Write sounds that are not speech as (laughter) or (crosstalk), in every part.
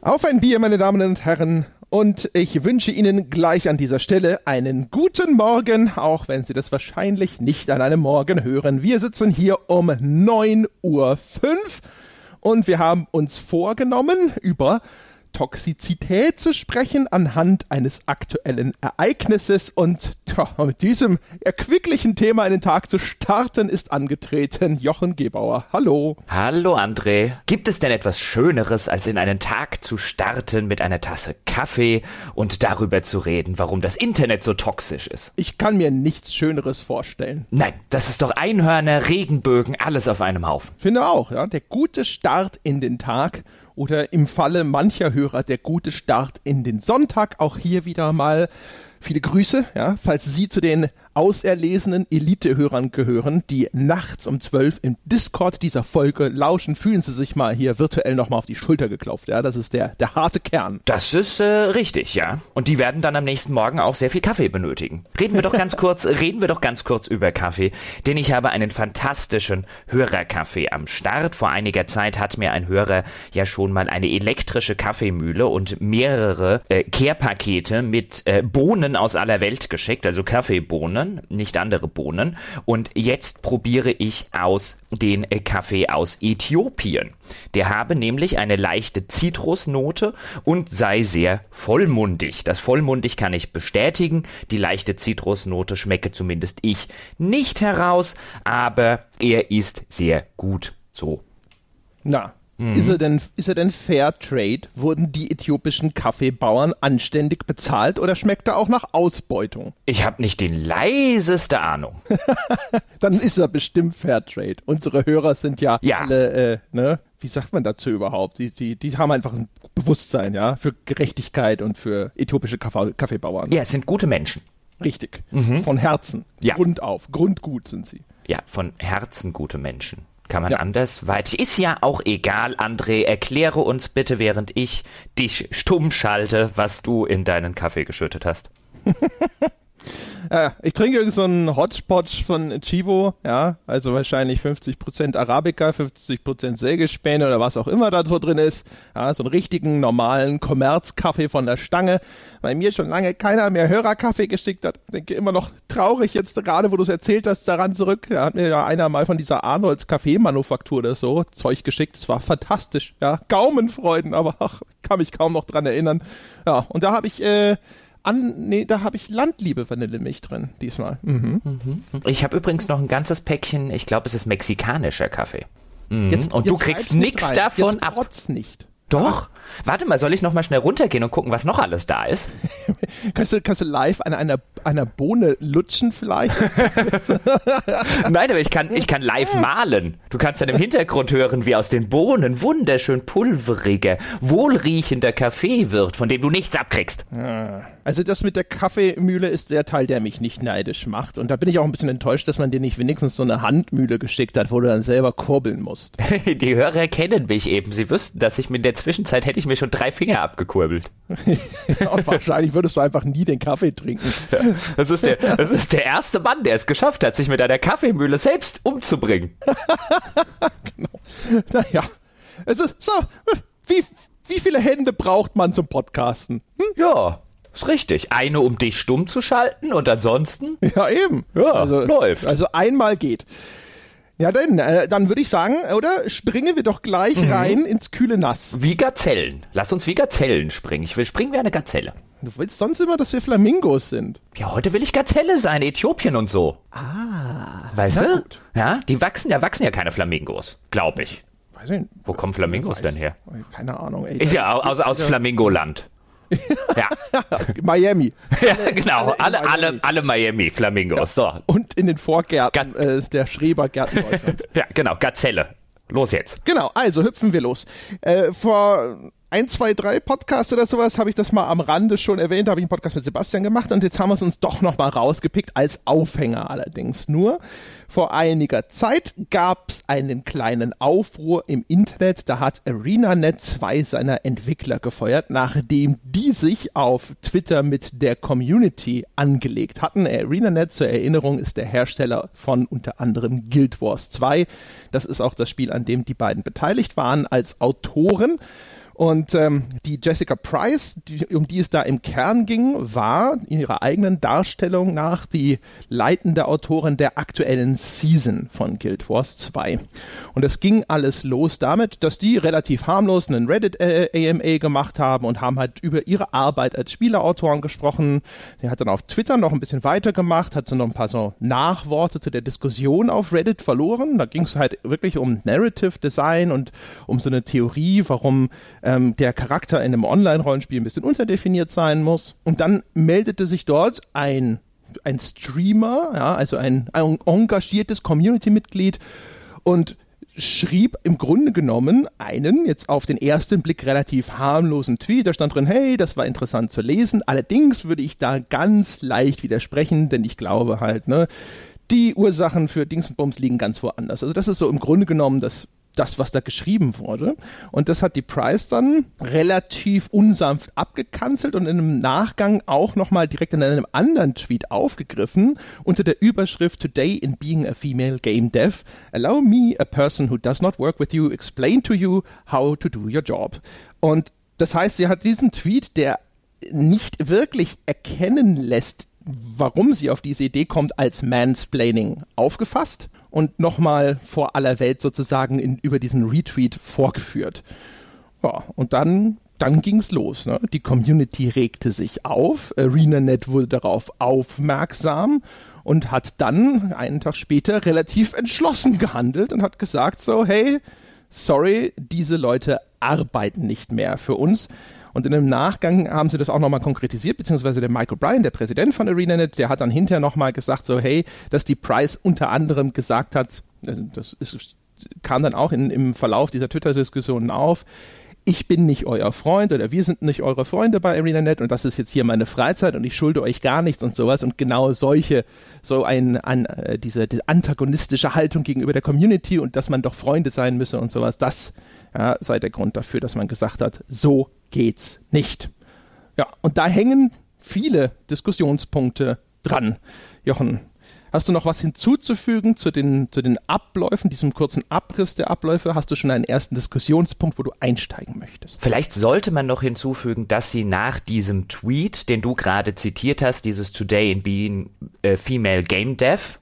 Auf ein Bier, meine Damen und Herren. Und ich wünsche Ihnen gleich an dieser Stelle einen guten Morgen, auch wenn Sie das wahrscheinlich nicht an einem Morgen hören. Wir sitzen hier um 9.05 Uhr und wir haben uns vorgenommen, über Toxizität zu sprechen anhand eines aktuellen Ereignisses und tja, mit diesem erquicklichen Thema in den Tag zu starten ist angetreten Jochen Gebauer. Hallo. Hallo André. Gibt es denn etwas Schöneres, als in einen Tag zu starten mit einer Tasse Kaffee und darüber zu reden, warum das Internet so toxisch ist? Ich kann mir nichts Schöneres vorstellen. Nein, das ist doch Einhörner, Regenbögen, alles auf einem Haufen. Finde auch, ja. Der gute Start in den Tag oder im Falle mancher Hörer der gute Start in den Sonntag. Auch hier wieder mal viele Grüße, ja, falls Sie zu den auserlesenen Elite-Hörern gehören, die nachts um 12 im Discord dieser Folge lauschen, fühlen Sie sich mal hier virtuell nochmal auf die Schulter geklopft. Ja, das ist der, der harte Kern. Das ist äh, richtig, ja. Und die werden dann am nächsten Morgen auch sehr viel Kaffee benötigen. Reden wir doch ganz (laughs) kurz, reden wir doch ganz kurz über Kaffee, denn ich habe einen fantastischen Hörerkaffee am Start. Vor einiger Zeit hat mir ein Hörer ja schon mal eine elektrische Kaffeemühle und mehrere äh, Kehrpakete mit äh, Bohnen aus aller Welt geschickt, also Kaffeebohnen. Bohnen, nicht andere Bohnen. Und jetzt probiere ich aus den Kaffee aus Äthiopien. Der habe nämlich eine leichte Zitrusnote und sei sehr vollmundig. Das vollmundig kann ich bestätigen. Die leichte Zitrusnote schmecke zumindest ich nicht heraus, aber er ist sehr gut so. Na, Mhm. Ist, er denn, ist er denn Fair Trade? Wurden die äthiopischen Kaffeebauern anständig bezahlt oder schmeckt er auch nach Ausbeutung? Ich habe nicht die leiseste Ahnung. (laughs) Dann ist er bestimmt Fair Trade. Unsere Hörer sind ja, ja. alle, äh, ne? Wie sagt man dazu überhaupt? Die, die, die haben einfach ein Bewusstsein, ja, für Gerechtigkeit und für äthiopische Kaffee, Kaffeebauern. Ja, es sind gute Menschen. Richtig. Mhm. Von Herzen. Ja. Grund auf. Grundgut sind sie. Ja, von Herzen gute Menschen. Kann man ja. anders weit? Ist ja auch egal, André. Erkläre uns bitte, während ich dich stumm schalte, was du in deinen Kaffee geschüttet hast. (laughs) Ja, ich trinke irgend so einen Hotspot von Chivo, ja, also wahrscheinlich 50% Arabica, 50% Sägespäne oder was auch immer da so drin ist. Ja, so einen richtigen, normalen Kommerzkaffee von der Stange. Weil mir schon lange keiner mehr Hörerkaffee geschickt hat. Denke immer noch traurig jetzt gerade, wo du es erzählt hast, daran zurück. Da hat mir ja einer mal von dieser Arnolds Kaffeemanufaktur oder so Zeug geschickt. Es war fantastisch, ja. Gaumenfreuden, aber ach, kann mich kaum noch dran erinnern. Ja, und da habe ich, äh, an, nee, da habe ich Landliebe Vanillemilch drin diesmal. Mhm. Mhm. Ich habe übrigens noch ein ganzes Päckchen, ich glaube, es ist mexikanischer Kaffee. Mhm. Jetzt, und jetzt du kriegst nichts davon jetzt ab. nicht. Doch. Warte mal, soll ich noch mal schnell runtergehen und gucken, was noch alles da ist? (laughs) kannst, du, kannst du live an einer, einer Bohne lutschen vielleicht? (laughs) Nein, aber ich kann, ich kann live malen. Du kannst dann im Hintergrund hören, wie aus den Bohnen wunderschön pulveriger, wohlriechender Kaffee wird, von dem du nichts abkriegst. Ah. Also das mit der Kaffeemühle ist der Teil, der mich nicht neidisch macht. Und da bin ich auch ein bisschen enttäuscht, dass man dir nicht wenigstens so eine Handmühle geschickt hat, wo du dann selber kurbeln musst. (laughs) Die Hörer kennen mich eben. Sie wüssten, dass ich mir in der Zwischenzeit hätte ich mir schon drei Finger abgekurbelt. (laughs) wahrscheinlich würdest du einfach nie den Kaffee trinken. Das, ist der, das ist der erste Mann, der es geschafft hat, sich mit einer Kaffeemühle selbst umzubringen. (laughs) genau. Naja. Es ist so. Wie, wie viele Hände braucht man zum Podcasten? Hm? Ja, ist richtig. Eine, um dich stumm zu schalten und ansonsten? Ja, eben. Ja, also, läuft. Also einmal geht. Ja, dann, äh, dann würde ich sagen, oder springen wir doch gleich mhm. rein ins kühle Nass. Wie Gazellen. Lass uns wie Gazellen springen. Ich will springen wie eine Gazelle. Du willst sonst immer, dass wir Flamingos sind. Ja, heute will ich Gazelle sein, Äthiopien und so. Ah. Weißt du? Gut. Ja, die wachsen, ja wachsen ja keine Flamingos, glaube ich. Weiß ich Wo kommen Flamingos denn her? Keine Ahnung. Ey, ist ja aus, aus Flamingoland. Ja. (laughs) Miami. Ja, genau. Alle, alle, alle, alle Miami Flamingos. Ja. So. Und in den Vorgärten äh, der Schrebergärten Deutschlands. (laughs) ja, genau. Gazelle. Los jetzt. Genau. Also hüpfen wir los. Äh, vor ein, zwei, drei Podcasts oder sowas habe ich das mal am Rande schon erwähnt, habe ich einen Podcast mit Sebastian gemacht und jetzt haben wir es uns doch nochmal rausgepickt, als Aufhänger allerdings nur. Vor einiger Zeit gab es einen kleinen Aufruhr im Internet. Da hat ArenaNet zwei seiner Entwickler gefeuert, nachdem die sich auf Twitter mit der Community angelegt hatten. ArenaNet, zur Erinnerung, ist der Hersteller von unter anderem Guild Wars 2. Das ist auch das Spiel, an dem die beiden beteiligt waren als Autoren. Und ähm, die Jessica Price, die, um die es da im Kern ging, war in ihrer eigenen Darstellung nach die leitende Autorin der aktuellen Season von Guild Wars 2. Und es ging alles los damit, dass die relativ harmlos einen Reddit-AMA äh, gemacht haben und haben halt über ihre Arbeit als Spielerautoren gesprochen. Sie hat dann auf Twitter noch ein bisschen weitergemacht, hat so noch ein paar so Nachworte zu der Diskussion auf Reddit verloren. Da ging es halt wirklich um Narrative Design und um so eine Theorie, warum ähm, der Charakter in einem Online-Rollenspiel ein bisschen unterdefiniert sein muss. Und dann meldete sich dort ein, ein Streamer, ja, also ein, ein engagiertes Community-Mitglied und schrieb im Grunde genommen einen jetzt auf den ersten Blick relativ harmlosen Tweet. Da stand drin, hey, das war interessant zu lesen. Allerdings würde ich da ganz leicht widersprechen, denn ich glaube halt, ne, die Ursachen für Dings und Bums liegen ganz woanders. Also das ist so im Grunde genommen das das, was da geschrieben wurde. Und das hat die Price dann relativ unsanft abgekanzelt und in einem Nachgang auch nochmal direkt in einem anderen Tweet aufgegriffen unter der Überschrift Today in being a female game dev, allow me, a person who does not work with you, explain to you how to do your job. Und das heißt, sie hat diesen Tweet, der nicht wirklich erkennen lässt, warum sie auf diese Idee kommt, als Mansplaining aufgefasst und nochmal vor aller Welt sozusagen in, über diesen Retweet vorgeführt. Ja, und dann, dann ging's los. Ne? Die Community regte sich auf, ArenaNet wurde darauf aufmerksam und hat dann einen Tag später relativ entschlossen gehandelt und hat gesagt so, hey, sorry, diese Leute arbeiten nicht mehr für uns. Und in einem Nachgang haben sie das auch nochmal konkretisiert, beziehungsweise der Michael Bryan, der Präsident von ArenaNet, der hat dann hinterher nochmal gesagt, so hey, dass die Price unter anderem gesagt hat, das ist, kam dann auch in, im Verlauf dieser Twitter-Diskussionen auf, ich bin nicht euer Freund oder wir sind nicht eure Freunde bei ArenaNet und das ist jetzt hier meine Freizeit und ich schulde euch gar nichts und sowas und genau solche, so ein, ein äh, diese, diese antagonistische Haltung gegenüber der Community und dass man doch Freunde sein müsse und sowas, das ja, sei der Grund dafür, dass man gesagt hat, so geht's nicht. Ja, und da hängen viele Diskussionspunkte dran. Jochen, hast du noch was hinzuzufügen zu den, zu den Abläufen, diesem kurzen Abriss der Abläufe? Hast du schon einen ersten Diskussionspunkt, wo du einsteigen möchtest? Vielleicht sollte man noch hinzufügen, dass sie nach diesem Tweet, den du gerade zitiert hast, dieses Today in Being äh, Female Game Dev,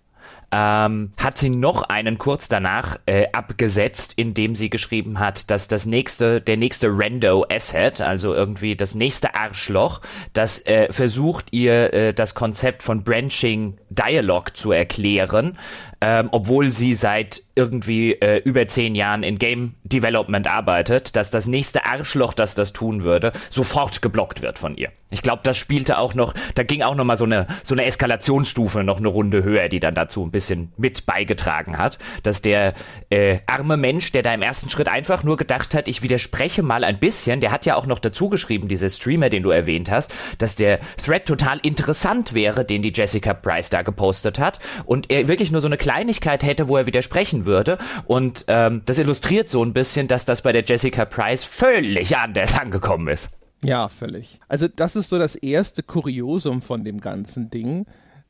ähm, hat sie noch einen kurz danach äh, abgesetzt, indem sie geschrieben hat, dass das nächste, der nächste Rando Asset, also irgendwie das nächste Arschloch, das äh, versucht ihr äh, das Konzept von Branching Dialog zu erklären, ähm, obwohl sie seit irgendwie äh, über zehn Jahren in Game Development arbeitet, dass das nächste Arschloch, das das tun würde, sofort geblockt wird von ihr. Ich glaube, das spielte auch noch, da ging auch noch mal so eine so eine Eskalationsstufe noch eine Runde höher, die dann dazu ein bisschen mit beigetragen hat, dass der äh, arme Mensch, der da im ersten Schritt einfach nur gedacht hat, ich widerspreche mal ein bisschen, der hat ja auch noch dazu geschrieben, dieser Streamer, den du erwähnt hast, dass der Thread total interessant wäre, den die Jessica Price da gepostet hat und er wirklich nur so eine Kleinigkeit hätte, wo er widersprechen würde und ähm, das illustriert so ein bisschen, dass das bei der Jessica Price völlig anders angekommen ist. Ja, völlig. Also das ist so das erste Kuriosum von dem ganzen Ding.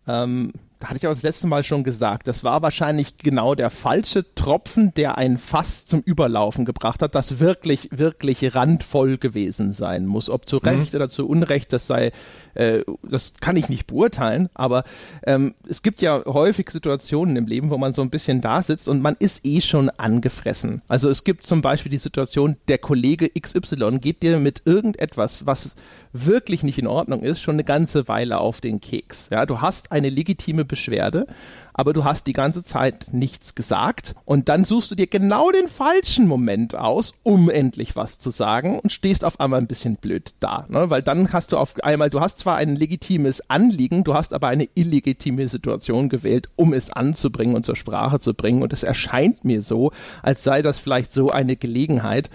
Ähm, da hatte ich auch das letzte Mal schon gesagt, das war wahrscheinlich genau der falsche Tropfen, der ein Fass zum Überlaufen gebracht hat, das wirklich, wirklich randvoll gewesen sein muss. Ob zu Recht mhm. oder zu Unrecht, das sei, äh, das kann ich nicht beurteilen, aber ähm, es gibt ja häufig Situationen im Leben, wo man so ein bisschen da sitzt und man ist eh schon angefressen. Also es gibt zum Beispiel die Situation, der Kollege XY geht dir mit irgendetwas, was wirklich nicht in Ordnung ist, schon eine ganze Weile auf den Keks. Ja, du hast eine legitime Beschwerde, aber du hast die ganze Zeit nichts gesagt und dann suchst du dir genau den falschen Moment aus, um endlich was zu sagen und stehst auf einmal ein bisschen blöd da, ne? weil dann hast du auf einmal, du hast zwar ein legitimes Anliegen, du hast aber eine illegitime Situation gewählt, um es anzubringen und zur Sprache zu bringen und es erscheint mir so, als sei das vielleicht so eine Gelegenheit,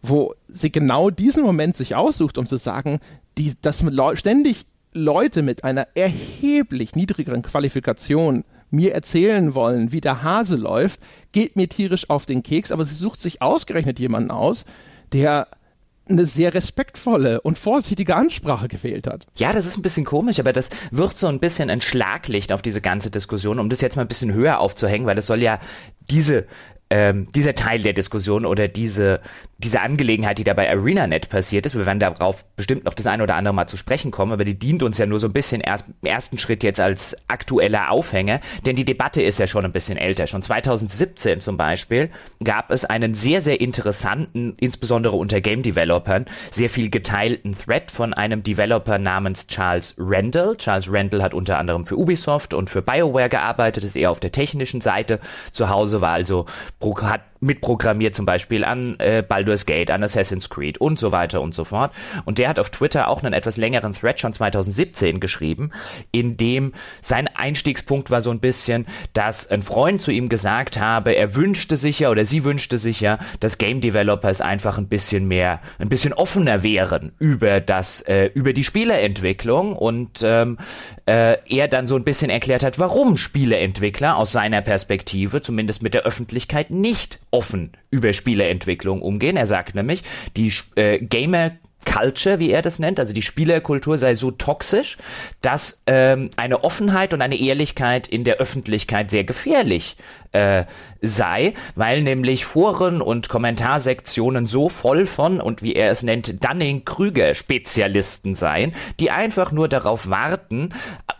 wo sie genau diesen Moment sich aussucht, um zu sagen, die, dass ständig Leute mit einer erheblich niedrigeren Qualifikation mir erzählen wollen, wie der Hase läuft, geht mir tierisch auf den Keks, aber sie sucht sich ausgerechnet jemanden aus, der eine sehr respektvolle und vorsichtige Ansprache gewählt hat. Ja, das ist ein bisschen komisch, aber das wirft so ein bisschen ein Schlaglicht auf diese ganze Diskussion, um das jetzt mal ein bisschen höher aufzuhängen, weil das soll ja diese ähm, dieser Teil der Diskussion oder diese diese Angelegenheit, die da bei ArenaNet passiert ist, wir werden darauf bestimmt noch das ein oder andere Mal zu sprechen kommen, aber die dient uns ja nur so ein bisschen erst im ersten Schritt jetzt als aktueller Aufhänger, denn die Debatte ist ja schon ein bisschen älter. Schon 2017 zum Beispiel gab es einen sehr, sehr interessanten, insbesondere unter Game Developern, sehr viel geteilten Thread von einem Developer namens Charles Randall. Charles Randall hat unter anderem für Ubisoft und für BioWare gearbeitet, ist eher auf der technischen Seite zu Hause, war also, ผูกขาด mitprogrammiert, zum Beispiel an äh, Baldur's Gate, an Assassin's Creed und so weiter und so fort. Und der hat auf Twitter auch einen etwas längeren Thread schon 2017 geschrieben, in dem sein Einstiegspunkt war so ein bisschen, dass ein Freund zu ihm gesagt habe, er wünschte sich ja oder sie wünschte sich ja, dass Game Developers einfach ein bisschen mehr, ein bisschen offener wären über das, äh, über die Spieleentwicklung und ähm, äh, er dann so ein bisschen erklärt hat, warum Spieleentwickler aus seiner Perspektive, zumindest mit der Öffentlichkeit, nicht offen über Spieleentwicklung umgehen. Er sagt nämlich, die äh, Gamer Culture, wie er das nennt, also die Spielerkultur sei so toxisch, dass ähm, eine Offenheit und eine Ehrlichkeit in der Öffentlichkeit sehr gefährlich äh, sei, weil nämlich Foren und Kommentarsektionen so voll von, und wie er es nennt, Dunning-Krüger-Spezialisten seien, die einfach nur darauf warten,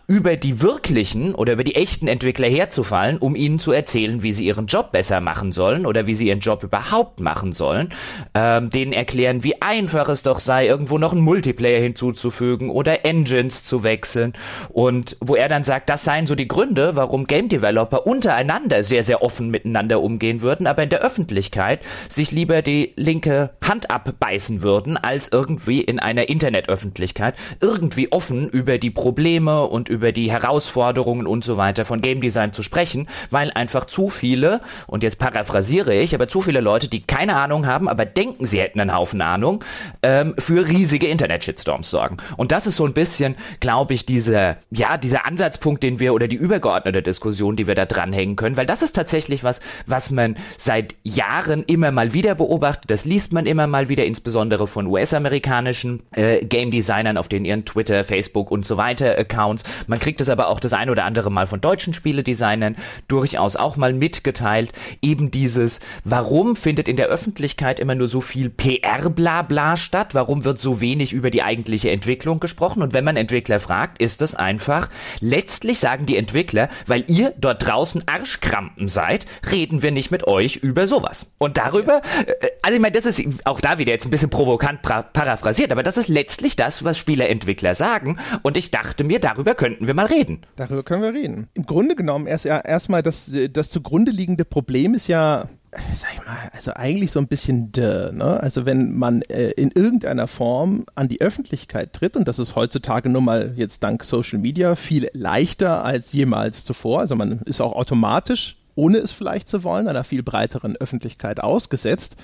über die wirklichen oder über die echten Entwickler herzufallen, um ihnen zu erzählen, wie sie ihren Job besser machen sollen oder wie sie ihren Job überhaupt machen sollen, ähm, denen erklären, wie einfach es doch sei, irgendwo noch einen Multiplayer hinzuzufügen oder Engines zu wechseln. Und wo er dann sagt, das seien so die Gründe, warum Game Developer untereinander sehr, sehr offen miteinander umgehen würden, aber in der Öffentlichkeit sich lieber die linke Hand abbeißen würden, als irgendwie in einer Internetöffentlichkeit irgendwie offen über die Probleme und über über die Herausforderungen und so weiter von Game Design zu sprechen, weil einfach zu viele, und jetzt paraphrasiere ich, aber zu viele Leute, die keine Ahnung haben, aber denken, sie hätten einen Haufen Ahnung, ähm, für riesige Internet-Shitstorms sorgen. Und das ist so ein bisschen, glaube ich, dieser, ja, dieser Ansatzpunkt, den wir, oder die übergeordnete Diskussion, die wir da dranhängen können, weil das ist tatsächlich was, was man seit Jahren immer mal wieder beobachtet, das liest man immer mal wieder, insbesondere von US-amerikanischen äh, Game Designern auf den ihren Twitter, Facebook und so weiter Accounts. Man kriegt es aber auch das ein oder andere Mal von deutschen Spieledesignern durchaus auch mal mitgeteilt. Eben dieses, warum findet in der Öffentlichkeit immer nur so viel PR-Blabla statt? Warum wird so wenig über die eigentliche Entwicklung gesprochen? Und wenn man Entwickler fragt, ist es einfach, letztlich sagen die Entwickler, weil ihr dort draußen Arschkrampen seid, reden wir nicht mit euch über sowas. Und darüber, äh, also ich meine, das ist auch da wieder jetzt ein bisschen provokant paraphrasiert, aber das ist letztlich das, was Spielerentwickler sagen. Und ich dachte mir, darüber könnten könnten wir mal reden. Darüber können wir reden. Im Grunde genommen erst erstmal das, das zugrunde liegende Problem ist ja sag ich mal, also eigentlich so ein bisschen dö, ne? Also wenn man äh, in irgendeiner Form an die Öffentlichkeit tritt, und das ist heutzutage nun mal jetzt dank Social Media viel leichter als jemals zuvor, also man ist auch automatisch, ohne es vielleicht zu wollen, einer viel breiteren Öffentlichkeit ausgesetzt,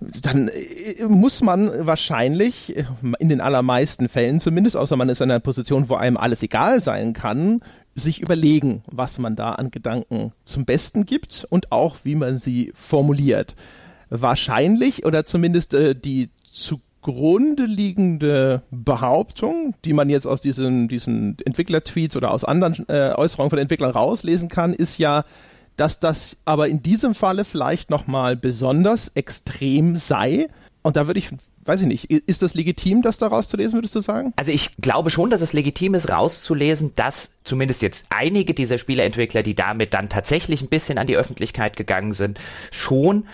dann äh, muss man wahrscheinlich, äh, in den allermeisten Fällen zumindest, außer man ist in einer Position, wo einem alles egal sein kann, sich überlegen, was man da an Gedanken zum Besten gibt und auch, wie man sie formuliert. Wahrscheinlich oder zumindest äh, die zugrunde liegende Behauptung, die man jetzt aus diesen, diesen Entwickler-Tweets oder aus anderen äh, Äußerungen von Entwicklern rauslesen kann, ist ja, dass das aber in diesem Falle vielleicht nochmal besonders extrem sei. Und da würde ich, weiß ich nicht, ist das legitim, das da rauszulesen, würdest du sagen? Also ich glaube schon, dass es legitim ist, rauszulesen, dass zumindest jetzt einige dieser Spieleentwickler, die damit dann tatsächlich ein bisschen an die Öffentlichkeit gegangen sind, schon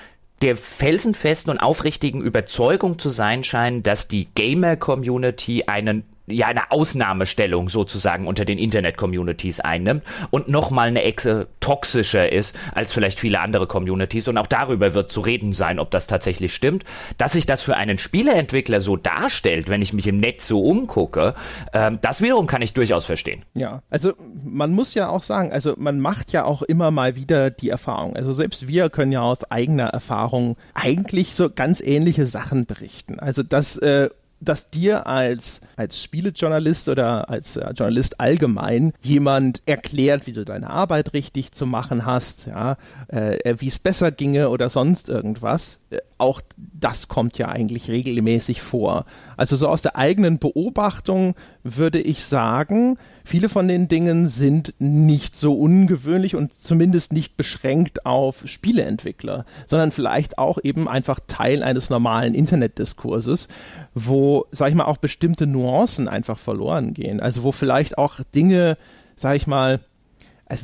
der felsenfesten und aufrichtigen Überzeugung zu sein scheinen, dass die Gamer-Community einen ja eine Ausnahmestellung sozusagen unter den Internet-Communities einnimmt und nochmal eine Echse toxischer ist als vielleicht viele andere Communities. Und auch darüber wird zu reden sein, ob das tatsächlich stimmt. Dass sich das für einen Spieleentwickler so darstellt, wenn ich mich im Netz so umgucke, ähm, das wiederum kann ich durchaus verstehen. Ja, also man muss ja auch sagen, also man macht ja auch immer mal wieder die Erfahrung. Also selbst wir können ja aus eigener Erfahrung eigentlich so ganz ähnliche Sachen berichten. Also dass äh, dass dir als, als Spielejournalist oder als äh, Journalist allgemein jemand erklärt, wie du deine Arbeit richtig zu machen hast, ja, äh, äh wie es besser ginge oder sonst irgendwas. Äh, auch das kommt ja eigentlich regelmäßig vor. Also so aus der eigenen Beobachtung würde ich sagen, viele von den Dingen sind nicht so ungewöhnlich und zumindest nicht beschränkt auf Spieleentwickler, sondern vielleicht auch eben einfach Teil eines normalen Internetdiskurses, wo, sag ich mal, auch bestimmte Nuancen einfach verloren gehen. Also wo vielleicht auch Dinge, sag ich mal,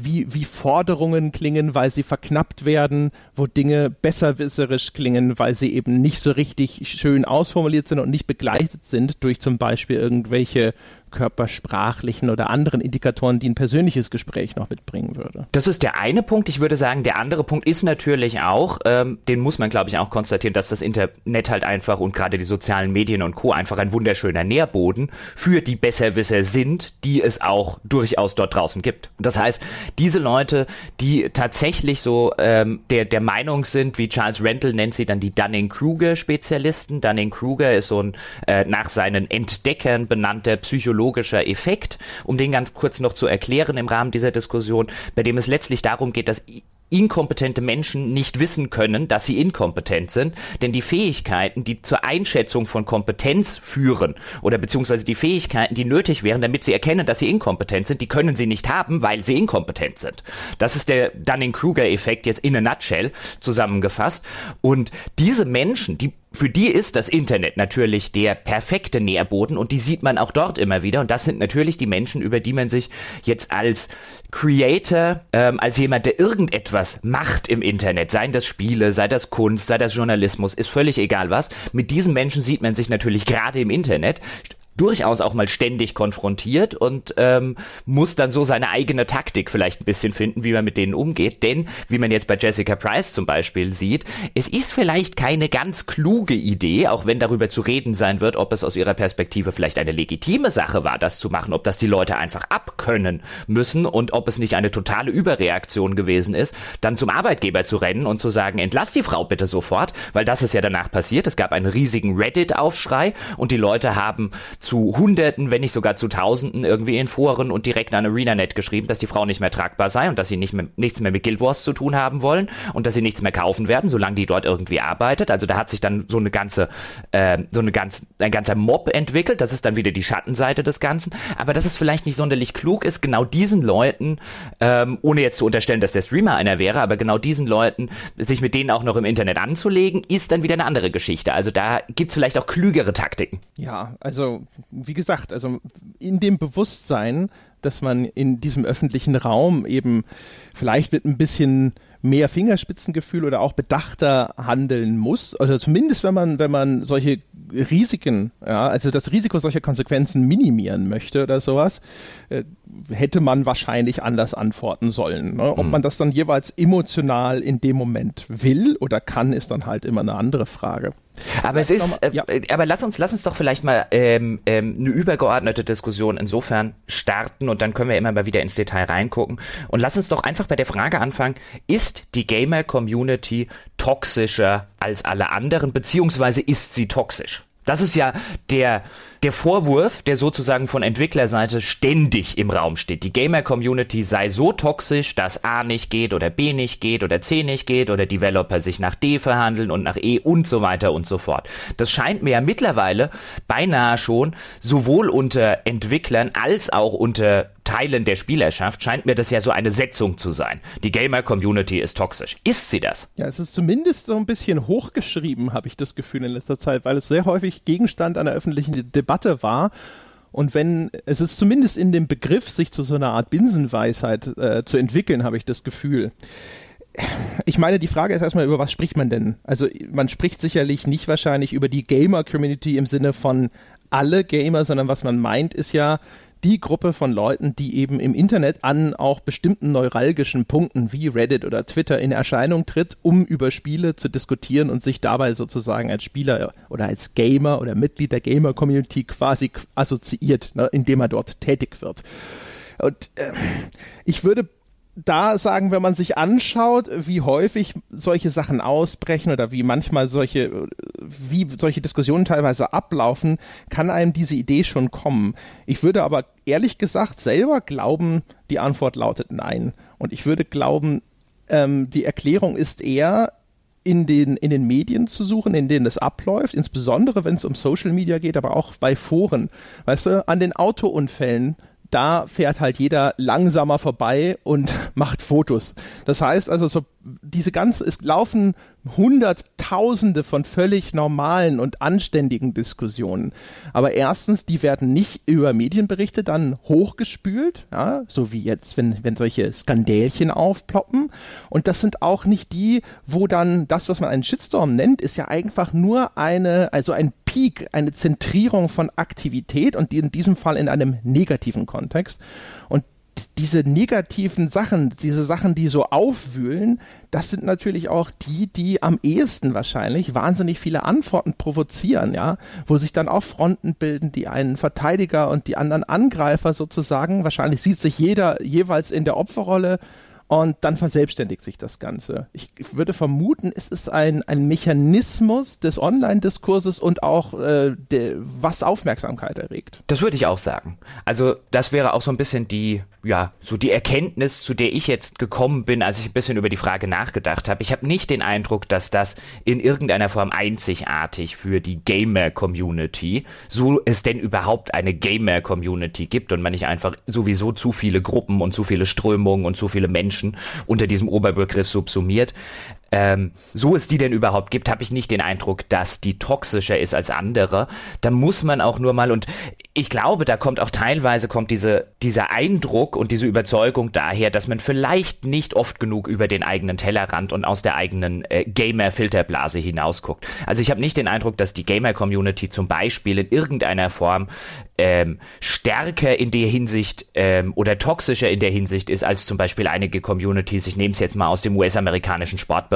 wie, wie Forderungen klingen, weil sie verknappt werden, wo Dinge besserwisserisch klingen, weil sie eben nicht so richtig schön ausformuliert sind und nicht begleitet sind durch zum Beispiel irgendwelche körpersprachlichen oder anderen Indikatoren, die ein persönliches Gespräch noch mitbringen würde. Das ist der eine Punkt. Ich würde sagen, der andere Punkt ist natürlich auch, ähm, den muss man, glaube ich, auch konstatieren, dass das Internet halt einfach und gerade die sozialen Medien und Co. einfach ein wunderschöner Nährboden für die Besserwisser sind, die es auch durchaus dort draußen gibt. Das heißt, diese Leute, die tatsächlich so ähm, der, der Meinung sind, wie Charles Rental nennt sie dann die Dunning-Kruger-Spezialisten. Dunning-Kruger ist so ein äh, nach seinen Entdeckern benannter Psychologe psychologischer Effekt, um den ganz kurz noch zu erklären im Rahmen dieser Diskussion, bei dem es letztlich darum geht, dass inkompetente Menschen nicht wissen können, dass sie inkompetent sind, denn die Fähigkeiten, die zur Einschätzung von Kompetenz führen oder beziehungsweise die Fähigkeiten, die nötig wären, damit sie erkennen, dass sie inkompetent sind, die können sie nicht haben, weil sie inkompetent sind. Das ist der Dunning-Kruger-Effekt jetzt in a nutshell zusammengefasst. Und diese Menschen, die für die ist das Internet natürlich der perfekte Nährboden und die sieht man auch dort immer wieder. Und das sind natürlich die Menschen, über die man sich jetzt als Creator, ähm, als jemand, der irgendetwas macht im Internet, seien das Spiele, sei das Kunst, sei das Journalismus, ist völlig egal was. Mit diesen Menschen sieht man sich natürlich gerade im Internet durchaus auch mal ständig konfrontiert und ähm, muss dann so seine eigene Taktik vielleicht ein bisschen finden, wie man mit denen umgeht. Denn, wie man jetzt bei Jessica Price zum Beispiel sieht, es ist vielleicht keine ganz kluge Idee, auch wenn darüber zu reden sein wird, ob es aus ihrer Perspektive vielleicht eine legitime Sache war, das zu machen, ob das die Leute einfach abkönnen müssen und ob es nicht eine totale Überreaktion gewesen ist, dann zum Arbeitgeber zu rennen und zu sagen, entlass die Frau bitte sofort, weil das ist ja danach passiert. Es gab einen riesigen Reddit-Aufschrei und die Leute haben zu Hunderten, wenn nicht sogar zu Tausenden irgendwie in Foren und direkt an ArenaNet geschrieben, dass die Frau nicht mehr tragbar sei und dass sie nicht mehr, nichts mehr mit Guild Wars zu tun haben wollen und dass sie nichts mehr kaufen werden, solange die dort irgendwie arbeitet. Also da hat sich dann so eine ganze, äh, so eine ganz, ein ganzer Mob entwickelt. Das ist dann wieder die Schattenseite des Ganzen. Aber dass es vielleicht nicht sonderlich klug ist, genau diesen Leuten, ähm, ohne jetzt zu unterstellen, dass der Streamer einer wäre, aber genau diesen Leuten, sich mit denen auch noch im Internet anzulegen, ist dann wieder eine andere Geschichte. Also da gibt's vielleicht auch klügere Taktiken. Ja, also wie gesagt, also in dem Bewusstsein, dass man in diesem öffentlichen Raum eben vielleicht mit ein bisschen mehr Fingerspitzengefühl oder auch bedachter handeln muss. Oder also zumindest wenn man, wenn man solche Risiken, ja, also das Risiko solcher Konsequenzen minimieren möchte oder sowas, äh, hätte man wahrscheinlich anders antworten sollen. Ne? Ob mhm. man das dann jeweils emotional in dem Moment will oder kann, ist dann halt immer eine andere Frage. Aber es ist, äh, ja. aber lass uns, lass uns doch vielleicht mal ähm, ähm, eine übergeordnete Diskussion insofern starten und dann können wir immer mal wieder ins Detail reingucken. Und lass uns doch einfach bei der Frage anfangen, ist die Gamer-Community toxischer als alle anderen, beziehungsweise ist sie toxisch? Das ist ja der, der Vorwurf, der sozusagen von Entwicklerseite ständig im Raum steht. Die Gamer-Community sei so toxisch, dass A nicht geht oder B nicht geht oder C nicht geht oder Developer sich nach D verhandeln und nach E und so weiter und so fort. Das scheint mir ja mittlerweile beinahe schon sowohl unter Entwicklern als auch unter Teilen der Spielerschaft scheint mir das ja so eine Setzung zu sein. Die Gamer-Community ist toxisch. Ist sie das? Ja, es ist zumindest so ein bisschen hochgeschrieben, habe ich das Gefühl in letzter Zeit, weil es sehr häufig Gegenstand einer öffentlichen Debatte war. Und wenn, es ist zumindest in dem Begriff, sich zu so einer Art Binsenweisheit äh, zu entwickeln, habe ich das Gefühl ich meine, die Frage ist erstmal, über was spricht man denn? Also man spricht sicherlich nicht wahrscheinlich über die Gamer-Community im Sinne von alle Gamer, sondern was man meint, ist ja die Gruppe von Leuten, die eben im Internet an auch bestimmten neuralgischen Punkten wie Reddit oder Twitter in Erscheinung tritt, um über Spiele zu diskutieren und sich dabei sozusagen als Spieler oder als Gamer oder Mitglied der Gamer-Community quasi assoziiert, ne, indem er dort tätig wird. Und äh, ich würde da sagen, wenn man sich anschaut, wie häufig solche Sachen ausbrechen oder wie manchmal solche, wie solche Diskussionen teilweise ablaufen, kann einem diese Idee schon kommen. Ich würde aber ehrlich gesagt selber glauben, die Antwort lautet nein. Und ich würde glauben, ähm, die Erklärung ist eher, in den, in den Medien zu suchen, in denen es abläuft, insbesondere wenn es um Social Media geht, aber auch bei Foren. Weißt du, an den Autounfällen da fährt halt jeder langsamer vorbei und (laughs) macht Fotos. Das heißt also, so diese ganze, es laufen Hunderttausende von völlig normalen und anständigen Diskussionen. Aber erstens, die werden nicht über Medienberichte dann hochgespült, ja, so wie jetzt, wenn, wenn solche Skandälchen aufploppen. Und das sind auch nicht die, wo dann das, was man einen Shitstorm nennt, ist ja einfach nur eine, also ein Peak, eine Zentrierung von Aktivität und in diesem Fall in einem negativen Kontext. Und diese negativen Sachen, diese Sachen, die so aufwühlen, das sind natürlich auch die, die am ehesten wahrscheinlich wahnsinnig viele Antworten provozieren, ja, wo sich dann auch Fronten bilden, die einen Verteidiger und die anderen Angreifer sozusagen, wahrscheinlich sieht sich jeder jeweils in der Opferrolle und dann verselbstständigt sich das Ganze. Ich würde vermuten, es ist ein, ein Mechanismus des Online-Diskurses und auch, äh, de, was Aufmerksamkeit erregt. Das würde ich auch sagen. Also das wäre auch so ein bisschen die, ja, so die Erkenntnis, zu der ich jetzt gekommen bin, als ich ein bisschen über die Frage nachgedacht habe. Ich habe nicht den Eindruck, dass das in irgendeiner Form einzigartig für die Gamer-Community, so es denn überhaupt eine Gamer-Community gibt und man nicht einfach sowieso zu viele Gruppen und zu viele Strömungen und zu viele Menschen Menschen unter diesem Oberbegriff subsumiert. Ähm, so es die denn überhaupt gibt, habe ich nicht den Eindruck, dass die toxischer ist als andere. Da muss man auch nur mal und ich glaube, da kommt auch teilweise kommt diese, dieser Eindruck und diese Überzeugung daher, dass man vielleicht nicht oft genug über den eigenen Tellerrand und aus der eigenen äh, Gamer-Filterblase hinausguckt. Also ich habe nicht den Eindruck, dass die Gamer-Community zum Beispiel in irgendeiner Form ähm, stärker in der Hinsicht ähm, oder toxischer in der Hinsicht ist als zum Beispiel einige Communities. Ich nehme es jetzt mal aus dem US-amerikanischen Sportbereich,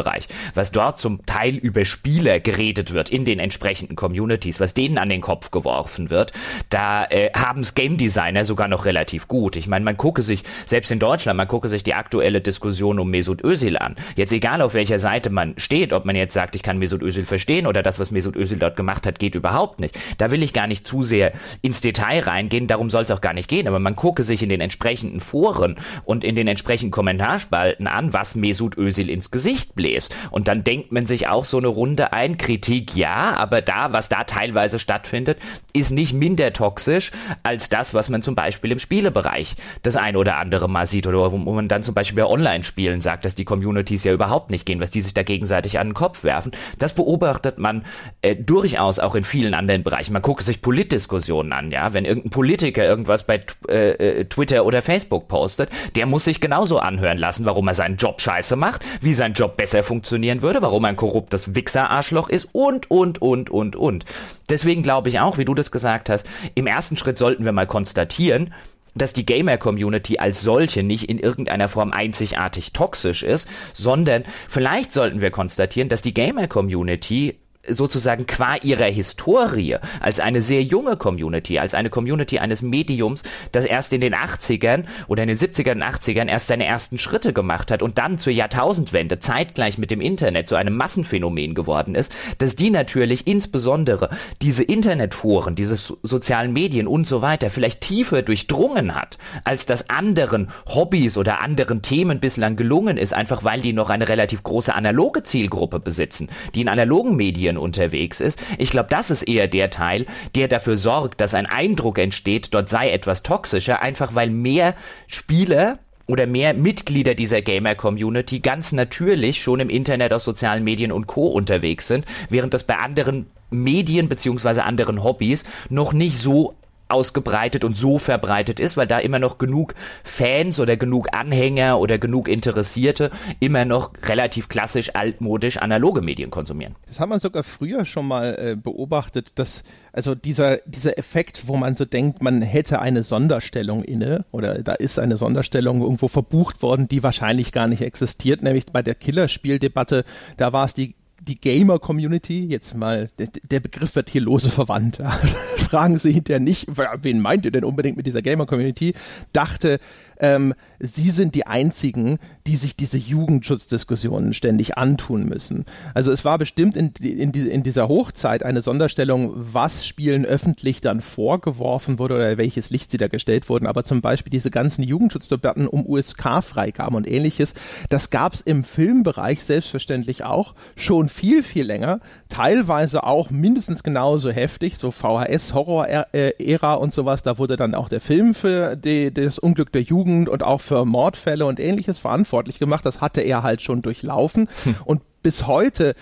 was dort zum Teil über Spieler geredet wird in den entsprechenden Communities, was denen an den Kopf geworfen wird. Da äh, haben es Game Designer sogar noch relativ gut. Ich meine, man gucke sich, selbst in Deutschland, man gucke sich die aktuelle Diskussion um Mesut Özil an. Jetzt egal, auf welcher Seite man steht, ob man jetzt sagt, ich kann Mesut Özil verstehen oder das, was Mesut Özil dort gemacht hat, geht überhaupt nicht. Da will ich gar nicht zu sehr ins Detail reingehen, darum soll es auch gar nicht gehen, aber man gucke sich in den entsprechenden Foren und in den entsprechenden Kommentarspalten an, was Mesut Özil ins Gesicht bläst. Und dann denkt man sich auch so eine Runde ein, Kritik ja, aber da, was da teilweise stattfindet, ist nicht minder toxisch toxisch als das, was man zum Beispiel im Spielebereich das ein oder andere Mal sieht oder wo man dann zum Beispiel bei Online-Spielen sagt, dass die Communities ja überhaupt nicht gehen, was die sich da gegenseitig an den Kopf werfen. Das beobachtet man äh, durchaus auch in vielen anderen Bereichen. Man guckt sich Politdiskussionen an, ja, wenn irgendein Politiker irgendwas bei äh, äh, Twitter oder Facebook postet, der muss sich genauso anhören lassen, warum er seinen Job scheiße macht, wie sein Job besser funktionieren würde, warum er ein korruptes Wichser-Arschloch ist und, und, und, und, und. Deswegen glaube ich auch, wie du das gesagt hast, im ersten Schritt sollten wir mal konstatieren, dass die Gamer-Community als solche nicht in irgendeiner Form einzigartig toxisch ist, sondern vielleicht sollten wir konstatieren, dass die Gamer-Community sozusagen qua ihrer Historie als eine sehr junge Community, als eine Community eines Mediums, das erst in den 80ern oder in den 70ern und 80ern erst seine ersten Schritte gemacht hat und dann zur Jahrtausendwende zeitgleich mit dem Internet zu einem Massenphänomen geworden ist, dass die natürlich insbesondere diese Internetforen, diese so sozialen Medien und so weiter vielleicht tiefer durchdrungen hat, als das anderen Hobbys oder anderen Themen bislang gelungen ist, einfach weil die noch eine relativ große analoge Zielgruppe besitzen, die in analogen Medien unterwegs ist. Ich glaube, das ist eher der Teil, der dafür sorgt, dass ein Eindruck entsteht, dort sei etwas toxischer, einfach weil mehr Spieler oder mehr Mitglieder dieser Gamer-Community ganz natürlich schon im Internet, auf sozialen Medien und Co. unterwegs sind, während das bei anderen Medien beziehungsweise anderen Hobbys noch nicht so ausgebreitet und so verbreitet ist, weil da immer noch genug Fans oder genug Anhänger oder genug Interessierte immer noch relativ klassisch, altmodisch analoge Medien konsumieren. Das hat man sogar früher schon mal äh, beobachtet, dass also dieser, dieser Effekt, wo man so denkt, man hätte eine Sonderstellung inne oder da ist eine Sonderstellung irgendwo verbucht worden, die wahrscheinlich gar nicht existiert, nämlich bei der Killerspieldebatte, da war es die die Gamer-Community, jetzt mal, der, der, Begriff wird hier lose verwandt. (laughs) Fragen Sie hinterher nicht, wen meint ihr denn unbedingt mit dieser Gamer-Community? Dachte, ähm, sie sind die einzigen, die sich diese Jugendschutzdiskussionen ständig antun müssen. Also es war bestimmt in, in, in dieser Hochzeit eine Sonderstellung, was Spielen öffentlich dann vorgeworfen wurde oder welches Licht sie da gestellt wurden. Aber zum Beispiel diese ganzen Jugendschutzdebatten um USK-Freigaben und ähnliches, das gab es im Filmbereich selbstverständlich auch schon viel, viel länger. Teilweise auch mindestens genauso heftig, so VHS-Horror-Ära und sowas. Da wurde dann auch der Film für die, das Unglück der Jugend und auch für Mordfälle und ähnliches verantwortlich gemacht. Das hatte er halt schon durchlaufen. Hm. Und bis heute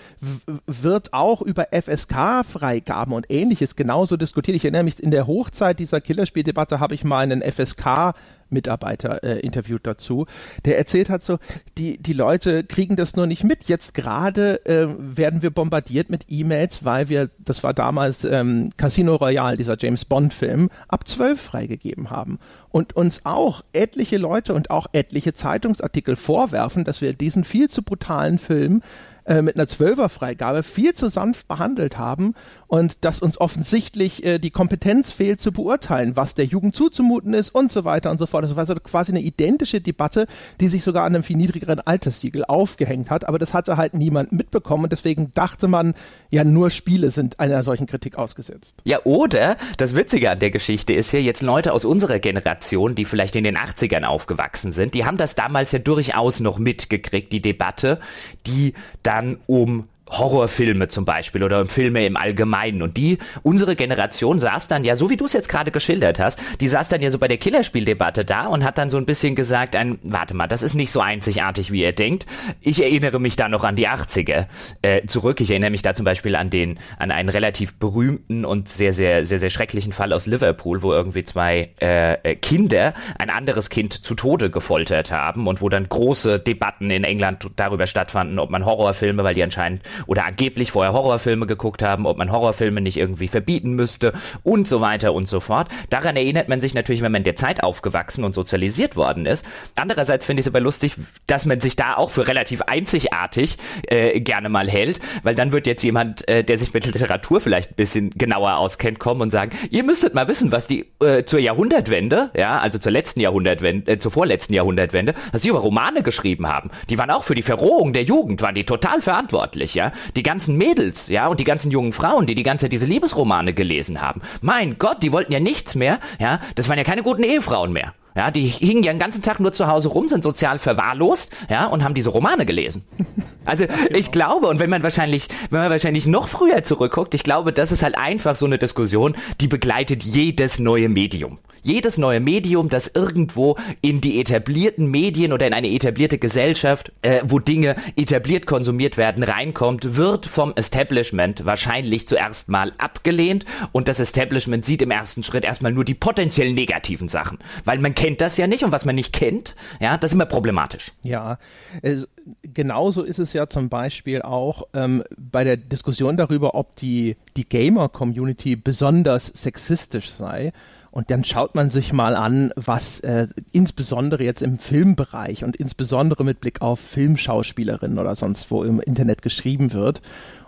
wird auch über FSK-Freigaben und ähnliches genauso diskutiert. Ich erinnere mich, in der Hochzeit dieser Killerspieldebatte habe ich mal einen FSK Mitarbeiter äh, interviewt dazu, der erzählt hat so, die, die Leute kriegen das nur nicht mit. Jetzt gerade äh, werden wir bombardiert mit E-Mails, weil wir, das war damals ähm, Casino Royale, dieser James Bond-Film, ab 12 freigegeben haben. Und uns auch etliche Leute und auch etliche Zeitungsartikel vorwerfen, dass wir diesen viel zu brutalen Film äh, mit einer Zwölferfreigabe viel zu sanft behandelt haben und dass uns offensichtlich äh, die Kompetenz fehlt zu beurteilen, was der Jugend zuzumuten ist und so weiter und so fort. Das war also quasi eine identische Debatte, die sich sogar an einem viel niedrigeren Alterssiegel aufgehängt hat, aber das hatte halt niemand mitbekommen und deswegen dachte man, ja, nur Spiele sind einer solchen Kritik ausgesetzt. Ja, oder das Witzige an der Geschichte ist hier jetzt Leute aus unserer Generation, die vielleicht in den 80ern aufgewachsen sind, die haben das damals ja durchaus noch mitgekriegt, die Debatte, die da dann um Horrorfilme zum Beispiel oder Filme im Allgemeinen. Und die, unsere Generation saß dann ja, so wie du es jetzt gerade geschildert hast, die saß dann ja so bei der Killerspieldebatte da und hat dann so ein bisschen gesagt, ein, warte mal, das ist nicht so einzigartig, wie ihr denkt. Ich erinnere mich da noch an die 80er äh, zurück. Ich erinnere mich da zum Beispiel an den, an einen relativ berühmten und sehr, sehr, sehr, sehr schrecklichen Fall aus Liverpool, wo irgendwie zwei äh, äh Kinder ein anderes Kind zu Tode gefoltert haben und wo dann große Debatten in England darüber stattfanden, ob man Horrorfilme, weil die anscheinend oder angeblich vorher Horrorfilme geguckt haben, ob man Horrorfilme nicht irgendwie verbieten müsste und so weiter und so fort. Daran erinnert man sich natürlich, wenn man in der Zeit aufgewachsen und sozialisiert worden ist. Andererseits finde ich es aber lustig, dass man sich da auch für relativ einzigartig äh, gerne mal hält, weil dann wird jetzt jemand, äh, der sich mit Literatur vielleicht ein bisschen genauer auskennt, kommen und sagen, ihr müsstet mal wissen, was die äh, zur Jahrhundertwende, ja, also zur letzten Jahrhundertwende, äh, zur vorletzten Jahrhundertwende, was sie über Romane geschrieben haben. Die waren auch für die Verrohung der Jugend, waren die total verantwortlich, ja die ganzen Mädels, ja, und die ganzen jungen Frauen, die die ganze Zeit diese Liebesromane gelesen haben. Mein Gott, die wollten ja nichts mehr, ja, das waren ja keine guten Ehefrauen mehr. Ja, die hingen ja den ganzen Tag nur zu Hause rum, sind sozial verwahrlost, ja, und haben diese Romane gelesen. Also (laughs) ich glaube, und wenn man wahrscheinlich, wenn man wahrscheinlich noch früher zurückguckt, ich glaube, das ist halt einfach so eine Diskussion, die begleitet jedes neue Medium. Jedes neue Medium, das irgendwo in die etablierten Medien oder in eine etablierte Gesellschaft, äh, wo Dinge etabliert konsumiert werden, reinkommt, wird vom Establishment wahrscheinlich zuerst mal abgelehnt und das Establishment sieht im ersten Schritt erstmal nur die potenziell negativen Sachen, weil man kennt das ja nicht und was man nicht kennt, ja, das ist immer problematisch. Ja, also genauso ist es ja zum Beispiel auch ähm, bei der Diskussion darüber, ob die, die Gamer-Community besonders sexistisch sei. Und dann schaut man sich mal an, was äh, insbesondere jetzt im Filmbereich und insbesondere mit Blick auf Filmschauspielerinnen oder sonst wo im Internet geschrieben wird.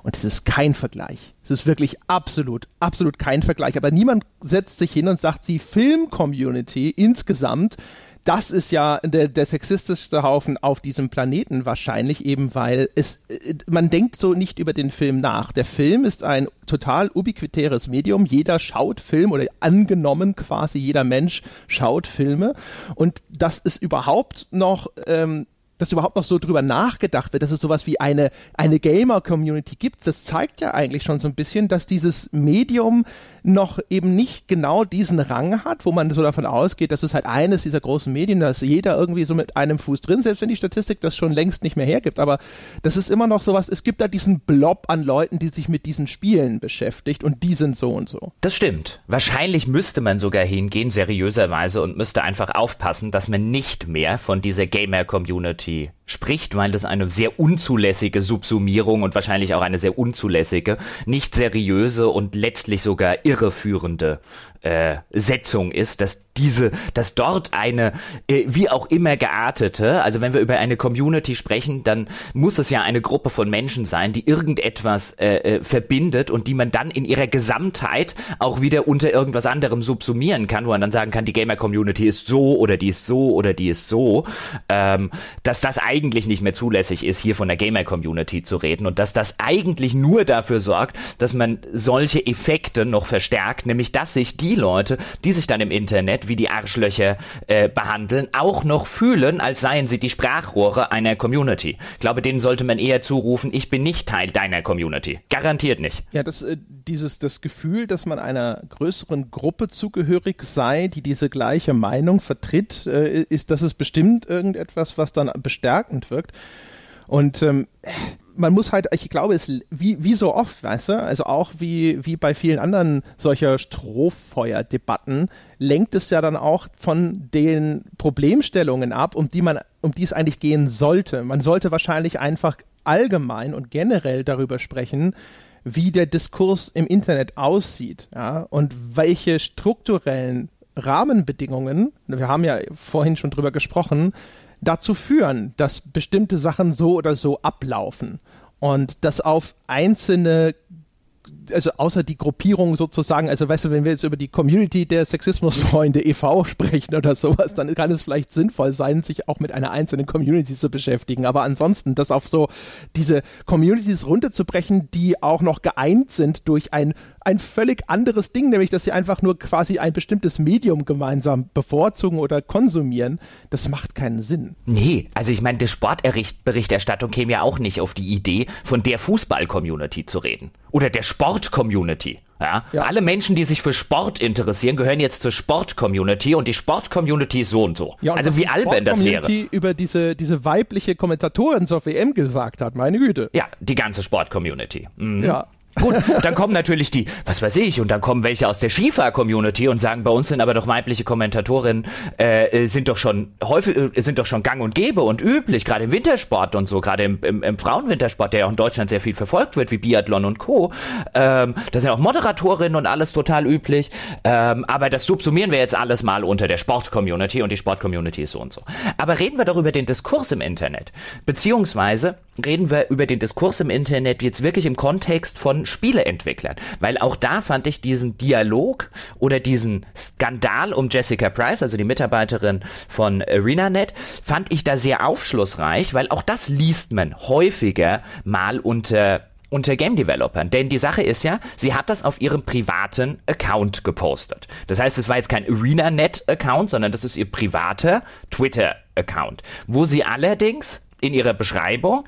Und es ist kein Vergleich. Es ist wirklich absolut, absolut kein Vergleich. Aber niemand setzt sich hin und sagt, die Film-Community insgesamt das ist ja der, der sexistischste Haufen auf diesem Planeten wahrscheinlich eben, weil es, äh, man denkt so nicht über den Film nach. Der Film ist ein total ubiquitäres Medium. Jeder schaut Film oder angenommen quasi jeder Mensch schaut Filme und dass es überhaupt noch ähm, dass überhaupt noch so drüber nachgedacht wird, dass es sowas wie eine, eine Gamer-Community gibt, das zeigt ja eigentlich schon so ein bisschen, dass dieses Medium noch eben nicht genau diesen Rang hat, wo man so davon ausgeht, dass es halt eines dieser großen Medien, dass jeder irgendwie so mit einem Fuß drin, selbst wenn die Statistik das schon längst nicht mehr hergibt, aber das ist immer noch sowas, es gibt da diesen Blob an Leuten, die sich mit diesen Spielen beschäftigt und die sind so und so. Das stimmt. Wahrscheinlich müsste man sogar hingehen, seriöserweise, und müsste einfach aufpassen, dass man nicht mehr von dieser Gamer-Community spricht, weil das eine sehr unzulässige Subsumierung und wahrscheinlich auch eine sehr unzulässige, nicht seriöse und letztlich sogar irreführende äh, Setzung ist, dass diese, dass dort eine äh, wie auch immer geartete, also wenn wir über eine Community sprechen, dann muss es ja eine Gruppe von Menschen sein, die irgendetwas äh, äh, verbindet und die man dann in ihrer Gesamtheit auch wieder unter irgendwas anderem subsumieren kann, wo man dann sagen kann, die Gamer Community ist so oder die ist so oder die ist so, ähm, dass das eigentlich nicht mehr zulässig ist, hier von der Gamer Community zu reden und dass das eigentlich nur dafür sorgt, dass man solche Effekte noch verstärkt, nämlich dass sich die Leute, die sich dann im Internet wie die Arschlöcher äh, behandeln, auch noch fühlen, als seien sie die Sprachrohre einer Community. Ich glaube, denen sollte man eher zurufen, ich bin nicht Teil deiner Community. Garantiert nicht. Ja, das, äh, dieses, das Gefühl, dass man einer größeren Gruppe zugehörig sei, die diese gleiche Meinung vertritt, äh, ist, das ist bestimmt irgendetwas, was dann bestärkend wirkt. Und ähm, man muss halt, ich glaube, es wie, wie so oft, weißt du, also auch wie, wie bei vielen anderen solcher Strohfeuerdebatten, lenkt es ja dann auch von den Problemstellungen ab, um die man, um die es eigentlich gehen sollte. Man sollte wahrscheinlich einfach allgemein und generell darüber sprechen, wie der Diskurs im Internet aussieht, ja, und welche strukturellen Rahmenbedingungen, wir haben ja vorhin schon drüber gesprochen, dazu führen, dass bestimmte Sachen so oder so ablaufen und dass auf einzelne also außer die Gruppierung sozusagen, also weißt du, wenn wir jetzt über die Community der Sexismusfreunde e.V. sprechen oder sowas, dann kann es vielleicht sinnvoll sein, sich auch mit einer einzelnen Community zu beschäftigen. Aber ansonsten, das auf so diese Communities runterzubrechen, die auch noch geeint sind durch ein ein völlig anderes Ding, nämlich dass sie einfach nur quasi ein bestimmtes Medium gemeinsam bevorzugen oder konsumieren, das macht keinen Sinn. Nee, also ich meine, die Sportberichterstattung käme ja auch nicht auf die Idee, von der Fußball-Community zu reden. Oder der Sport-Community. Ja? ja? Alle Menschen, die sich für Sport interessieren, gehören jetzt zur Sport-Community und die Sport-Community ist so und so. Ja, und also wie albern das wäre. über diese, diese weibliche Kommentatorin zur WM gesagt hat, meine Güte. Ja, die ganze Sport-Community. Mhm. Ja. Gut, dann kommen natürlich die, was weiß ich, und dann kommen welche aus der Skifahr-Community und sagen, bei uns sind aber doch weibliche Kommentatorinnen, äh, äh, sind doch schon häufig, äh, sind doch schon gang und gäbe und üblich, gerade im Wintersport und so, gerade im, im, im Frauenwintersport, der ja auch in Deutschland sehr viel verfolgt wird, wie Biathlon und Co. Ähm, da sind auch Moderatorinnen und alles total üblich. Ähm, aber das subsumieren wir jetzt alles mal unter der Sport-Community und die Sport-Community ist so und so. Aber reden wir doch über den Diskurs im Internet. Beziehungsweise reden wir über den Diskurs im Internet jetzt wirklich im Kontext von Spieleentwicklern. Weil auch da fand ich diesen Dialog oder diesen Skandal um Jessica Price, also die Mitarbeiterin von ArenaNet, fand ich da sehr aufschlussreich, weil auch das liest man häufiger mal unter unter Game Developern. Denn die Sache ist ja, sie hat das auf ihrem privaten Account gepostet. Das heißt, es war jetzt kein ArenaNet-Account, sondern das ist ihr privater Twitter-Account, wo sie allerdings in ihrer Beschreibung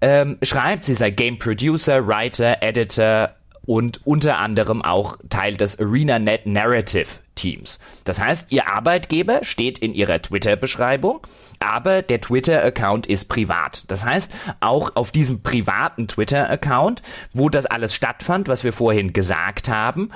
ähm, schreibt, sie sei Game Producer, Writer, Editor und unter anderem auch Teil des ArenaNet Narrative Teams. Das heißt, ihr Arbeitgeber steht in ihrer Twitter-Beschreibung, aber der Twitter-Account ist privat. Das heißt, auch auf diesem privaten Twitter-Account, wo das alles stattfand, was wir vorhin gesagt haben,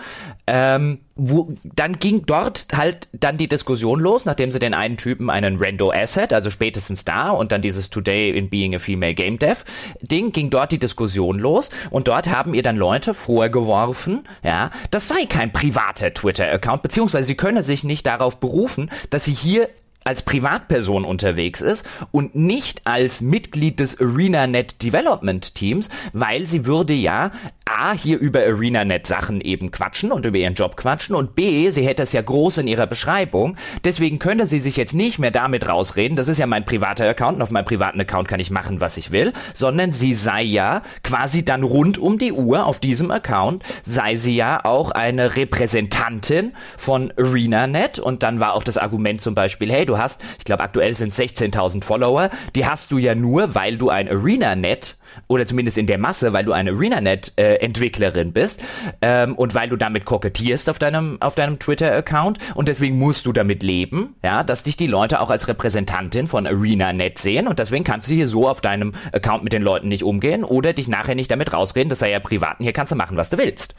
ähm, wo, dann ging dort halt dann die Diskussion los, nachdem sie den einen Typen einen Rando Asset, also spätestens da und dann dieses Today in Being a Female Game Dev Ding, ging dort die Diskussion los und dort haben ihr dann Leute vorgeworfen, ja, das sei kein privater Twitter-Account, beziehungsweise sie könne sich nicht darauf berufen, dass sie hier als Privatperson unterwegs ist und nicht als Mitglied des ArenaNet Development Teams, weil sie würde ja A, hier über ArenaNet Sachen eben quatschen und über ihren Job quatschen und B, sie hätte es ja groß in ihrer Beschreibung, deswegen könnte sie sich jetzt nicht mehr damit rausreden, das ist ja mein privater Account und auf meinem privaten Account kann ich machen, was ich will, sondern sie sei ja quasi dann rund um die Uhr auf diesem Account, sei sie ja auch eine Repräsentantin von ArenaNet und dann war auch das Argument zum Beispiel, hey, du hast, ich glaube aktuell sind 16.000 Follower, die hast du ja nur, weil du ein ArenaNet oder zumindest in der Masse, weil du eine ArenaNet-Entwicklerin äh, bist ähm, und weil du damit kokettierst auf deinem, auf deinem Twitter-Account und deswegen musst du damit leben, ja, dass dich die Leute auch als Repräsentantin von ArenaNet sehen und deswegen kannst du hier so auf deinem Account mit den Leuten nicht umgehen oder dich nachher nicht damit rausreden, das sei ja privat und hier kannst du machen, was du willst.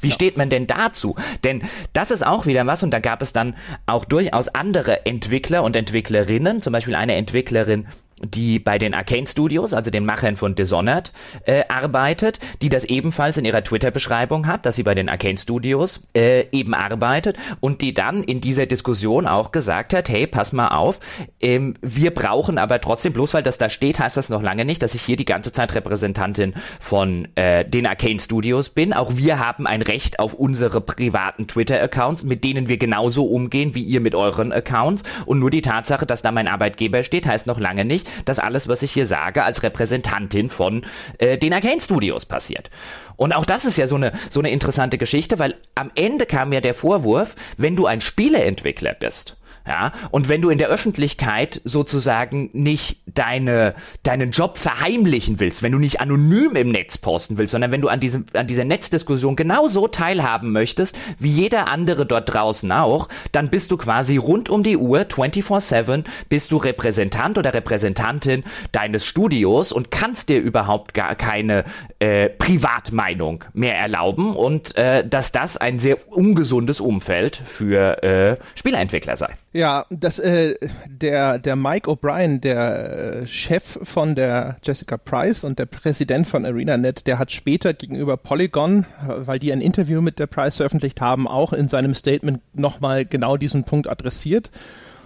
Wie ja. steht man denn dazu? Denn das ist auch wieder was und da gab es dann auch durchaus andere Entwickler und Entwicklerinnen, zum Beispiel eine Entwicklerin, die bei den Arcane Studios, also den Machern von Dishonored, äh, arbeitet, die das ebenfalls in ihrer Twitter-Beschreibung hat, dass sie bei den Arcane Studios äh, eben arbeitet und die dann in dieser Diskussion auch gesagt hat, hey, pass mal auf, ähm, wir brauchen aber trotzdem, bloß weil das da steht, heißt das noch lange nicht, dass ich hier die ganze Zeit Repräsentantin von äh, den Arcane Studios bin. Auch wir haben ein Recht auf unsere privaten Twitter-Accounts, mit denen wir genauso umgehen wie ihr mit euren Accounts. Und nur die Tatsache, dass da mein Arbeitgeber steht, heißt noch lange nicht, dass alles, was ich hier sage, als Repräsentantin von äh, den Arcane Studios passiert. Und auch das ist ja so eine, so eine interessante Geschichte, weil am Ende kam ja der Vorwurf, wenn du ein Spieleentwickler bist, ja, und wenn du in der Öffentlichkeit sozusagen nicht deine, deinen Job verheimlichen willst, wenn du nicht anonym im Netz posten willst, sondern wenn du an, diesem, an dieser Netzdiskussion genauso teilhaben möchtest, wie jeder andere dort draußen auch, dann bist du quasi rund um die Uhr, 24-7, bist du Repräsentant oder Repräsentantin deines Studios und kannst dir überhaupt gar keine äh, Privatmeinung mehr erlauben und äh, dass das ein sehr ungesundes Umfeld für äh, Spieleentwickler sei. Ja, das, äh, der, der Mike O'Brien, der äh, Chef von der Jessica Price und der Präsident von ArenaNet, der hat später gegenüber Polygon, weil die ein Interview mit der Price veröffentlicht haben, auch in seinem Statement nochmal genau diesen Punkt adressiert.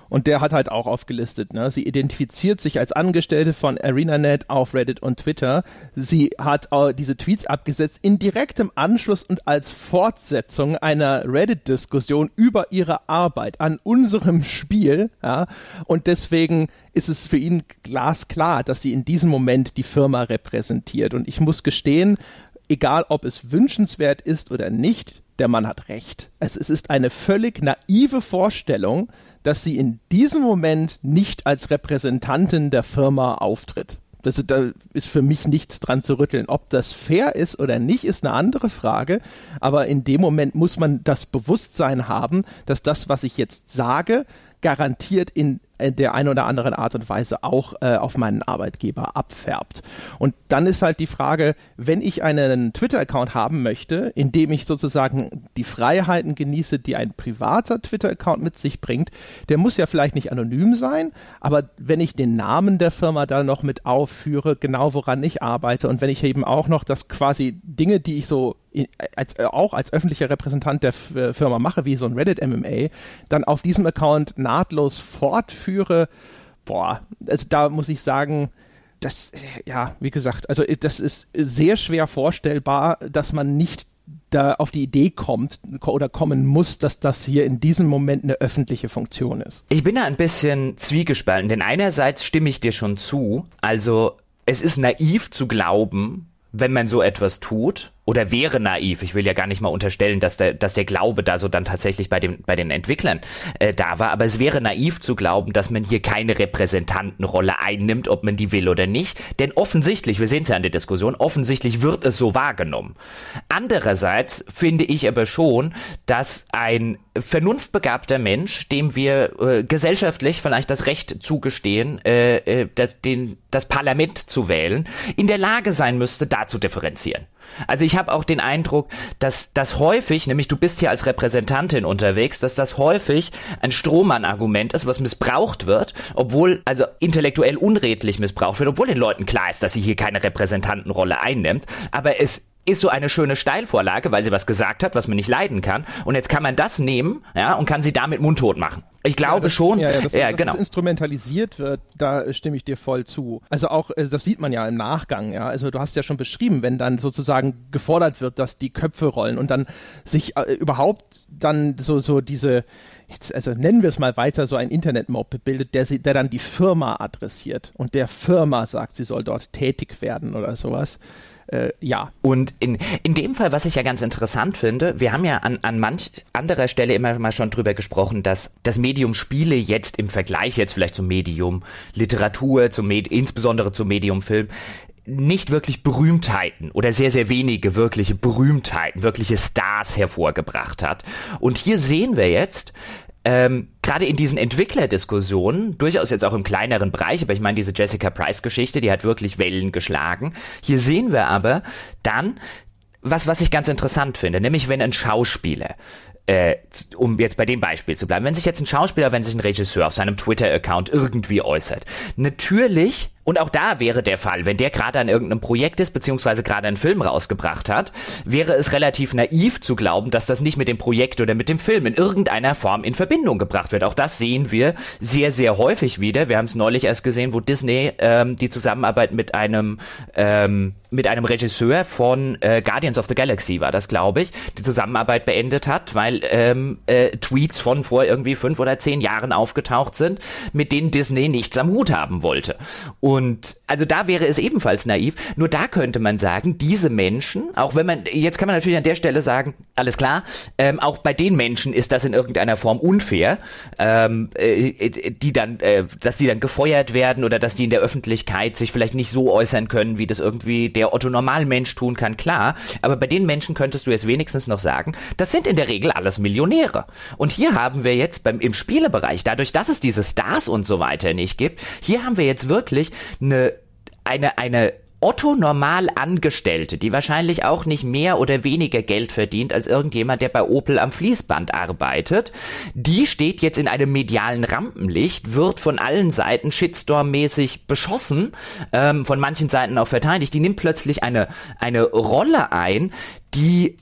Und der hat halt auch aufgelistet. Ne? Sie identifiziert sich als Angestellte von ArenaNet auf Reddit und Twitter. Sie hat diese Tweets abgesetzt in direktem Anschluss und als Fortsetzung einer Reddit-Diskussion über ihre Arbeit an unserem Spiel. Ja? Und deswegen ist es für ihn glasklar, dass sie in diesem Moment die Firma repräsentiert. Und ich muss gestehen, egal ob es wünschenswert ist oder nicht, der Mann hat recht. Es, es ist eine völlig naive Vorstellung, dass sie in diesem Moment nicht als Repräsentantin der Firma auftritt. Das, da ist für mich nichts dran zu rütteln. Ob das fair ist oder nicht, ist eine andere Frage. Aber in dem Moment muss man das Bewusstsein haben, dass das, was ich jetzt sage, garantiert in der einen oder anderen Art und Weise auch äh, auf meinen Arbeitgeber abfärbt. Und dann ist halt die Frage, wenn ich einen Twitter-Account haben möchte, in dem ich sozusagen die Freiheiten genieße, die ein privater Twitter-Account mit sich bringt, der muss ja vielleicht nicht anonym sein, aber wenn ich den Namen der Firma da noch mit aufführe, genau woran ich arbeite und wenn ich eben auch noch das quasi Dinge, die ich so als, äh, auch als öffentlicher Repräsentant der äh, Firma mache, wie so ein Reddit MMA, dann auf diesem Account nahtlos fortführe, boah, also da muss ich sagen, das, äh, ja, wie gesagt, also das ist sehr schwer vorstellbar, dass man nicht da auf die Idee kommt oder kommen muss, dass das hier in diesem Moment eine öffentliche Funktion ist. Ich bin da ein bisschen zwiegespalten, denn einerseits stimme ich dir schon zu, also es ist naiv zu glauben, wenn man so etwas tut, oder wäre naiv. Ich will ja gar nicht mal unterstellen, dass der, dass der Glaube da so dann tatsächlich bei, dem, bei den Entwicklern äh, da war. Aber es wäre naiv zu glauben, dass man hier keine Repräsentantenrolle einnimmt, ob man die will oder nicht. Denn offensichtlich, wir sehen es ja an der Diskussion, offensichtlich wird es so wahrgenommen. Andererseits finde ich aber schon, dass ein vernunftbegabter Mensch, dem wir äh, gesellschaftlich vielleicht das Recht zugestehen, äh, äh, das, den, das Parlament zu wählen, in der Lage sein müsste, da zu differenzieren. Also ich habe auch den Eindruck, dass das häufig, nämlich du bist hier als Repräsentantin unterwegs, dass das häufig ein Strohmann-Argument ist, was missbraucht wird, obwohl, also intellektuell unredlich missbraucht wird, obwohl den Leuten klar ist, dass sie hier keine Repräsentantenrolle einnimmt. Aber es ist so eine schöne Steilvorlage, weil sie was gesagt hat, was man nicht leiden kann. Und jetzt kann man das nehmen, ja, und kann sie damit mundtot machen. Ich glaube ja, das, schon. Ja, ja, dass, ja, dass genau. das instrumentalisiert wird, da stimme ich dir voll zu. Also auch, äh, das sieht man ja im Nachgang, ja. Also du hast ja schon beschrieben, wenn dann sozusagen gefordert wird, dass die Köpfe rollen und dann sich äh, überhaupt dann so, so diese, jetzt, also nennen wir es mal weiter, so ein Internetmob bildet, der, sie, der dann die Firma adressiert und der Firma sagt, sie soll dort tätig werden oder sowas äh, ja. Und in, in dem Fall, was ich ja ganz interessant finde, wir haben ja an, an manch anderer Stelle immer mal schon drüber gesprochen, dass das Medium Spiele jetzt im Vergleich jetzt vielleicht zum Medium Literatur, zum Med insbesondere zum Medium Film, nicht wirklich Berühmtheiten oder sehr, sehr wenige wirkliche Berühmtheiten, wirkliche Stars hervorgebracht hat. Und hier sehen wir jetzt, ähm, gerade in diesen Entwicklerdiskussionen, durchaus jetzt auch im kleineren Bereich, aber ich meine, diese Jessica Price-Geschichte, die hat wirklich Wellen geschlagen. Hier sehen wir aber dann, was, was ich ganz interessant finde, nämlich wenn ein Schauspieler äh, um jetzt bei dem Beispiel zu bleiben, wenn sich jetzt ein Schauspieler, wenn sich ein Regisseur auf seinem Twitter-Account irgendwie äußert, natürlich und auch da wäre der Fall, wenn der gerade an irgendeinem Projekt ist, beziehungsweise gerade einen Film rausgebracht hat, wäre es relativ naiv zu glauben, dass das nicht mit dem Projekt oder mit dem Film in irgendeiner Form in Verbindung gebracht wird. Auch das sehen wir sehr, sehr häufig wieder. Wir haben es neulich erst gesehen, wo Disney ähm, die Zusammenarbeit mit einem ähm, mit einem Regisseur von äh, Guardians of the Galaxy war das, glaube ich, die Zusammenarbeit beendet hat, weil ähm, äh, Tweets von vor irgendwie fünf oder zehn Jahren aufgetaucht sind, mit denen Disney nichts am Hut haben wollte. Und also da wäre es ebenfalls naiv. Nur da könnte man sagen, diese Menschen, auch wenn man, jetzt kann man natürlich an der Stelle sagen, alles klar, ähm, auch bei den Menschen ist das in irgendeiner Form unfair, ähm, äh, die dann, äh, dass die dann gefeuert werden oder dass die in der Öffentlichkeit sich vielleicht nicht so äußern können, wie das irgendwie der Otto Normalmensch tun kann, klar. Aber bei den Menschen könntest du jetzt wenigstens noch sagen, das sind in der Regel alles Millionäre. Und hier haben wir jetzt beim, im Spielebereich, dadurch, dass es diese Stars und so weiter nicht gibt, hier haben wir jetzt wirklich eine, eine, eine Otto normal Angestellte, die wahrscheinlich auch nicht mehr oder weniger Geld verdient als irgendjemand, der bei Opel am Fließband arbeitet, die steht jetzt in einem medialen Rampenlicht, wird von allen Seiten Shitstorm-mäßig beschossen, ähm, von manchen Seiten auch verteidigt. Die nimmt plötzlich eine, eine Rolle ein, die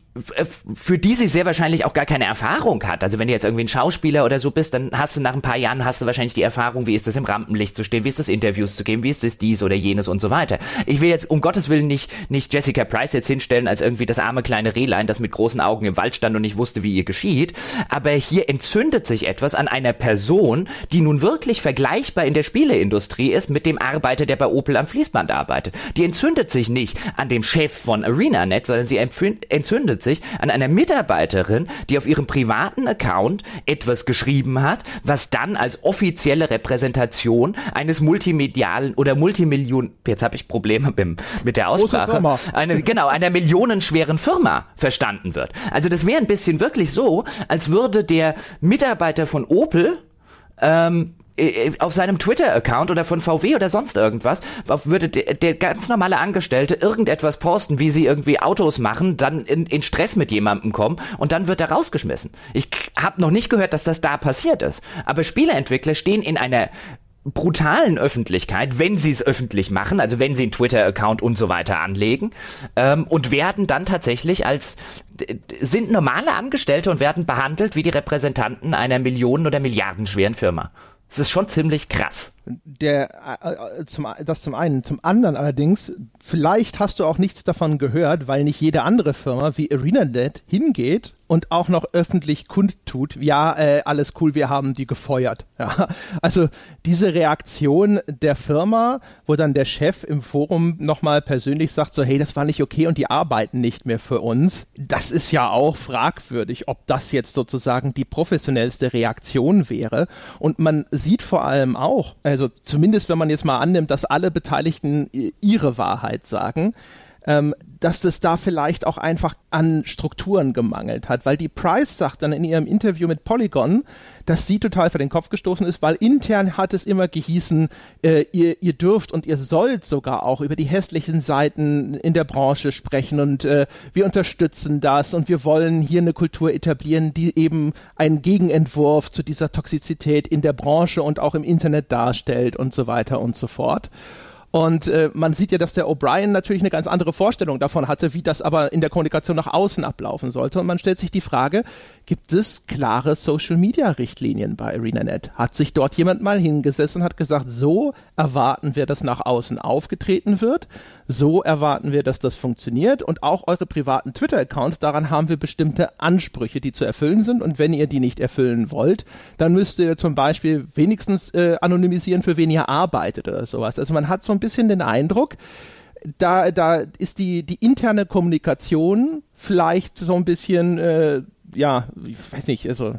für die sie sehr wahrscheinlich auch gar keine Erfahrung hat. Also wenn du jetzt irgendwie ein Schauspieler oder so bist, dann hast du nach ein paar Jahren hast du wahrscheinlich die Erfahrung, wie ist es im Rampenlicht zu stehen, wie ist es Interviews zu geben, wie ist es dies oder jenes und so weiter. Ich will jetzt um Gottes Willen nicht, nicht Jessica Price jetzt hinstellen als irgendwie das arme kleine Rehlein, das mit großen Augen im Wald stand und nicht wusste, wie ihr geschieht. Aber hier entzündet sich etwas an einer Person, die nun wirklich vergleichbar in der Spieleindustrie ist mit dem Arbeiter, der bei Opel am Fließband arbeitet. Die entzündet sich nicht an dem Chef von ArenaNet, sondern sie entzündet sich an einer Mitarbeiterin, die auf ihrem privaten Account etwas geschrieben hat, was dann als offizielle Repräsentation eines multimedialen oder Multimillion, jetzt habe ich Probleme mit, mit der Aussprache, eine, genau, einer millionenschweren Firma verstanden wird. Also das wäre ein bisschen wirklich so, als würde der Mitarbeiter von Opel ähm, äh, äh, auf seinem Twitter-Account oder von VW oder sonst irgendwas, würde der, der, ganz normale Angestellte irgendetwas posten, wie sie irgendwie Autos machen, dann in, in Stress mit jemandem kommen und dann wird er rausgeschmissen. Ich habe noch nicht gehört, dass das da passiert ist. Aber Spieleentwickler stehen in einer brutalen Öffentlichkeit, wenn sie es öffentlich machen, also wenn sie einen Twitter-Account und so weiter anlegen, ähm, und werden dann tatsächlich als sind normale Angestellte und werden behandelt wie die Repräsentanten einer Millionen- oder Milliardenschweren Firma. Es ist schon ziemlich krass. Der, äh, äh, zum, das zum einen. Zum anderen allerdings, vielleicht hast du auch nichts davon gehört, weil nicht jede andere Firma wie ArenaNet hingeht und auch noch öffentlich kundtut, ja, äh, alles cool, wir haben die gefeuert. (laughs) Ja, also diese Reaktion der Firma, wo dann der Chef im Forum nochmal persönlich sagt, so hey, das war nicht okay und die arbeiten nicht mehr für uns, das ist ja auch fragwürdig, ob das jetzt sozusagen die professionellste Reaktion wäre. Und man sieht vor allem auch, also zumindest wenn man jetzt mal annimmt, dass alle Beteiligten ihre Wahrheit sagen, ähm, dass es da vielleicht auch einfach an Strukturen gemangelt hat, weil die Price sagt dann in ihrem Interview mit Polygon, dass sie total vor den Kopf gestoßen ist, weil intern hat es immer gehießen, äh, ihr, ihr dürft und ihr sollt sogar auch über die hässlichen Seiten in der Branche sprechen und äh, wir unterstützen das und wir wollen hier eine Kultur etablieren, die eben einen Gegenentwurf zu dieser Toxizität in der Branche und auch im Internet darstellt und so weiter und so fort. Und äh, man sieht ja, dass der O'Brien natürlich eine ganz andere Vorstellung davon hatte, wie das aber in der Kommunikation nach außen ablaufen sollte. Und man stellt sich die Frage, gibt es klare Social-Media-Richtlinien bei ArenaNet? Hat sich dort jemand mal hingesessen und hat gesagt, so erwarten wir, dass nach außen aufgetreten wird, so erwarten wir, dass das funktioniert und auch eure privaten Twitter-Accounts, daran haben wir bestimmte Ansprüche, die zu erfüllen sind und wenn ihr die nicht erfüllen wollt, dann müsst ihr zum Beispiel wenigstens äh, anonymisieren, für wen ihr arbeitet oder sowas. Also man hat so ein bisschen den Eindruck, da, da ist die, die interne Kommunikation vielleicht so ein bisschen äh, ja, ich weiß nicht, also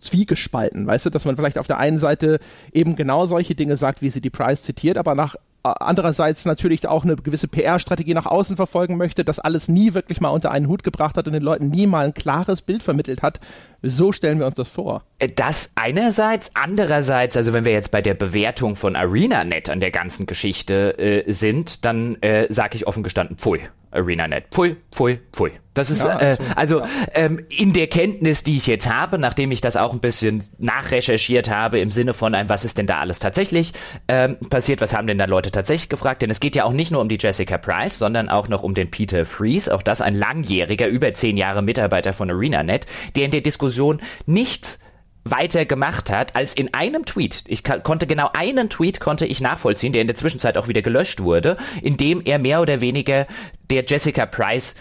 zwiegespalten, weißt du, dass man vielleicht auf der einen Seite eben genau solche Dinge sagt, wie sie die Price zitiert, aber nach andererseits natürlich auch eine gewisse PR-Strategie nach außen verfolgen möchte, das alles nie wirklich mal unter einen Hut gebracht hat und den Leuten nie mal ein klares Bild vermittelt hat. So stellen wir uns das vor. Äh, das einerseits, andererseits, also wenn wir jetzt bei der Bewertung von ArenaNet an der ganzen Geschichte äh, sind, dann äh, sage ich offen gestanden, pfui. ArenaNet. Pfui, pfui, pfui. Das ist ja, äh, also ja. ähm, in der Kenntnis, die ich jetzt habe, nachdem ich das auch ein bisschen nachrecherchiert habe im Sinne von einem, was ist denn da alles tatsächlich ähm, passiert, was haben denn da Leute tatsächlich gefragt? Denn es geht ja auch nicht nur um die Jessica Price, sondern auch noch um den Peter Fries, auch das ein langjähriger, über zehn Jahre Mitarbeiter von ArenaNet, der in der Diskussion nichts weiter gemacht hat, als in einem Tweet. Ich konnte genau einen Tweet konnte ich nachvollziehen, der in der Zwischenzeit auch wieder gelöscht wurde, in dem er mehr oder weniger der Jessica Price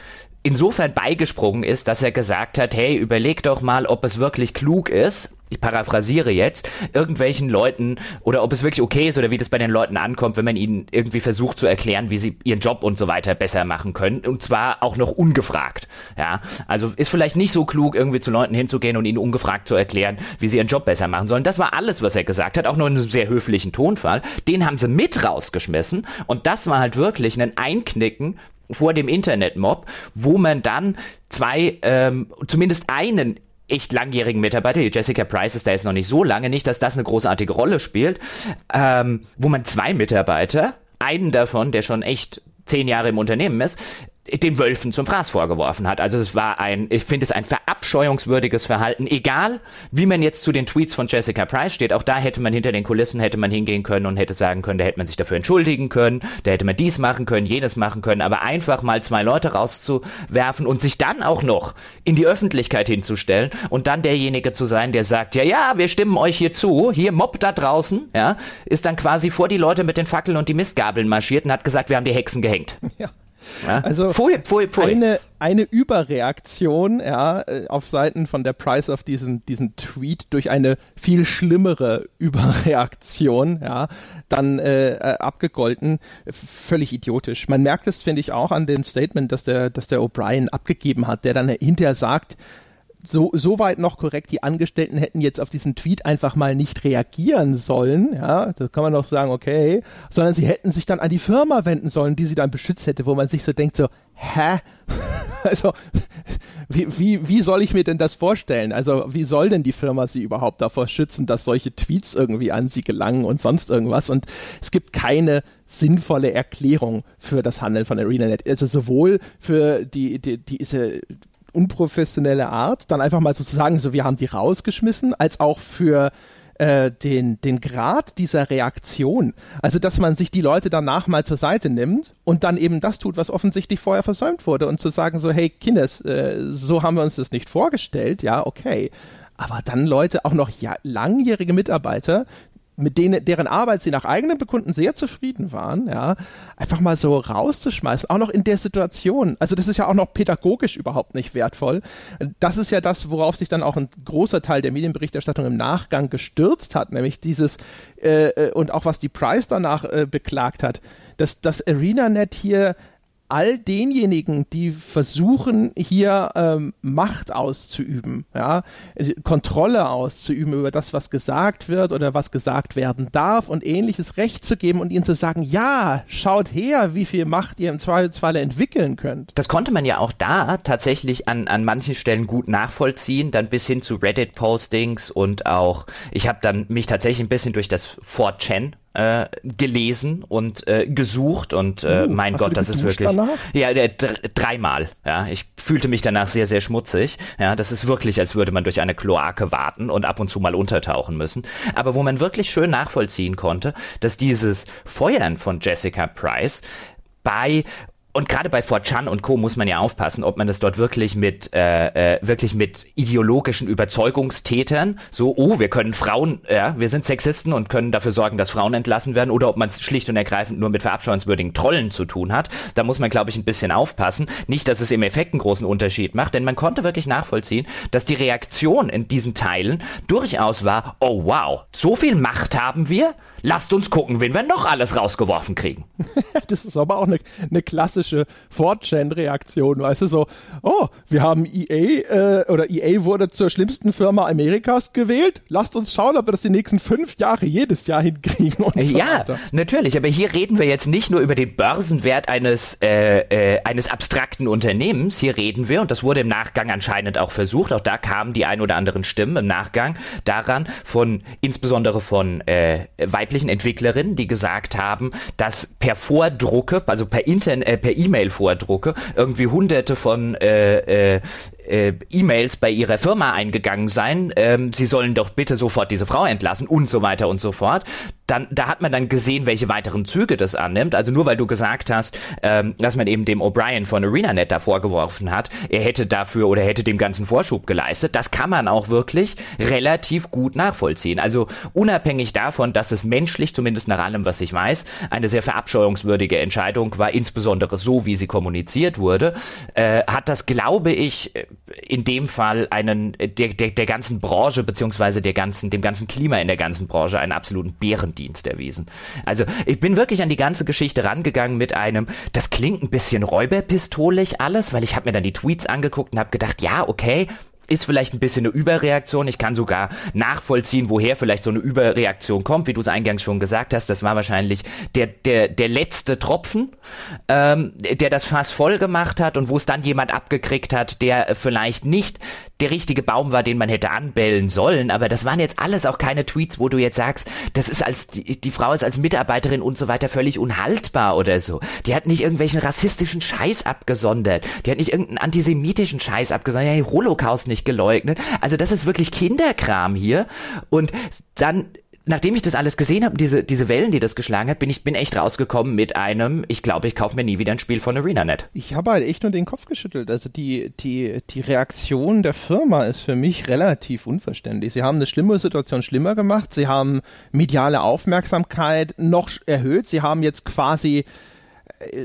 insofern beigesprungen ist, dass er gesagt hat, hey, überleg doch mal, ob es wirklich klug ist, ich paraphrasiere jetzt, irgendwelchen Leuten oder ob es wirklich okay ist oder wie das bei den Leuten ankommt, wenn man ihnen irgendwie versucht zu erklären, wie sie ihren Job und so weiter besser machen können und zwar auch noch ungefragt. Ja, also ist vielleicht nicht so klug, irgendwie zu Leuten hinzugehen und ihnen ungefragt zu erklären, wie sie ihren Job besser machen sollen. Das war alles, was er gesagt hat, auch nur in einem sehr höflichen Tonfall. Den haben sie mit rausgeschmissen und das war halt wirklich ein Einknicken vor dem Internetmob, wo man dann zwei, ähm, zumindest einen echt langjährigen Mitarbeiter, die Jessica Price ist da jetzt noch nicht so lange, nicht, dass das eine großartige Rolle spielt, ähm, wo man zwei Mitarbeiter, einen davon, der schon echt zehn Jahre im Unternehmen ist, den Wölfen zum Fraß vorgeworfen hat. Also es war ein, ich finde es ein verabscheuungswürdiges Verhalten, egal wie man jetzt zu den Tweets von Jessica Price steht. Auch da hätte man hinter den Kulissen, hätte man hingehen können und hätte sagen können, da hätte man sich dafür entschuldigen können, da hätte man dies machen können, jenes machen können, aber einfach mal zwei Leute rauszuwerfen und sich dann auch noch in die Öffentlichkeit hinzustellen und dann derjenige zu sein, der sagt, ja, ja, wir stimmen euch hier zu, hier Mob da draußen, ja, ist dann quasi vor die Leute mit den Fackeln und die Mistgabeln marschiert und hat gesagt, wir haben die Hexen gehängt. (laughs) Ja. Ja? Also pfui, pfui, pfui. Eine, eine Überreaktion ja, äh, auf Seiten von der Price auf diesen, diesen Tweet durch eine viel schlimmere Überreaktion ja, dann äh, äh, abgegolten. Völlig idiotisch. Man merkt es, finde ich, auch an dem Statement, das der, das der O'Brien abgegeben hat, der dann hinterher sagt, so, so weit noch korrekt, die Angestellten hätten jetzt auf diesen Tweet einfach mal nicht reagieren sollen, ja, da kann man doch sagen, okay, sondern sie hätten sich dann an die Firma wenden sollen, die sie dann beschützt hätte, wo man sich so denkt, so, hä? (laughs) also, wie, wie, wie soll ich mir denn das vorstellen? Also, wie soll denn die Firma sie überhaupt davor schützen, dass solche Tweets irgendwie an sie gelangen und sonst irgendwas? Und es gibt keine sinnvolle Erklärung für das Handeln von ArenaNet. Also sowohl für die, die, diese unprofessionelle Art, dann einfach mal so zu sagen, so wir haben die rausgeschmissen, als auch für äh, den, den Grad dieser Reaktion. Also, dass man sich die Leute danach mal zur Seite nimmt und dann eben das tut, was offensichtlich vorher versäumt wurde und zu sagen so, hey, Kindes, äh, so haben wir uns das nicht vorgestellt, ja, okay. Aber dann Leute, auch noch ja, langjährige Mitarbeiter, mit denen, deren Arbeit sie nach eigenem Bekunden sehr zufrieden waren, ja, einfach mal so rauszuschmeißen, auch noch in der Situation. Also das ist ja auch noch pädagogisch überhaupt nicht wertvoll. Das ist ja das, worauf sich dann auch ein großer Teil der Medienberichterstattung im Nachgang gestürzt hat, nämlich dieses äh, äh und auch was die Price danach äh, beklagt hat, dass das ArenaNet hier all denjenigen, die versuchen, hier ähm, Macht auszuüben, ja, Kontrolle auszuüben über das, was gesagt wird oder was gesagt werden darf und ähnliches Recht zu geben und ihnen zu sagen, ja, schaut her, wie viel Macht ihr im Zweifelsfalle entwickeln könnt. Das konnte man ja auch da tatsächlich an, an manchen Stellen gut nachvollziehen, dann bis hin zu Reddit-Postings und auch, ich habe dann mich tatsächlich ein bisschen durch das 4chan äh, gelesen und äh, gesucht und äh, uh, mein Gott, das ist wirklich danach? ja dreimal. Ja, ich fühlte mich danach sehr sehr schmutzig. Ja, das ist wirklich, als würde man durch eine Kloake warten und ab und zu mal untertauchen müssen. Aber wo man wirklich schön nachvollziehen konnte, dass dieses Feuern von Jessica Price bei und gerade bei 4chan und Co. muss man ja aufpassen, ob man das dort wirklich mit, äh, äh, wirklich mit ideologischen Überzeugungstätern, so, oh, wir können Frauen, ja, wir sind Sexisten und können dafür sorgen, dass Frauen entlassen werden, oder ob man es schlicht und ergreifend nur mit verabscheuenswürdigen Trollen zu tun hat. Da muss man, glaube ich, ein bisschen aufpassen. Nicht, dass es im Effekt einen großen Unterschied macht, denn man konnte wirklich nachvollziehen, dass die Reaktion in diesen Teilen durchaus war, oh wow, so viel Macht haben wir, lasst uns gucken, wen wir noch alles rausgeworfen kriegen. (laughs) das ist aber auch eine, eine klassische 4chan-Reaktion, weißt du, so, oh, wir haben EA äh, oder EA wurde zur schlimmsten Firma Amerikas gewählt, lasst uns schauen, ob wir das die nächsten fünf Jahre jedes Jahr hinkriegen und so Ja, weiter. natürlich, aber hier reden wir jetzt nicht nur über den Börsenwert eines, äh, äh, eines abstrakten Unternehmens, hier reden wir, und das wurde im Nachgang anscheinend auch versucht, auch da kamen die ein oder anderen Stimmen im Nachgang daran, von insbesondere von äh, weiblichen weiblichen Entwicklerinnen, die gesagt haben, dass per Vordrucke, also per Internet, äh, per E-Mail-Vordrucke, irgendwie hunderte von äh, äh, äh, E-Mails bei ihrer Firma eingegangen sein, ähm, sie sollen doch bitte sofort diese Frau entlassen und so weiter und so fort. Dann, da hat man dann gesehen, welche weiteren Züge das annimmt. Also nur weil du gesagt hast, ähm, dass man eben dem O'Brien von ArenaNet da vorgeworfen hat, er hätte dafür oder hätte dem ganzen Vorschub geleistet, das kann man auch wirklich relativ gut nachvollziehen. Also unabhängig davon, dass es menschlich, zumindest nach allem, was ich weiß, eine sehr verabscheuungswürdige Entscheidung war, insbesondere so, wie sie kommuniziert wurde, äh, hat das, glaube ich, in dem Fall einen der, der, der ganzen Branche beziehungsweise der ganzen dem ganzen Klima in der ganzen Branche einen absoluten Bärendienst erwiesen. Also ich bin wirklich an die ganze Geschichte rangegangen mit einem, das klingt ein bisschen räuberpistolig alles, weil ich habe mir dann die Tweets angeguckt und habe gedacht, ja okay, ist vielleicht ein bisschen eine Überreaktion. Ich kann sogar nachvollziehen, woher vielleicht so eine Überreaktion kommt, wie du es eingangs schon gesagt hast. Das war wahrscheinlich der, der, der letzte Tropfen, ähm, der das Fass voll gemacht hat und wo es dann jemand abgekriegt hat, der vielleicht nicht der richtige Baum war, den man hätte anbellen sollen. Aber das waren jetzt alles auch keine Tweets, wo du jetzt sagst, das ist als, die, die Frau ist als Mitarbeiterin und so weiter völlig unhaltbar oder so. Die hat nicht irgendwelchen rassistischen Scheiß abgesondert. Die hat nicht irgendeinen antisemitischen Scheiß abgesondert. Ja, Holocaust nicht geleugnet. Also das ist wirklich Kinderkram hier. Und dann nachdem ich das alles gesehen habe, diese, diese Wellen, die das geschlagen hat, bin ich bin echt rausgekommen mit einem, ich glaube, ich kaufe mir nie wieder ein Spiel von ArenaNet. Ich habe halt echt nur den Kopf geschüttelt. Also die, die, die Reaktion der Firma ist für mich relativ unverständlich. Sie haben eine schlimme Situation schlimmer gemacht. Sie haben mediale Aufmerksamkeit noch erhöht. Sie haben jetzt quasi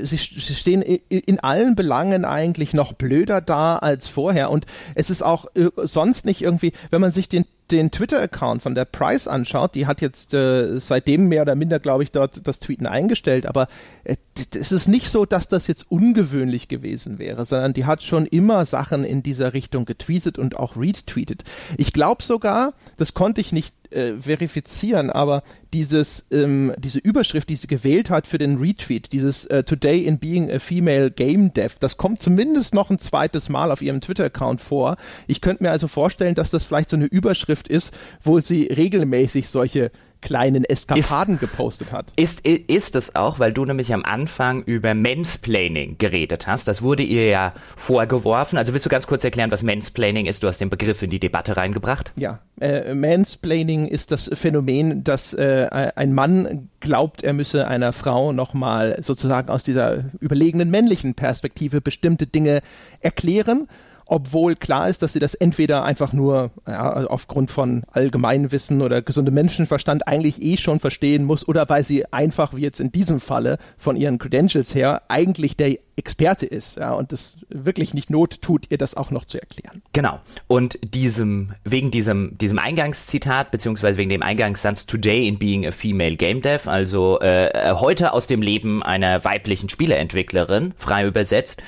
Sie, sie, stehen in allen Belangen eigentlich noch blöder da als vorher. Und es ist auch äh, sonst nicht irgendwie, wenn man sich den den Twitter-Account von der Price anschaut, die hat jetzt äh, seitdem mehr oder minder, glaube ich, dort das Tweeten eingestellt, aber äh, es ist nicht so, dass das jetzt ungewöhnlich gewesen wäre, sondern die hat schon immer Sachen in dieser Richtung getweetet und auch retweetet. Ich glaube sogar, das konnte ich nicht äh, verifizieren, aber dieses, ähm, diese Überschrift, die sie gewählt hat für den Retweet, dieses äh, Today in Being a Female Game Dev, das kommt zumindest noch ein zweites Mal auf ihrem Twitter-Account vor. Ich könnte mir also vorstellen, dass das vielleicht so eine Überschrift ist, wo sie regelmäßig solche kleinen Eskapaden ist, gepostet hat. Ist, ist es auch, weil du nämlich am Anfang über Mansplaining geredet hast. Das wurde ihr ja vorgeworfen. Also willst du ganz kurz erklären, was Mansplaining ist? Du hast den Begriff in die Debatte reingebracht. Ja, äh, Mansplaining ist das Phänomen, dass äh, ein Mann glaubt, er müsse einer Frau nochmal sozusagen aus dieser überlegenen männlichen Perspektive bestimmte Dinge erklären obwohl klar ist, dass sie das entweder einfach nur ja, aufgrund von Allgemeinwissen oder gesundem Menschenverstand eigentlich eh schon verstehen muss oder weil sie einfach, wie jetzt in diesem Falle, von ihren Credentials her eigentlich der Experte ist ja, und es wirklich nicht Not tut, ihr das auch noch zu erklären. Genau. Und diesem, wegen diesem, diesem Eingangszitat, beziehungsweise wegen dem Eingangssatz Today in being a female game dev, also äh, heute aus dem Leben einer weiblichen Spieleentwicklerin, frei übersetzt,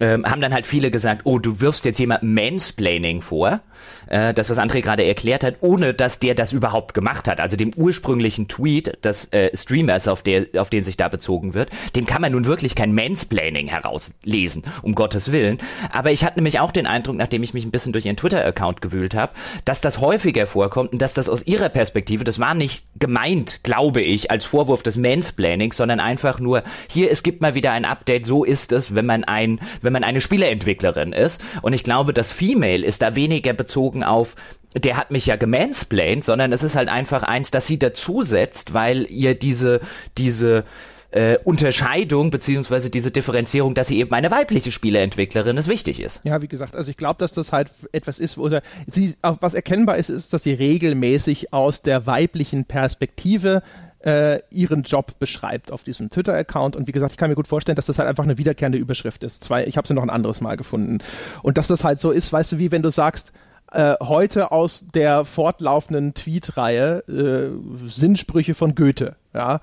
ähm, haben dann halt viele gesagt, oh, du wirfst jetzt jemand Mansplaining vor, äh, das, was André gerade erklärt hat, ohne dass der das überhaupt gemacht hat. Also dem ursprünglichen Tweet des äh, Streamers, auf, der, auf den sich da bezogen wird, dem kann man nun wirklich kein Mansplaining herauslesen, um Gottes Willen. Aber ich hatte nämlich auch den Eindruck, nachdem ich mich ein bisschen durch ihren Twitter-Account gewühlt habe, dass das häufiger vorkommt und dass das aus ihrer Perspektive, das war nicht gemeint, glaube ich, als Vorwurf des Mansplainings, sondern einfach nur, hier, es gibt mal wieder ein Update, so ist es, wenn man ein, wenn man eine Spieleentwicklerin ist. Und ich glaube, das Female ist da weniger bezogen auf der hat mich ja gemansplained, sondern es ist halt einfach eins, das sie dazusetzt, weil ihr diese, diese äh, Unterscheidung beziehungsweise diese Differenzierung, dass sie eben eine weibliche Spieleentwicklerin ist, wichtig ist. Ja, wie gesagt, also ich glaube, dass das halt etwas ist, oder sie, was erkennbar ist, ist, dass sie regelmäßig aus der weiblichen Perspektive äh, ihren Job beschreibt auf diesem Twitter-Account. Und wie gesagt, ich kann mir gut vorstellen, dass das halt einfach eine wiederkehrende Überschrift ist. Zwei, ich habe sie noch ein anderes Mal gefunden. Und dass das halt so ist, weißt du, wie wenn du sagst, äh, heute aus der fortlaufenden Tweet-Reihe äh, Sinnsprüche von Goethe. Ja,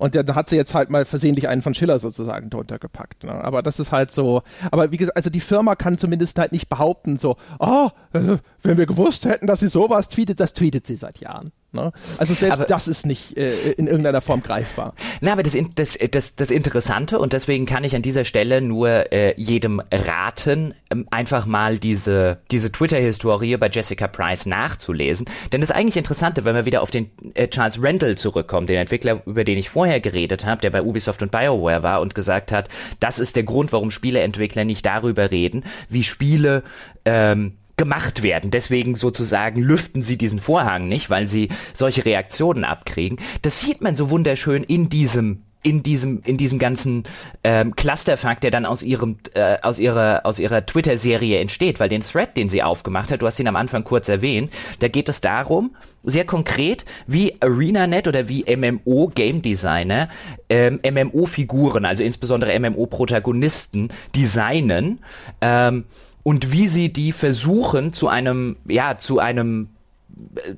und dann hat sie jetzt halt mal versehentlich einen von Schiller sozusagen drunter gepackt. Ne? Aber das ist halt so. Aber wie gesagt, also die Firma kann zumindest halt nicht behaupten, so, oh, (laughs) wenn wir gewusst hätten, dass sie sowas tweetet, das tweetet sie seit Jahren. Ne? Also selbst aber, das ist nicht äh, in irgendeiner Form greifbar. Na, aber das, das, das, das Interessante und deswegen kann ich an dieser Stelle nur äh, jedem raten, ähm, einfach mal diese, diese Twitter-Historie bei Jessica Price nachzulesen. Denn das eigentlich Interessante, wenn wir wieder auf den äh, Charles Randall zurückkommen, den Entwickler, über den ich vorher geredet habe, der bei Ubisoft und BioWare war und gesagt hat, das ist der Grund, warum Spieleentwickler nicht darüber reden, wie Spiele ähm, gemacht werden. Deswegen sozusagen lüften sie diesen Vorhang nicht, weil sie solche Reaktionen abkriegen. Das sieht man so wunderschön in diesem in diesem in diesem ganzen ähm, Clusterfuck, der dann aus ihrem äh, aus ihrer aus ihrer Twitter-Serie entsteht, weil den Thread, den sie aufgemacht hat, du hast ihn am Anfang kurz erwähnt, da geht es darum, sehr konkret, wie ArenaNet oder wie MMO Game Designer ähm, MMO-Figuren, also insbesondere MMO-Protagonisten designen. Ähm, und wie sie die versuchen zu einem, ja, zu einem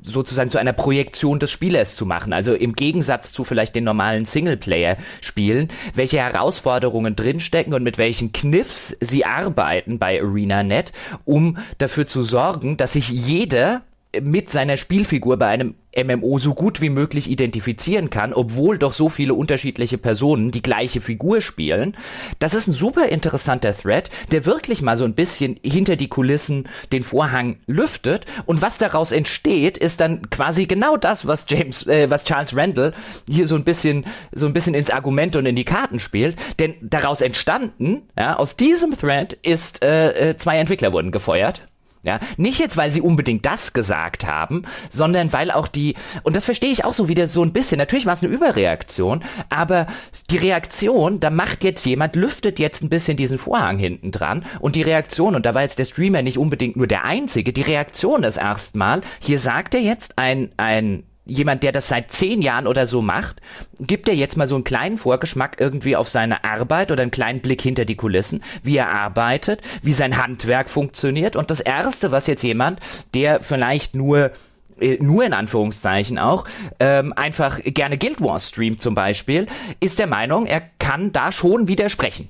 sozusagen zu einer Projektion des Spielers zu machen. Also im Gegensatz zu vielleicht den normalen Singleplayer-Spielen, welche Herausforderungen drinstecken und mit welchen Kniffs sie arbeiten bei ArenaNet, um dafür zu sorgen, dass sich jeder mit seiner Spielfigur bei einem MMO so gut wie möglich identifizieren kann, obwohl doch so viele unterschiedliche Personen die gleiche Figur spielen. Das ist ein super interessanter Thread, der wirklich mal so ein bisschen hinter die Kulissen den Vorhang lüftet. Und was daraus entsteht, ist dann quasi genau das, was James, äh, was Charles Randall hier so ein bisschen, so ein bisschen ins Argument und in die Karten spielt, denn daraus entstanden, ja, aus diesem Thread ist äh, äh zwei Entwickler wurden gefeuert ja, nicht jetzt, weil sie unbedingt das gesagt haben, sondern weil auch die, und das verstehe ich auch so wieder so ein bisschen, natürlich war es eine Überreaktion, aber die Reaktion, da macht jetzt jemand, lüftet jetzt ein bisschen diesen Vorhang hinten dran und die Reaktion, und da war jetzt der Streamer nicht unbedingt nur der Einzige, die Reaktion ist erstmal, hier sagt er jetzt ein, ein jemand, der das seit zehn Jahren oder so macht, gibt er jetzt mal so einen kleinen Vorgeschmack irgendwie auf seine Arbeit oder einen kleinen Blick hinter die Kulissen, wie er arbeitet, wie sein Handwerk funktioniert. Und das Erste, was jetzt jemand, der vielleicht nur äh, nur in Anführungszeichen auch, ähm, einfach gerne Guild Wars streamt zum Beispiel, ist der Meinung, er kann da schon widersprechen.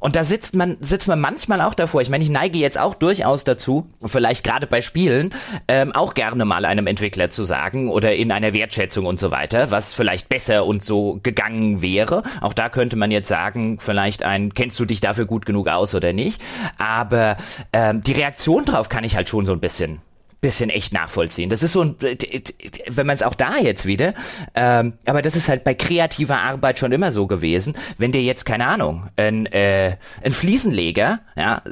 Und da sitzt man, sitzt man manchmal auch davor. Ich meine, ich neige jetzt auch durchaus dazu, vielleicht gerade bei Spielen, ähm, auch gerne mal einem Entwickler zu sagen oder in einer Wertschätzung und so weiter, was vielleicht besser und so gegangen wäre. Auch da könnte man jetzt sagen, vielleicht ein, kennst du dich dafür gut genug aus oder nicht? Aber ähm, die Reaktion drauf kann ich halt schon so ein bisschen bisschen echt nachvollziehen. Das ist so ein, wenn man es auch da jetzt wieder, ähm, aber das ist halt bei kreativer Arbeit schon immer so gewesen. Wenn dir jetzt, keine Ahnung, ein, äh, ein Fliesenleger ja,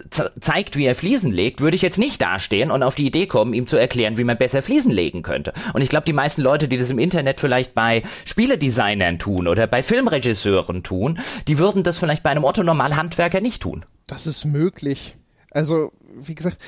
zeigt, wie er Fliesen legt, würde ich jetzt nicht dastehen und auf die Idee kommen, ihm zu erklären, wie man besser Fliesen legen könnte. Und ich glaube, die meisten Leute, die das im Internet vielleicht bei Spieledesignern tun oder bei Filmregisseuren tun, die würden das vielleicht bei einem Otto-Normal-Handwerker nicht tun. Das ist möglich. Also, wie gesagt,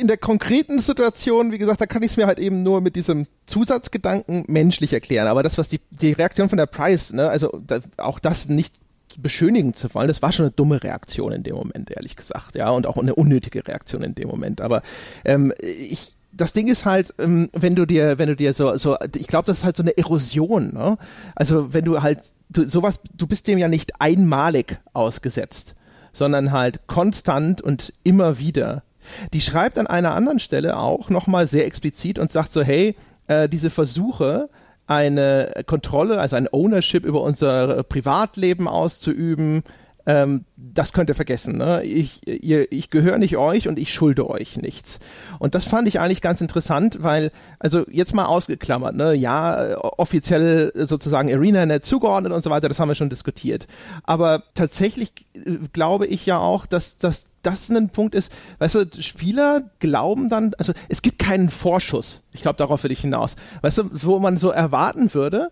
in der konkreten Situation, wie gesagt, da kann ich es mir halt eben nur mit diesem Zusatzgedanken menschlich erklären. Aber das, was die, die Reaktion von der Price, ne, also da, auch das nicht beschönigen zu wollen, das war schon eine dumme Reaktion in dem Moment, ehrlich gesagt, ja, und auch eine unnötige Reaktion in dem Moment. Aber ähm, ich, das Ding ist halt, ähm, wenn du dir, wenn du dir so, so, ich glaube, das ist halt so eine Erosion, ne? Also wenn du halt du, sowas, du bist dem ja nicht einmalig ausgesetzt sondern halt konstant und immer wieder. Die schreibt an einer anderen Stelle auch nochmal sehr explizit und sagt so, hey, äh, diese Versuche, eine Kontrolle, also ein Ownership über unser Privatleben auszuüben, ähm, das könnt ihr vergessen. Ne? Ich, ich gehöre nicht euch und ich schulde euch nichts. Und das fand ich eigentlich ganz interessant, weil, also jetzt mal ausgeklammert, ne? ja, offiziell sozusagen ArenaNet zugeordnet und so weiter, das haben wir schon diskutiert. Aber tatsächlich äh, glaube ich ja auch, dass, dass das ein Punkt ist, weißt du, Spieler glauben dann, also es gibt keinen Vorschuss. Ich glaube, darauf will ich hinaus. Weißt du, wo man so erwarten würde,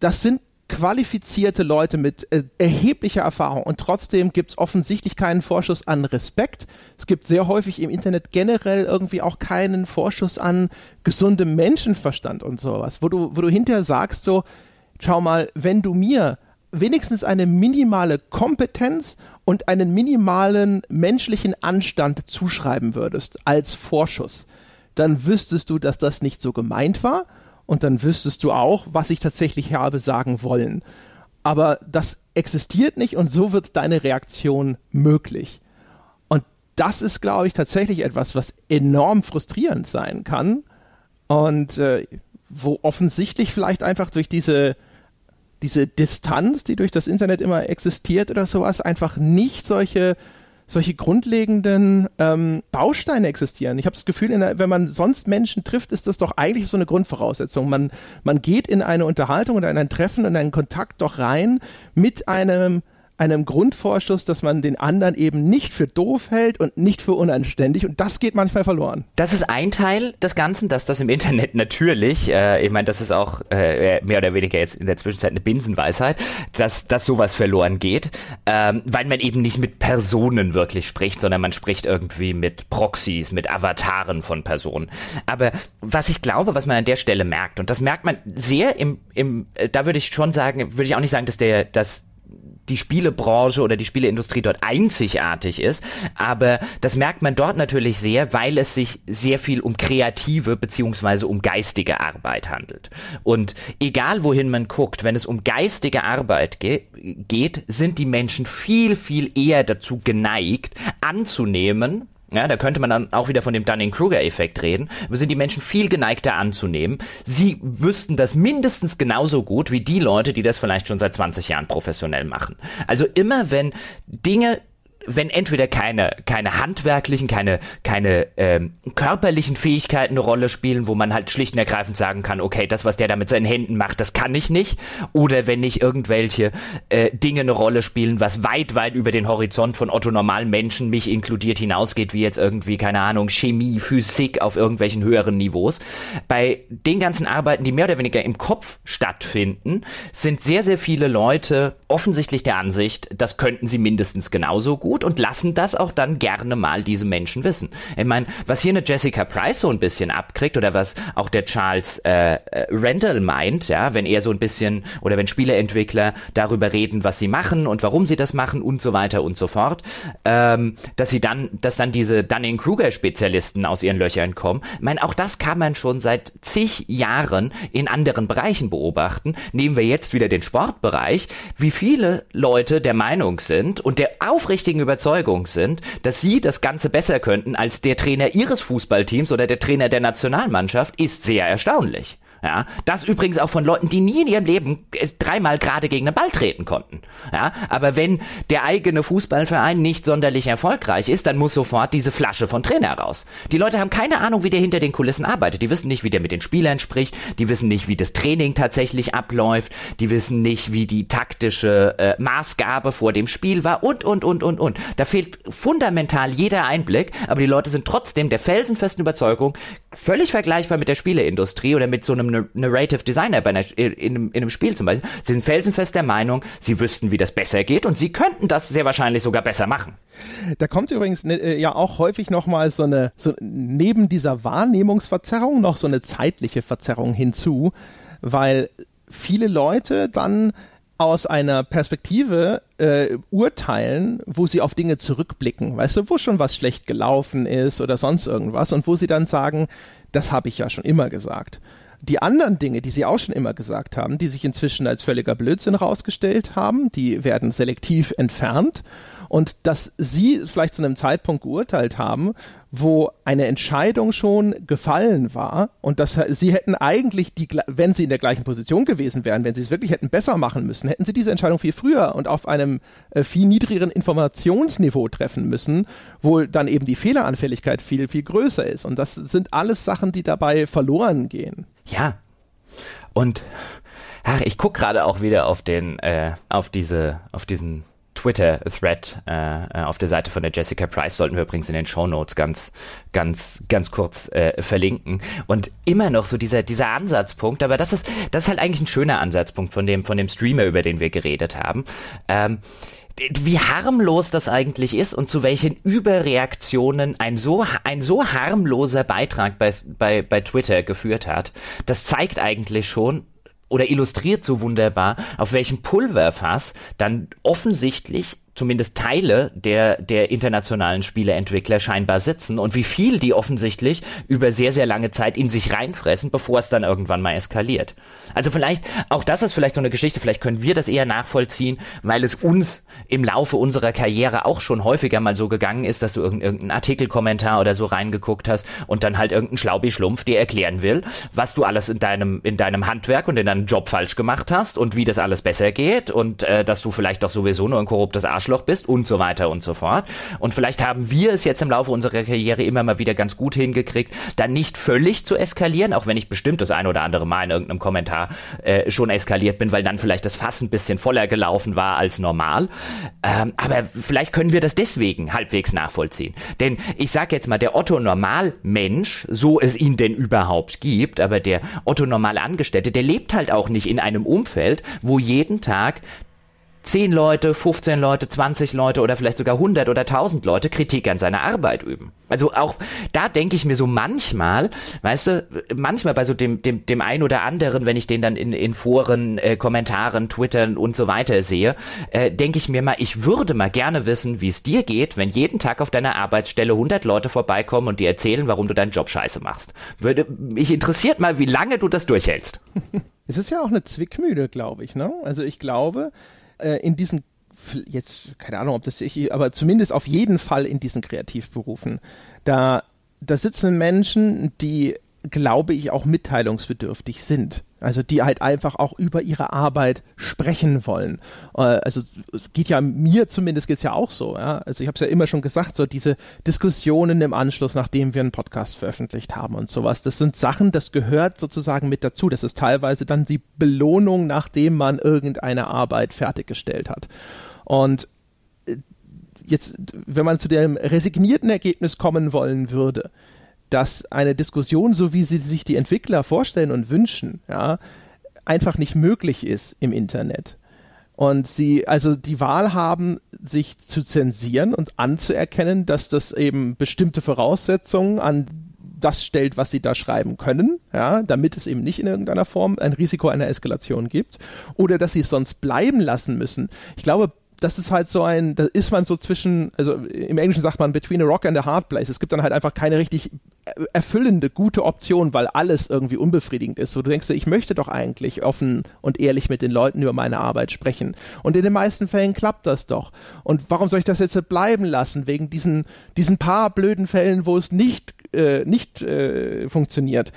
das sind qualifizierte Leute mit äh, erheblicher Erfahrung und trotzdem gibt es offensichtlich keinen Vorschuss an Respekt. Es gibt sehr häufig im Internet generell irgendwie auch keinen Vorschuss an gesundem Menschenverstand und sowas, wo du, wo du hinterher sagst so, schau mal, wenn du mir wenigstens eine minimale Kompetenz und einen minimalen menschlichen Anstand zuschreiben würdest als Vorschuss, dann wüsstest du, dass das nicht so gemeint war und dann wüsstest du auch, was ich tatsächlich habe sagen wollen. Aber das existiert nicht und so wird deine Reaktion möglich. Und das ist, glaube ich, tatsächlich etwas, was enorm frustrierend sein kann und äh, wo offensichtlich vielleicht einfach durch diese diese Distanz, die durch das Internet immer existiert oder sowas, einfach nicht solche solche grundlegenden ähm, Bausteine existieren. Ich habe das Gefühl, der, wenn man sonst Menschen trifft, ist das doch eigentlich so eine Grundvoraussetzung. Man, man geht in eine Unterhaltung oder in ein Treffen, in einen Kontakt doch rein mit einem einem Grundvorschuss, dass man den anderen eben nicht für doof hält und nicht für unanständig und das geht manchmal verloren. Das ist ein Teil des Ganzen, dass das im Internet natürlich, äh, ich meine, das ist auch äh, mehr oder weniger jetzt in der Zwischenzeit eine Binsenweisheit, dass, dass sowas verloren geht, ähm, weil man eben nicht mit Personen wirklich spricht, sondern man spricht irgendwie mit Proxys, mit Avataren von Personen. Aber was ich glaube, was man an der Stelle merkt, und das merkt man sehr im, im äh, da würde ich schon sagen, würde ich auch nicht sagen, dass der, dass die Spielebranche oder die Spieleindustrie dort einzigartig ist. Aber das merkt man dort natürlich sehr, weil es sich sehr viel um kreative beziehungsweise um geistige Arbeit handelt. Und egal wohin man guckt, wenn es um geistige Arbeit ge geht, sind die Menschen viel, viel eher dazu geneigt, anzunehmen, ja, da könnte man dann auch wieder von dem Dunning-Kruger-Effekt reden. Wir sind die Menschen viel geneigter anzunehmen. Sie wüssten das mindestens genauso gut wie die Leute, die das vielleicht schon seit 20 Jahren professionell machen. Also immer wenn Dinge wenn entweder keine, keine handwerklichen, keine, keine ähm, körperlichen Fähigkeiten eine Rolle spielen, wo man halt schlicht und ergreifend sagen kann, okay, das, was der da mit seinen Händen macht, das kann ich nicht. Oder wenn nicht irgendwelche äh, Dinge eine Rolle spielen, was weit, weit über den Horizont von Otto normalen Menschen, mich inkludiert, hinausgeht, wie jetzt irgendwie, keine Ahnung, Chemie, Physik auf irgendwelchen höheren Niveaus. Bei den ganzen Arbeiten, die mehr oder weniger im Kopf stattfinden, sind sehr, sehr viele Leute offensichtlich der Ansicht, das könnten sie mindestens genauso gut gut und lassen das auch dann gerne mal diese Menschen wissen. Ich meine, was hier eine Jessica Price so ein bisschen abkriegt oder was auch der Charles äh, äh, Randall meint, ja, wenn er so ein bisschen oder wenn Spieleentwickler darüber reden, was sie machen und warum sie das machen und so weiter und so fort, ähm, dass sie dann, dass dann diese Dunning-Kruger-Spezialisten aus ihren Löchern kommen. Ich meine, auch das kann man schon seit zig Jahren in anderen Bereichen beobachten. Nehmen wir jetzt wieder den Sportbereich, wie viele Leute der Meinung sind und der aufrichtigen Überzeugung sind, dass sie das Ganze besser könnten als der Trainer ihres Fußballteams oder der Trainer der Nationalmannschaft, ist sehr erstaunlich. Ja, das übrigens auch von Leuten, die nie in ihrem Leben äh, dreimal gerade gegen den Ball treten konnten. Ja, aber wenn der eigene Fußballverein nicht sonderlich erfolgreich ist, dann muss sofort diese Flasche von Trainer raus. Die Leute haben keine Ahnung, wie der hinter den Kulissen arbeitet. Die wissen nicht, wie der mit den Spielern spricht. Die wissen nicht, wie das Training tatsächlich abläuft. Die wissen nicht, wie die taktische äh, Maßgabe vor dem Spiel war und, und, und, und, und. Da fehlt fundamental jeder Einblick, aber die Leute sind trotzdem der felsenfesten Überzeugung, völlig vergleichbar mit der Spieleindustrie oder mit so einem Narrative Designer bei einer, in, in, einem Spiel zum Beispiel, sind felsenfest der Meinung, sie wüssten, wie das besser geht und sie könnten das sehr wahrscheinlich sogar besser machen. Da kommt übrigens ne, äh, ja auch häufig nochmal so eine, so neben dieser Wahrnehmungsverzerrung noch so eine zeitliche Verzerrung hinzu, weil viele Leute dann aus einer Perspektive äh, urteilen, wo sie auf Dinge zurückblicken, weißt du, wo schon was schlecht gelaufen ist oder sonst irgendwas und wo sie dann sagen, das habe ich ja schon immer gesagt. Die anderen Dinge, die sie auch schon immer gesagt haben, die sich inzwischen als völliger Blödsinn rausgestellt haben, die werden selektiv entfernt und dass sie vielleicht zu einem Zeitpunkt geurteilt haben, wo eine Entscheidung schon gefallen war und dass sie hätten eigentlich die, wenn sie in der gleichen Position gewesen wären, wenn sie es wirklich hätten besser machen müssen, hätten sie diese Entscheidung viel früher und auf einem äh, viel niedrigeren Informationsniveau treffen müssen, wo dann eben die Fehleranfälligkeit viel, viel größer ist. Und das sind alles Sachen, die dabei verloren gehen. Ja. Und ach, ich gucke gerade auch wieder auf den, äh, auf diese, auf diesen Twitter-Thread äh, äh, auf der Seite von der Jessica Price sollten wir übrigens in den Show Notes ganz, ganz, ganz kurz äh, verlinken. Und immer noch so dieser, dieser Ansatzpunkt, aber das ist, das ist halt eigentlich ein schöner Ansatzpunkt von dem, von dem Streamer, über den wir geredet haben. Ähm, wie harmlos das eigentlich ist und zu welchen Überreaktionen ein so, ein so harmloser Beitrag bei, bei, bei Twitter geführt hat, das zeigt eigentlich schon, oder illustriert so wunderbar, auf welchem Pulverfass dann offensichtlich zumindest Teile der, der internationalen Spieleentwickler scheinbar sitzen und wie viel die offensichtlich über sehr, sehr lange Zeit in sich reinfressen, bevor es dann irgendwann mal eskaliert. Also vielleicht, auch das ist vielleicht so eine Geschichte, vielleicht können wir das eher nachvollziehen, weil es uns im Laufe unserer Karriere auch schon häufiger mal so gegangen ist, dass du irgendeinen Artikelkommentar oder so reingeguckt hast und dann halt irgendein Schlaubi-Schlumpf dir erklären will, was du alles in deinem, in deinem Handwerk und in deinem Job falsch gemacht hast und wie das alles besser geht und äh, dass du vielleicht doch sowieso nur ein korruptes Arsch Arschloch bist und so weiter und so fort. Und vielleicht haben wir es jetzt im Laufe unserer Karriere immer mal wieder ganz gut hingekriegt, dann nicht völlig zu eskalieren, auch wenn ich bestimmt das ein oder andere Mal in irgendeinem Kommentar äh, schon eskaliert bin, weil dann vielleicht das Fass ein bisschen voller gelaufen war als normal. Ähm, aber vielleicht können wir das deswegen halbwegs nachvollziehen. Denn ich sage jetzt mal, der Otto Normalmensch, so es ihn denn überhaupt gibt, aber der Otto Normal Angestellte, der lebt halt auch nicht in einem Umfeld, wo jeden Tag 10 Leute, 15 Leute, 20 Leute oder vielleicht sogar 100 oder 1000 Leute Kritik an seiner Arbeit üben. Also auch da denke ich mir so manchmal, weißt du, manchmal bei so dem, dem, dem einen oder anderen, wenn ich den dann in, in Foren, äh, Kommentaren, Twittern und so weiter sehe, äh, denke ich mir mal, ich würde mal gerne wissen, wie es dir geht, wenn jeden Tag auf deiner Arbeitsstelle 100 Leute vorbeikommen und dir erzählen, warum du deinen Job scheiße machst. Würde, mich interessiert mal, wie lange du das durchhältst. (laughs) Es ist ja auch eine Zwickmühle, glaube ich, ne? Also ich glaube, äh, in diesen jetzt keine Ahnung, ob das ich, aber zumindest auf jeden Fall in diesen Kreativberufen. Da, da sitzen Menschen, die, glaube ich, auch mitteilungsbedürftig sind. Also die halt einfach auch über ihre Arbeit sprechen wollen. Äh, also es geht ja mir zumindest geht's ja auch so. Ja? Also ich habe es ja immer schon gesagt, so diese Diskussionen im Anschluss, nachdem wir einen Podcast veröffentlicht haben und sowas, das sind Sachen, das gehört sozusagen mit dazu. Das ist teilweise dann die Belohnung, nachdem man irgendeine Arbeit fertiggestellt hat. Und äh, jetzt, wenn man zu dem resignierten Ergebnis kommen wollen würde, dass eine Diskussion, so wie sie sich die Entwickler vorstellen und wünschen, ja, einfach nicht möglich ist im Internet. Und sie also die Wahl haben, sich zu zensieren und anzuerkennen, dass das eben bestimmte Voraussetzungen an das stellt, was sie da schreiben können, ja, damit es eben nicht in irgendeiner Form ein Risiko einer Eskalation gibt, oder dass sie es sonst bleiben lassen müssen. Ich glaube, das ist halt so ein, da ist man so zwischen, also im Englischen sagt man between a rock and a hard place. Es gibt dann halt einfach keine richtig erfüllende, gute Option, weil alles irgendwie unbefriedigend ist. So du denkst, ich möchte doch eigentlich offen und ehrlich mit den Leuten über meine Arbeit sprechen. Und in den meisten Fällen klappt das doch. Und warum soll ich das jetzt bleiben lassen? Wegen diesen, diesen paar blöden Fällen, wo es nicht, äh, nicht äh, funktioniert.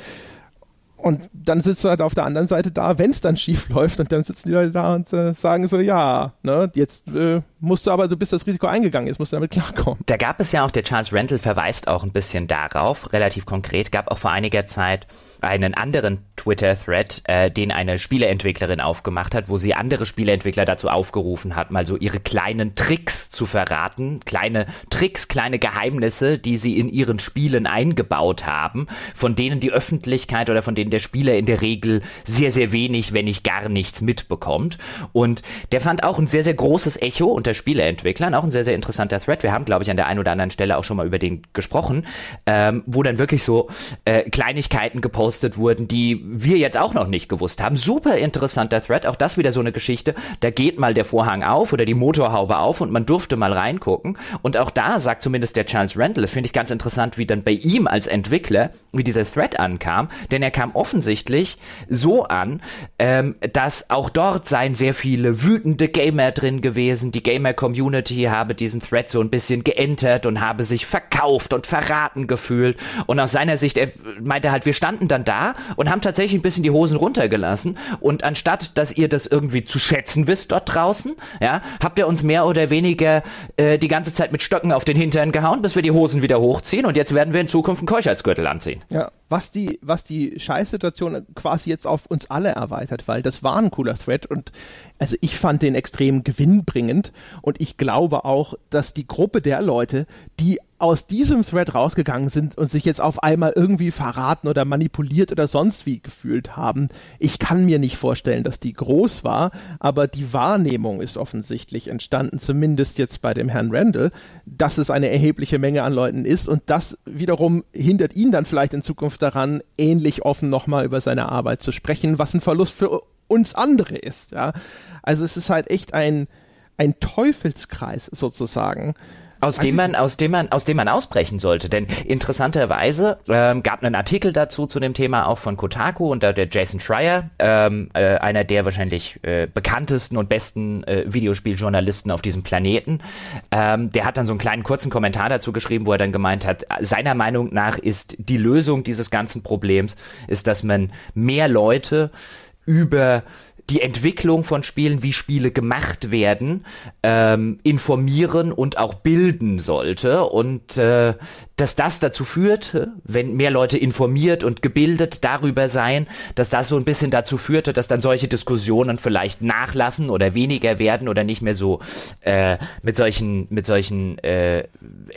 Und dann sitzt du halt auf der anderen Seite da, wenn es dann schief läuft, und dann sitzen die Leute da und äh, sagen so, ja, ne, jetzt äh, musst du aber, du bist das Risiko eingegangen, jetzt musst du damit klarkommen. Da gab es ja auch, der Charles Rental verweist auch ein bisschen darauf, relativ konkret, gab auch vor einiger Zeit einen anderen Twitter-Thread, äh, den eine Spieleentwicklerin aufgemacht hat, wo sie andere Spieleentwickler dazu aufgerufen hat, mal so ihre kleinen Tricks zu verraten, kleine Tricks, kleine Geheimnisse, die sie in ihren Spielen eingebaut haben, von denen die Öffentlichkeit oder von denen der Spieler in der Regel sehr, sehr wenig, wenn nicht gar nichts mitbekommt. Und der fand auch ein sehr, sehr großes Echo unter Spieleentwicklern, auch ein sehr, sehr interessanter Thread. Wir haben, glaube ich, an der einen oder anderen Stelle auch schon mal über den gesprochen, ähm, wo dann wirklich so äh, Kleinigkeiten gepostet wurden, die wir jetzt auch noch nicht gewusst haben. Super interessanter Thread, auch das wieder so eine Geschichte. Da geht mal der Vorhang auf oder die Motorhaube auf und man durfte mal reingucken. Und auch da sagt zumindest der Charles Randall, finde ich ganz interessant, wie dann bei ihm als Entwickler, wie dieser Thread ankam, denn er kam offensichtlich so an, ähm, dass auch dort seien sehr viele wütende Gamer drin gewesen. Die Gamer-Community habe diesen Thread so ein bisschen geentert und habe sich verkauft und verraten gefühlt. Und aus seiner Sicht, er meinte halt, wir standen dann da und haben tatsächlich ein bisschen die Hosen runtergelassen. Und anstatt, dass ihr das irgendwie zu schätzen wisst dort draußen, ja, habt ihr uns mehr oder weniger äh, die ganze Zeit mit Stöcken auf den Hintern gehauen, bis wir die Hosen wieder hochziehen. Und jetzt werden wir in Zukunft einen Keuschheitsgürtel anziehen. Ja, was die, was die Scheißsituation quasi jetzt auf uns alle erweitert, weil das war ein cooler Thread und also ich fand den extrem gewinnbringend und ich glaube auch, dass die Gruppe der Leute, die aus diesem Thread rausgegangen sind und sich jetzt auf einmal irgendwie verraten oder manipuliert oder sonst wie gefühlt haben. Ich kann mir nicht vorstellen, dass die groß war, aber die Wahrnehmung ist offensichtlich entstanden, zumindest jetzt bei dem Herrn Randall, dass es eine erhebliche Menge an Leuten ist und das wiederum hindert ihn dann vielleicht in Zukunft daran, ähnlich offen nochmal über seine Arbeit zu sprechen, was ein Verlust für uns andere ist. Ja? Also es ist halt echt ein, ein Teufelskreis sozusagen aus dem man, aus dem man, aus dem man ausbrechen sollte. Denn interessanterweise ähm, gab einen Artikel dazu zu dem Thema auch von Kotaku und da der Jason Schreier, ähm, äh, einer der wahrscheinlich äh, bekanntesten und besten äh, Videospieljournalisten auf diesem Planeten, ähm, der hat dann so einen kleinen kurzen Kommentar dazu geschrieben, wo er dann gemeint hat, seiner Meinung nach ist die Lösung dieses ganzen Problems, ist, dass man mehr Leute über die Entwicklung von Spielen, wie Spiele gemacht werden, ähm, informieren und auch bilden sollte. Und äh, dass das dazu führte, wenn mehr Leute informiert und gebildet darüber seien, dass das so ein bisschen dazu führte, dass dann solche Diskussionen vielleicht nachlassen oder weniger werden oder nicht mehr so äh, mit solchen, mit solchen, äh,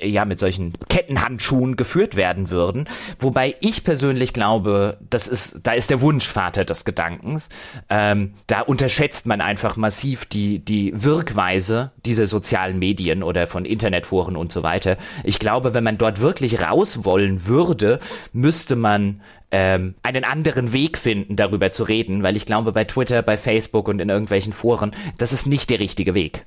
ja, mit solchen Kettenhandschuhen geführt werden würden. Wobei ich persönlich glaube, das ist, da ist der Wunschvater des Gedankens. Ähm, da unterschätzt man einfach massiv die, die Wirkweise dieser sozialen Medien oder von Internetforen und so weiter. Ich glaube, wenn man dort wirklich raus wollen würde, müsste man ähm, einen anderen Weg finden, darüber zu reden, weil ich glaube, bei Twitter, bei Facebook und in irgendwelchen Foren, das ist nicht der richtige Weg.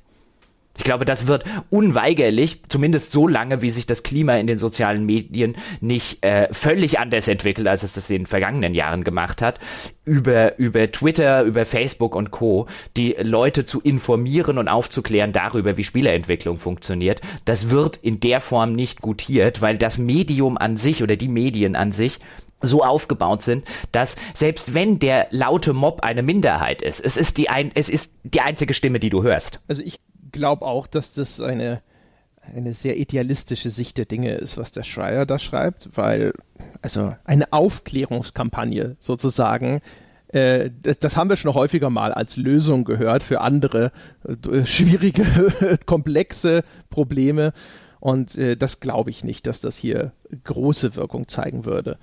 Ich glaube, das wird unweigerlich, zumindest so lange, wie sich das Klima in den sozialen Medien nicht äh, völlig anders entwickelt, als es das in den vergangenen Jahren gemacht hat, über, über Twitter, über Facebook und Co. die Leute zu informieren und aufzuklären darüber, wie Spieleentwicklung funktioniert. Das wird in der Form nicht gutiert, weil das Medium an sich oder die Medien an sich so aufgebaut sind, dass selbst wenn der laute Mob eine Minderheit ist, es ist die ein, es ist die einzige Stimme, die du hörst. Also ich glaube auch, dass das eine, eine sehr idealistische Sicht der Dinge ist, was der Schreier da schreibt, weil, also eine Aufklärungskampagne sozusagen, äh, das, das, haben wir schon häufiger mal als Lösung gehört für andere äh, schwierige, (laughs) komplexe Probleme. Und äh, das glaube ich nicht, dass das hier große Wirkung zeigen würde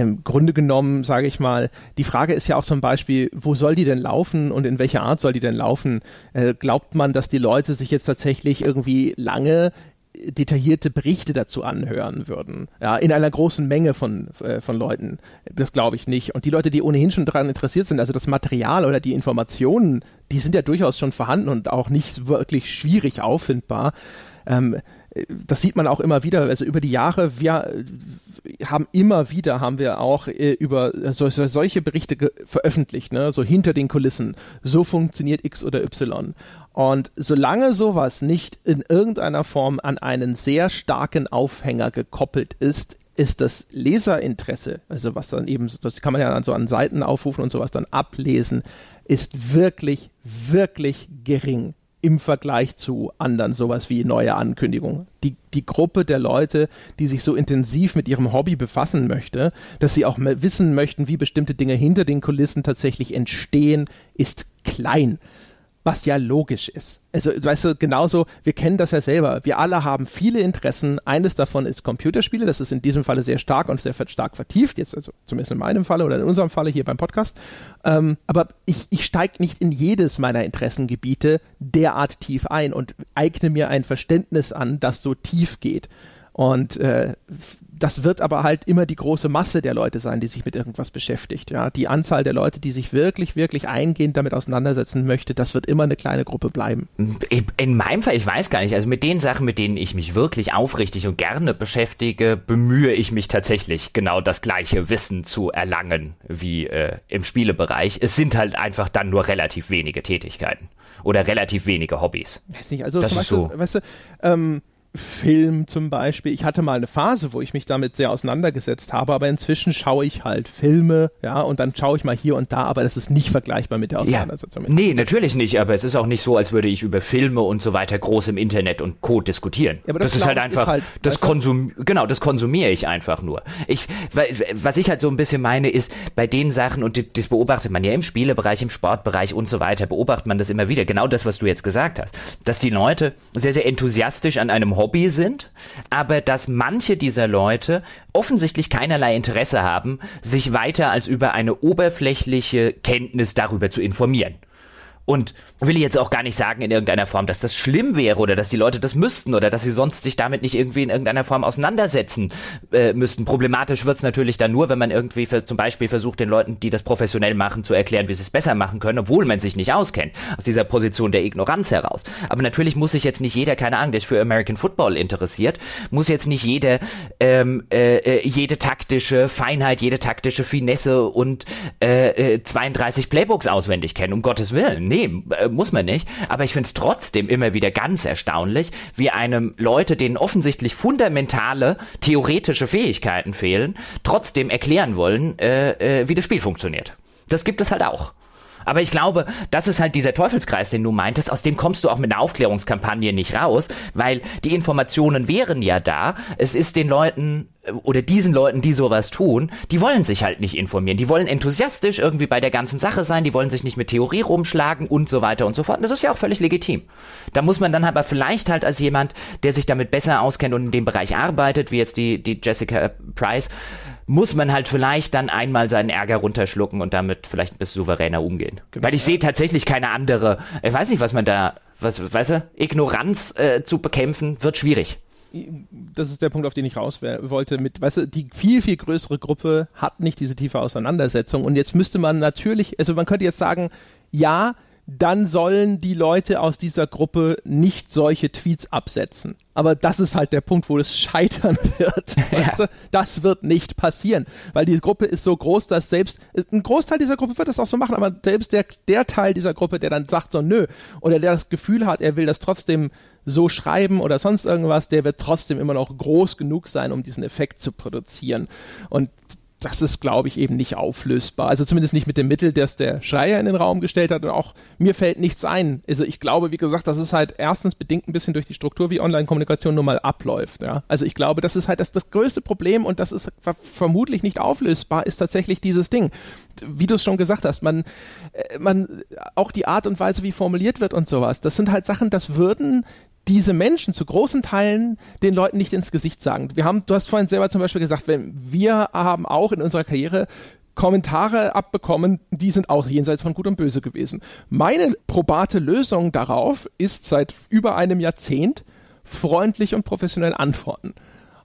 im Grunde genommen, sage ich mal, die Frage ist ja auch zum Beispiel, wo soll die denn laufen und in welcher Art soll die denn laufen? Äh, glaubt man, dass die Leute sich jetzt tatsächlich irgendwie lange detaillierte Berichte dazu anhören würden, ja, in einer großen Menge von, äh, von Leuten. Das glaube ich nicht. Und die Leute, die ohnehin schon daran interessiert sind, also das Material oder die Informationen, die sind ja durchaus schon vorhanden und auch nicht wirklich schwierig auffindbar. Ähm, das sieht man auch immer wieder, also über die Jahre, wir haben immer wieder, haben wir auch äh, über so, solche Berichte veröffentlicht, ne? so hinter den Kulissen, so funktioniert X oder Y. Und solange sowas nicht in irgendeiner Form an einen sehr starken Aufhänger gekoppelt ist, ist das Leserinteresse, also was dann eben, das kann man ja dann so an Seiten aufrufen und sowas dann ablesen, ist wirklich, wirklich gering im Vergleich zu anderen, sowas wie neue Ankündigungen. Die, die Gruppe der Leute, die sich so intensiv mit ihrem Hobby befassen möchte, dass sie auch wissen möchten, wie bestimmte Dinge hinter den Kulissen tatsächlich entstehen, ist klein. Was ja logisch ist. Also, weißt du, genauso, wir kennen das ja selber. Wir alle haben viele Interessen. Eines davon ist Computerspiele. Das ist in diesem Falle sehr stark und sehr stark vertieft. Jetzt, also zumindest in meinem Falle oder in unserem Falle hier beim Podcast. Ähm, aber ich, ich steige nicht in jedes meiner Interessengebiete derart tief ein und eigne mir ein Verständnis an, das so tief geht. Und äh, das wird aber halt immer die große Masse der Leute sein, die sich mit irgendwas beschäftigt. Ja, die Anzahl der Leute, die sich wirklich, wirklich eingehend damit auseinandersetzen möchte, das wird immer eine kleine Gruppe bleiben. In meinem Fall, ich weiß gar nicht, also mit den Sachen, mit denen ich mich wirklich aufrichtig und gerne beschäftige, bemühe ich mich tatsächlich genau das gleiche Wissen zu erlangen wie äh, im Spielebereich. Es sind halt einfach dann nur relativ wenige Tätigkeiten oder relativ wenige Hobbys. Weiß nicht, also das zum Beispiel, so. weißt du, ähm, Film zum Beispiel. Ich hatte mal eine Phase, wo ich mich damit sehr auseinandergesetzt habe, aber inzwischen schaue ich halt Filme, ja, und dann schaue ich mal hier und da, aber das ist nicht vergleichbar mit der Auseinandersetzung. Ja. Nee, natürlich nicht, aber es ist auch nicht so, als würde ich über Filme und so weiter groß im Internet und Code diskutieren. Ja, aber das, das ist halt einfach, ist halt, das Konsum, genau, das konsumiere ich einfach nur. Ich, was ich halt so ein bisschen meine, ist, bei den Sachen, und das beobachtet man ja im Spielebereich, im Sportbereich und so weiter, beobachtet man das immer wieder, genau das, was du jetzt gesagt hast, dass die Leute sehr, sehr enthusiastisch an einem Hobby sind, aber dass manche dieser Leute offensichtlich keinerlei Interesse haben, sich weiter als über eine oberflächliche Kenntnis darüber zu informieren. Und will jetzt auch gar nicht sagen in irgendeiner Form, dass das schlimm wäre oder dass die Leute das müssten oder dass sie sonst sich damit nicht irgendwie in irgendeiner Form auseinandersetzen äh, müssten. Problematisch wird's natürlich dann nur, wenn man irgendwie für, zum Beispiel versucht, den Leuten, die das professionell machen, zu erklären, wie sie es besser machen können, obwohl man sich nicht auskennt. Aus dieser Position der Ignoranz heraus. Aber natürlich muss sich jetzt nicht jeder, keine Ahnung, der sich für American Football interessiert, muss jetzt nicht jeder ähm, äh, äh jede taktische Feinheit, jede taktische Finesse und äh, 32 äh, Playbooks auswendig kennen, um Gottes Willen. Nee, nee, äh, muss man nicht. Aber ich finde es trotzdem immer wieder ganz erstaunlich, wie einem Leute, denen offensichtlich fundamentale theoretische Fähigkeiten fehlen, trotzdem erklären wollen, äh, äh, wie das Spiel funktioniert. Das gibt es halt auch. Aber ich glaube, das ist halt dieser Teufelskreis, den du meintest, aus dem kommst du auch mit einer Aufklärungskampagne nicht raus, weil die Informationen wären ja da. Es ist den Leuten äh, oder diesen Leuten, die sowas tun, die wollen sich halt nicht informieren. Die wollen enthusiastisch irgendwie bei der ganzen Sache sein, die wollen sich nicht mit Theorie rumschlagen und so weiter und so fort. Und das ist ja auch völlig legitim. Da muss man dann aber vielleicht halt als jemand, der sich damit besser auskennt und in dem Bereich arbeitet, wie jetzt die, die Jessica Price, muss man halt vielleicht dann einmal seinen Ärger runterschlucken und damit vielleicht ein bisschen souveräner umgehen. Genau. Weil ich sehe tatsächlich keine andere, ich weiß nicht, was man da, was, weißt du, Ignoranz äh, zu bekämpfen, wird schwierig das ist der Punkt, auf den ich raus wollte. Mit, weißt du, die viel, viel größere Gruppe hat nicht diese tiefe Auseinandersetzung. Und jetzt müsste man natürlich, also man könnte jetzt sagen, ja, dann sollen die Leute aus dieser Gruppe nicht solche Tweets absetzen. Aber das ist halt der Punkt, wo es scheitern (laughs) wird. Weißt du? Das wird nicht passieren, weil die Gruppe ist so groß, dass selbst ein Großteil dieser Gruppe wird das auch so machen, aber selbst der, der Teil dieser Gruppe, der dann sagt so nö, oder der das Gefühl hat, er will das trotzdem so schreiben oder sonst irgendwas, der wird trotzdem immer noch groß genug sein, um diesen Effekt zu produzieren. Und das ist, glaube ich, eben nicht auflösbar. Also zumindest nicht mit dem Mittel, das der Schreier in den Raum gestellt hat. Und auch mir fällt nichts ein. Also ich glaube, wie gesagt, das ist halt erstens bedingt ein bisschen durch die Struktur, wie Online-Kommunikation nun mal abläuft. Ja? Also ich glaube, das ist halt das, das größte Problem und das ist vermutlich nicht auflösbar, ist tatsächlich dieses Ding. Wie du es schon gesagt hast, man, äh, man, auch die Art und Weise, wie formuliert wird und sowas, das sind halt Sachen, das würden diese Menschen zu großen Teilen den Leuten nicht ins Gesicht sagen. Wir haben, du hast vorhin selber zum Beispiel gesagt, wenn wir haben auch in unserer Karriere Kommentare abbekommen, die sind auch jenseits von Gut und Böse gewesen. Meine probate Lösung darauf ist seit über einem Jahrzehnt freundlich und professionell antworten.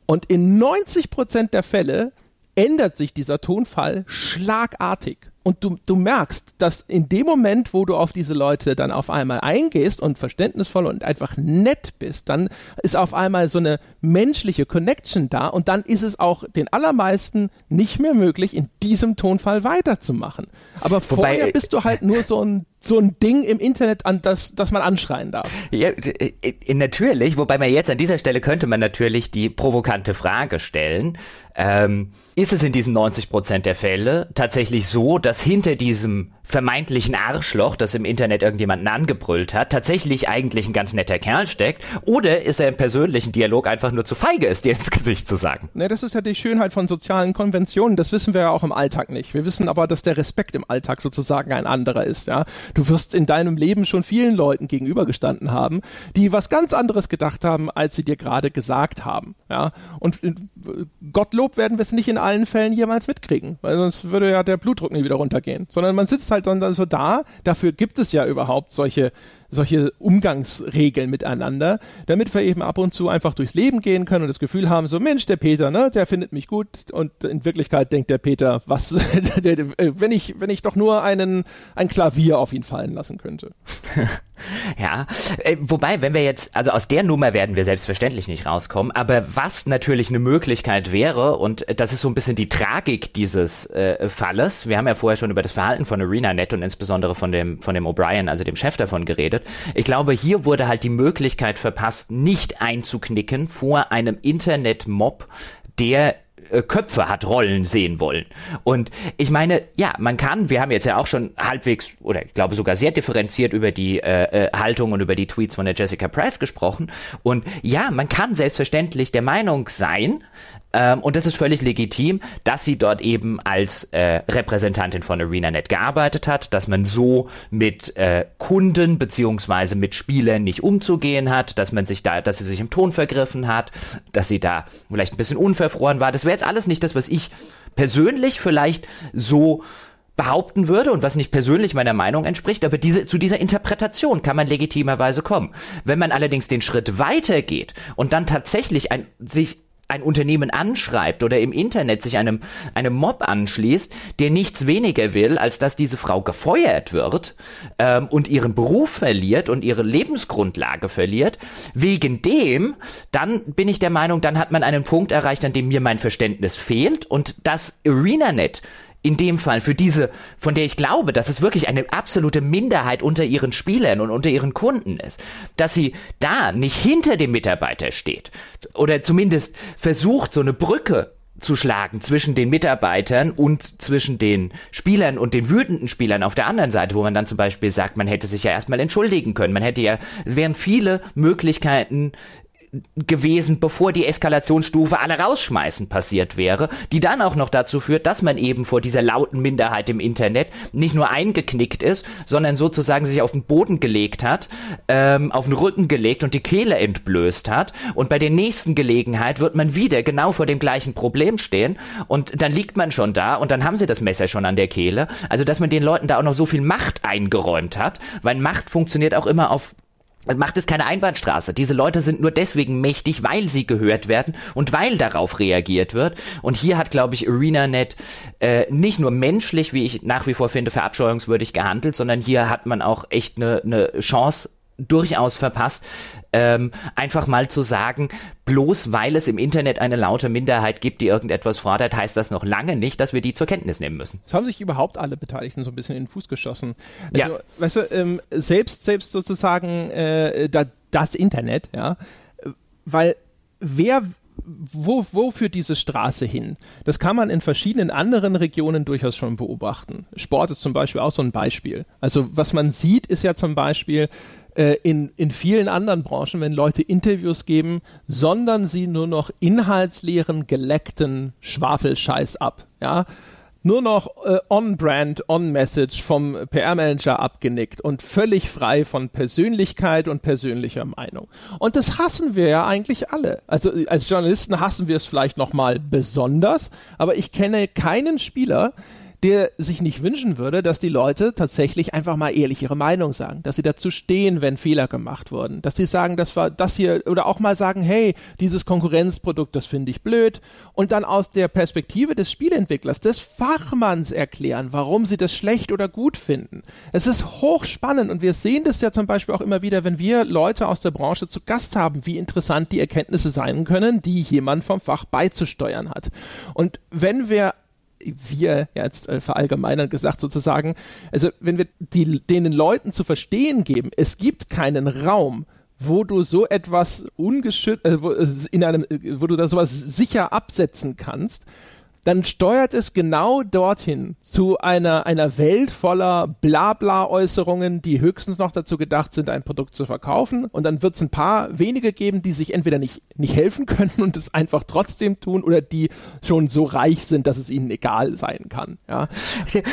Und in 90 Prozent der Fälle ändert sich dieser Tonfall schlagartig. Und du, du merkst, dass in dem Moment, wo du auf diese Leute dann auf einmal eingehst und verständnisvoll und einfach nett bist, dann ist auf einmal so eine menschliche Connection da und dann ist es auch den allermeisten nicht mehr möglich, in diesem Tonfall weiterzumachen. Aber Wobei, vorher bist du halt nur so ein so ein Ding im Internet, an das, das man anschreien darf. Ja, natürlich, wobei man jetzt an dieser Stelle könnte man natürlich die provokante Frage stellen, ähm, ist es in diesen 90 Prozent der Fälle tatsächlich so, dass hinter diesem vermeintlichen Arschloch, das im Internet irgendjemanden angebrüllt hat, tatsächlich eigentlich ein ganz netter Kerl steckt, oder ist er im persönlichen Dialog einfach nur zu feige ist, dir ins Gesicht zu sagen. Ne, das ist ja die Schönheit von sozialen Konventionen, das wissen wir ja auch im Alltag nicht. Wir wissen aber, dass der Respekt im Alltag sozusagen ein anderer ist, ja. Du wirst in deinem Leben schon vielen Leuten gegenübergestanden haben, die was ganz anderes gedacht haben, als sie dir gerade gesagt haben, ja. Und Gottlob werden wir es nicht in allen Fällen jemals mitkriegen, weil sonst würde ja der Blutdruck nie wieder runtergehen, sondern man sitzt halt halt dann so da. Dafür gibt es ja überhaupt solche, solche Umgangsregeln miteinander, damit wir eben ab und zu einfach durchs Leben gehen können und das Gefühl haben, so Mensch, der Peter, ne, der findet mich gut und in Wirklichkeit denkt der Peter, was, (laughs) wenn ich, wenn ich doch nur einen, ein Klavier auf ihn fallen lassen könnte. (laughs) Ja, äh, wobei, wenn wir jetzt, also aus der Nummer werden wir selbstverständlich nicht rauskommen, aber was natürlich eine Möglichkeit wäre, und das ist so ein bisschen die Tragik dieses äh, Falles, wir haben ja vorher schon über das Verhalten von ArenaNet und insbesondere von dem, von dem O'Brien, also dem Chef davon geredet. Ich glaube, hier wurde halt die Möglichkeit verpasst, nicht einzuknicken vor einem Internet-Mob, der äh, Köpfe hat rollen sehen wollen. Und ich meine, ja, man kann, wir haben jetzt ja auch schon halbwegs oder ich glaube sogar sehr differenziert über die äh, äh, Haltung und über die Tweets von der Jessica Price gesprochen. Und ja, man kann selbstverständlich der Meinung sein, ähm, und das ist völlig legitim, dass sie dort eben als äh, Repräsentantin von ArenaNet gearbeitet hat, dass man so mit äh, Kunden beziehungsweise mit Spielern nicht umzugehen hat, dass man sich da, dass sie sich im Ton vergriffen hat, dass sie da vielleicht ein bisschen unverfroren war. Das wäre jetzt alles nicht das, was ich persönlich vielleicht so behaupten würde und was nicht persönlich meiner Meinung entspricht, aber diese, zu dieser Interpretation kann man legitimerweise kommen. Wenn man allerdings den Schritt weitergeht und dann tatsächlich ein, sich ein Unternehmen anschreibt oder im Internet sich einem, einem Mob anschließt, der nichts weniger will, als dass diese Frau gefeuert wird ähm, und ihren Beruf verliert und ihre Lebensgrundlage verliert, wegen dem, dann bin ich der Meinung, dann hat man einen Punkt erreicht, an dem mir mein Verständnis fehlt. Und das ArenaNet in dem Fall für diese, von der ich glaube, dass es wirklich eine absolute Minderheit unter ihren Spielern und unter ihren Kunden ist, dass sie da nicht hinter dem Mitarbeiter steht oder zumindest versucht, so eine Brücke zu schlagen zwischen den Mitarbeitern und zwischen den Spielern und den wütenden Spielern auf der anderen Seite, wo man dann zum Beispiel sagt, man hätte sich ja erstmal entschuldigen können. Man hätte ja, es wären viele Möglichkeiten gewesen, bevor die Eskalationsstufe alle rausschmeißen passiert wäre, die dann auch noch dazu führt, dass man eben vor dieser lauten Minderheit im Internet nicht nur eingeknickt ist, sondern sozusagen sich auf den Boden gelegt hat, ähm, auf den Rücken gelegt und die Kehle entblößt hat. Und bei der nächsten Gelegenheit wird man wieder genau vor dem gleichen Problem stehen und dann liegt man schon da und dann haben sie das Messer schon an der Kehle. Also, dass man den Leuten da auch noch so viel Macht eingeräumt hat, weil Macht funktioniert auch immer auf macht es keine Einbahnstraße. Diese Leute sind nur deswegen mächtig, weil sie gehört werden und weil darauf reagiert wird. Und hier hat, glaube ich, ArenaNet äh, nicht nur menschlich, wie ich nach wie vor finde, verabscheuungswürdig gehandelt, sondern hier hat man auch echt eine ne Chance durchaus verpasst, ähm, einfach mal zu sagen, bloß weil es im Internet eine laute Minderheit gibt, die irgendetwas fordert, heißt das noch lange nicht, dass wir die zur Kenntnis nehmen müssen. Es haben sich überhaupt alle Beteiligten so ein bisschen in den Fuß geschossen. Also, ja. weißt du, ähm, selbst, selbst sozusagen äh, da, das Internet, ja, weil wer wo, wo führt diese Straße hin? Das kann man in verschiedenen anderen Regionen durchaus schon beobachten. Sport ist zum Beispiel auch so ein Beispiel. Also was man sieht, ist ja zum Beispiel, äh, in, in vielen anderen Branchen, wenn Leute Interviews geben, sondern sie nur noch inhaltsleeren, geleckten Schwafelscheiß ab. Ja, nur noch äh, on-brand, on-message vom PR-Manager abgenickt und völlig frei von Persönlichkeit und persönlicher Meinung. Und das hassen wir ja eigentlich alle. Also als Journalisten hassen wir es vielleicht nochmal besonders, aber ich kenne keinen Spieler, der sich nicht wünschen würde, dass die Leute tatsächlich einfach mal ehrlich ihre Meinung sagen, dass sie dazu stehen, wenn Fehler gemacht wurden, dass sie sagen, das war das hier oder auch mal sagen, hey, dieses Konkurrenzprodukt, das finde ich blöd und dann aus der Perspektive des Spielentwicklers, des Fachmanns erklären, warum sie das schlecht oder gut finden. Es ist hochspannend und wir sehen das ja zum Beispiel auch immer wieder, wenn wir Leute aus der Branche zu Gast haben, wie interessant die Erkenntnisse sein können, die jemand vom Fach beizusteuern hat. Und wenn wir wir jetzt äh, verallgemeinern gesagt sozusagen, also wenn wir die, denen Leuten zu verstehen geben, es gibt keinen Raum, wo du so etwas ungeschützt, äh, wo, in einem, wo du da sowas sicher absetzen kannst, dann steuert es genau dorthin zu einer, einer Welt voller Blabla-Äußerungen, die höchstens noch dazu gedacht sind, ein Produkt zu verkaufen. Und dann wird es ein paar wenige geben, die sich entweder nicht, nicht helfen können und es einfach trotzdem tun oder die schon so reich sind, dass es ihnen egal sein kann. Ja.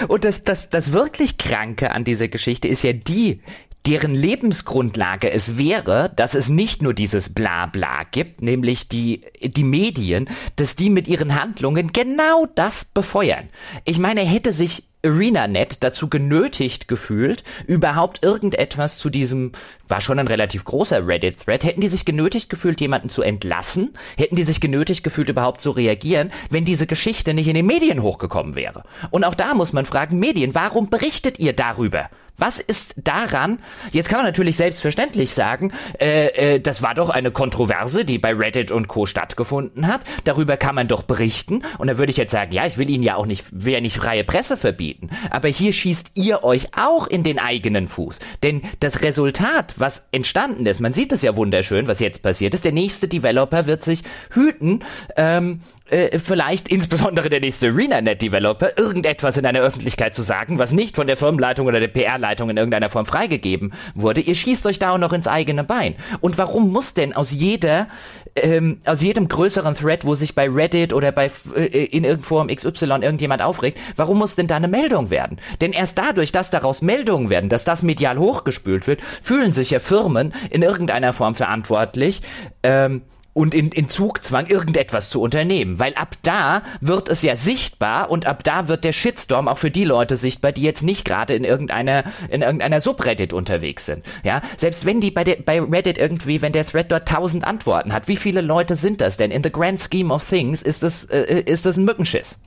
Und das, das, das wirklich Kranke an dieser Geschichte ist ja die, deren Lebensgrundlage es wäre, dass es nicht nur dieses Blabla gibt, nämlich die, die Medien, dass die mit ihren Handlungen genau das befeuern. Ich meine, hätte sich ArenaNet dazu genötigt gefühlt, überhaupt irgendetwas zu diesem, war schon ein relativ großer Reddit-Thread, hätten die sich genötigt gefühlt, jemanden zu entlassen, hätten die sich genötigt gefühlt, überhaupt zu reagieren, wenn diese Geschichte nicht in den Medien hochgekommen wäre. Und auch da muss man fragen, Medien, warum berichtet ihr darüber? Was ist daran? Jetzt kann man natürlich selbstverständlich sagen, äh, äh, das war doch eine Kontroverse, die bei Reddit und Co. stattgefunden hat. Darüber kann man doch berichten. Und da würde ich jetzt sagen, ja, ich will Ihnen ja auch nicht, will ja nicht freie Presse verbieten. Aber hier schießt ihr euch auch in den eigenen Fuß. Denn das Resultat, was entstanden ist, man sieht es ja wunderschön, was jetzt passiert ist. Der nächste Developer wird sich hüten, ähm, äh, vielleicht insbesondere der nächste ArenaNet-Developer irgendetwas in einer Öffentlichkeit zu sagen, was nicht von der Firmenleitung oder der PR-Leitung in irgendeiner Form freigegeben wurde. Ihr schießt euch da auch noch ins eigene Bein. Und warum muss denn aus jeder, ähm, aus jedem größeren Thread, wo sich bei Reddit oder bei äh, in irgendeiner Form XY irgendjemand aufregt, warum muss denn da eine Meldung werden? Denn erst dadurch, dass daraus Meldungen werden, dass das medial hochgespült wird, fühlen sich ja Firmen in irgendeiner Form verantwortlich, ähm, und in, in Zugzwang irgendetwas zu unternehmen, weil ab da wird es ja sichtbar und ab da wird der Shitstorm auch für die Leute sichtbar, die jetzt nicht gerade in irgendeiner in irgendeiner Subreddit unterwegs sind. Ja, selbst wenn die bei der bei Reddit irgendwie, wenn der Thread dort tausend Antworten hat, wie viele Leute sind das denn? In the grand scheme of things ist das äh, ist das ein Mückenschiss.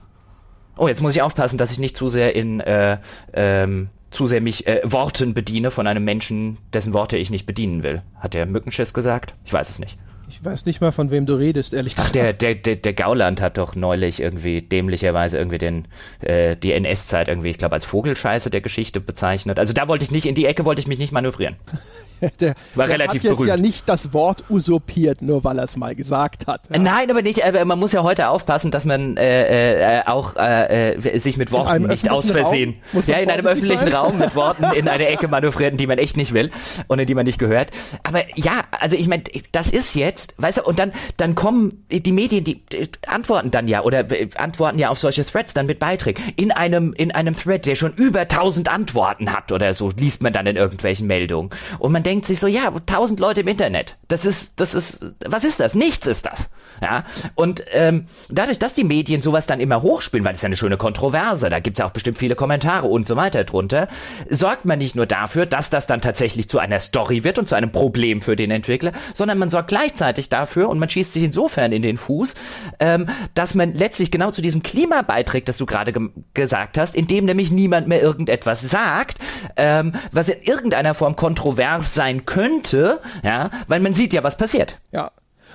Oh, jetzt muss ich aufpassen, dass ich nicht zu sehr in äh, ähm, zu sehr mich äh, Worten bediene von einem Menschen, dessen Worte ich nicht bedienen will. Hat der Mückenschiss gesagt? Ich weiß es nicht. Ich weiß nicht mal, von wem du redest, ehrlich gesagt. Ach, der, der, der, der Gauland hat doch neulich irgendwie dämlicherweise irgendwie den, äh, die NS-Zeit irgendwie, ich glaube, als Vogelscheiße der Geschichte bezeichnet. Also da wollte ich nicht, in die Ecke wollte ich mich nicht manövrieren. (laughs) der, war der relativ hat jetzt berühmt. ja nicht das Wort usurpiert, nur weil er es mal gesagt hat. Ja. Nein, aber nicht. Aber man muss ja heute aufpassen, dass man äh, äh, auch äh, äh sich mit Worten nicht aus Versehen, ja, in einem öffentlichen sein? Raum mit (laughs) Worten in eine Ecke manövrieren, die man echt nicht will und in die man nicht gehört. Aber ja, also ich meine, das ist jetzt, weißt du, und dann dann kommen die Medien, die, die antworten dann ja oder äh, antworten ja auf solche Threads dann mit Beiträgen in einem in einem Thread, der schon über 1000 Antworten hat oder so, liest man dann in irgendwelchen Meldungen und man denkt sich so, ja, tausend Leute im Internet. Das ist, das ist, was ist das? Nichts ist das. Ja, und ähm, dadurch, dass die Medien sowas dann immer hochspielen, weil es ja eine schöne Kontroverse, da gibt's ja auch bestimmt viele Kommentare und so weiter drunter, sorgt man nicht nur dafür, dass das dann tatsächlich zu einer Story wird und zu einem Problem für den Entwickler, sondern man sorgt gleichzeitig dafür und man schießt sich insofern in den Fuß, ähm, dass man letztlich genau zu diesem Klima beiträgt, das du gerade ge gesagt hast, in dem nämlich niemand mehr irgendetwas sagt, ähm, was in irgendeiner Form kontrovers sein könnte, ja, weil man sieht ja, was passiert. Ja.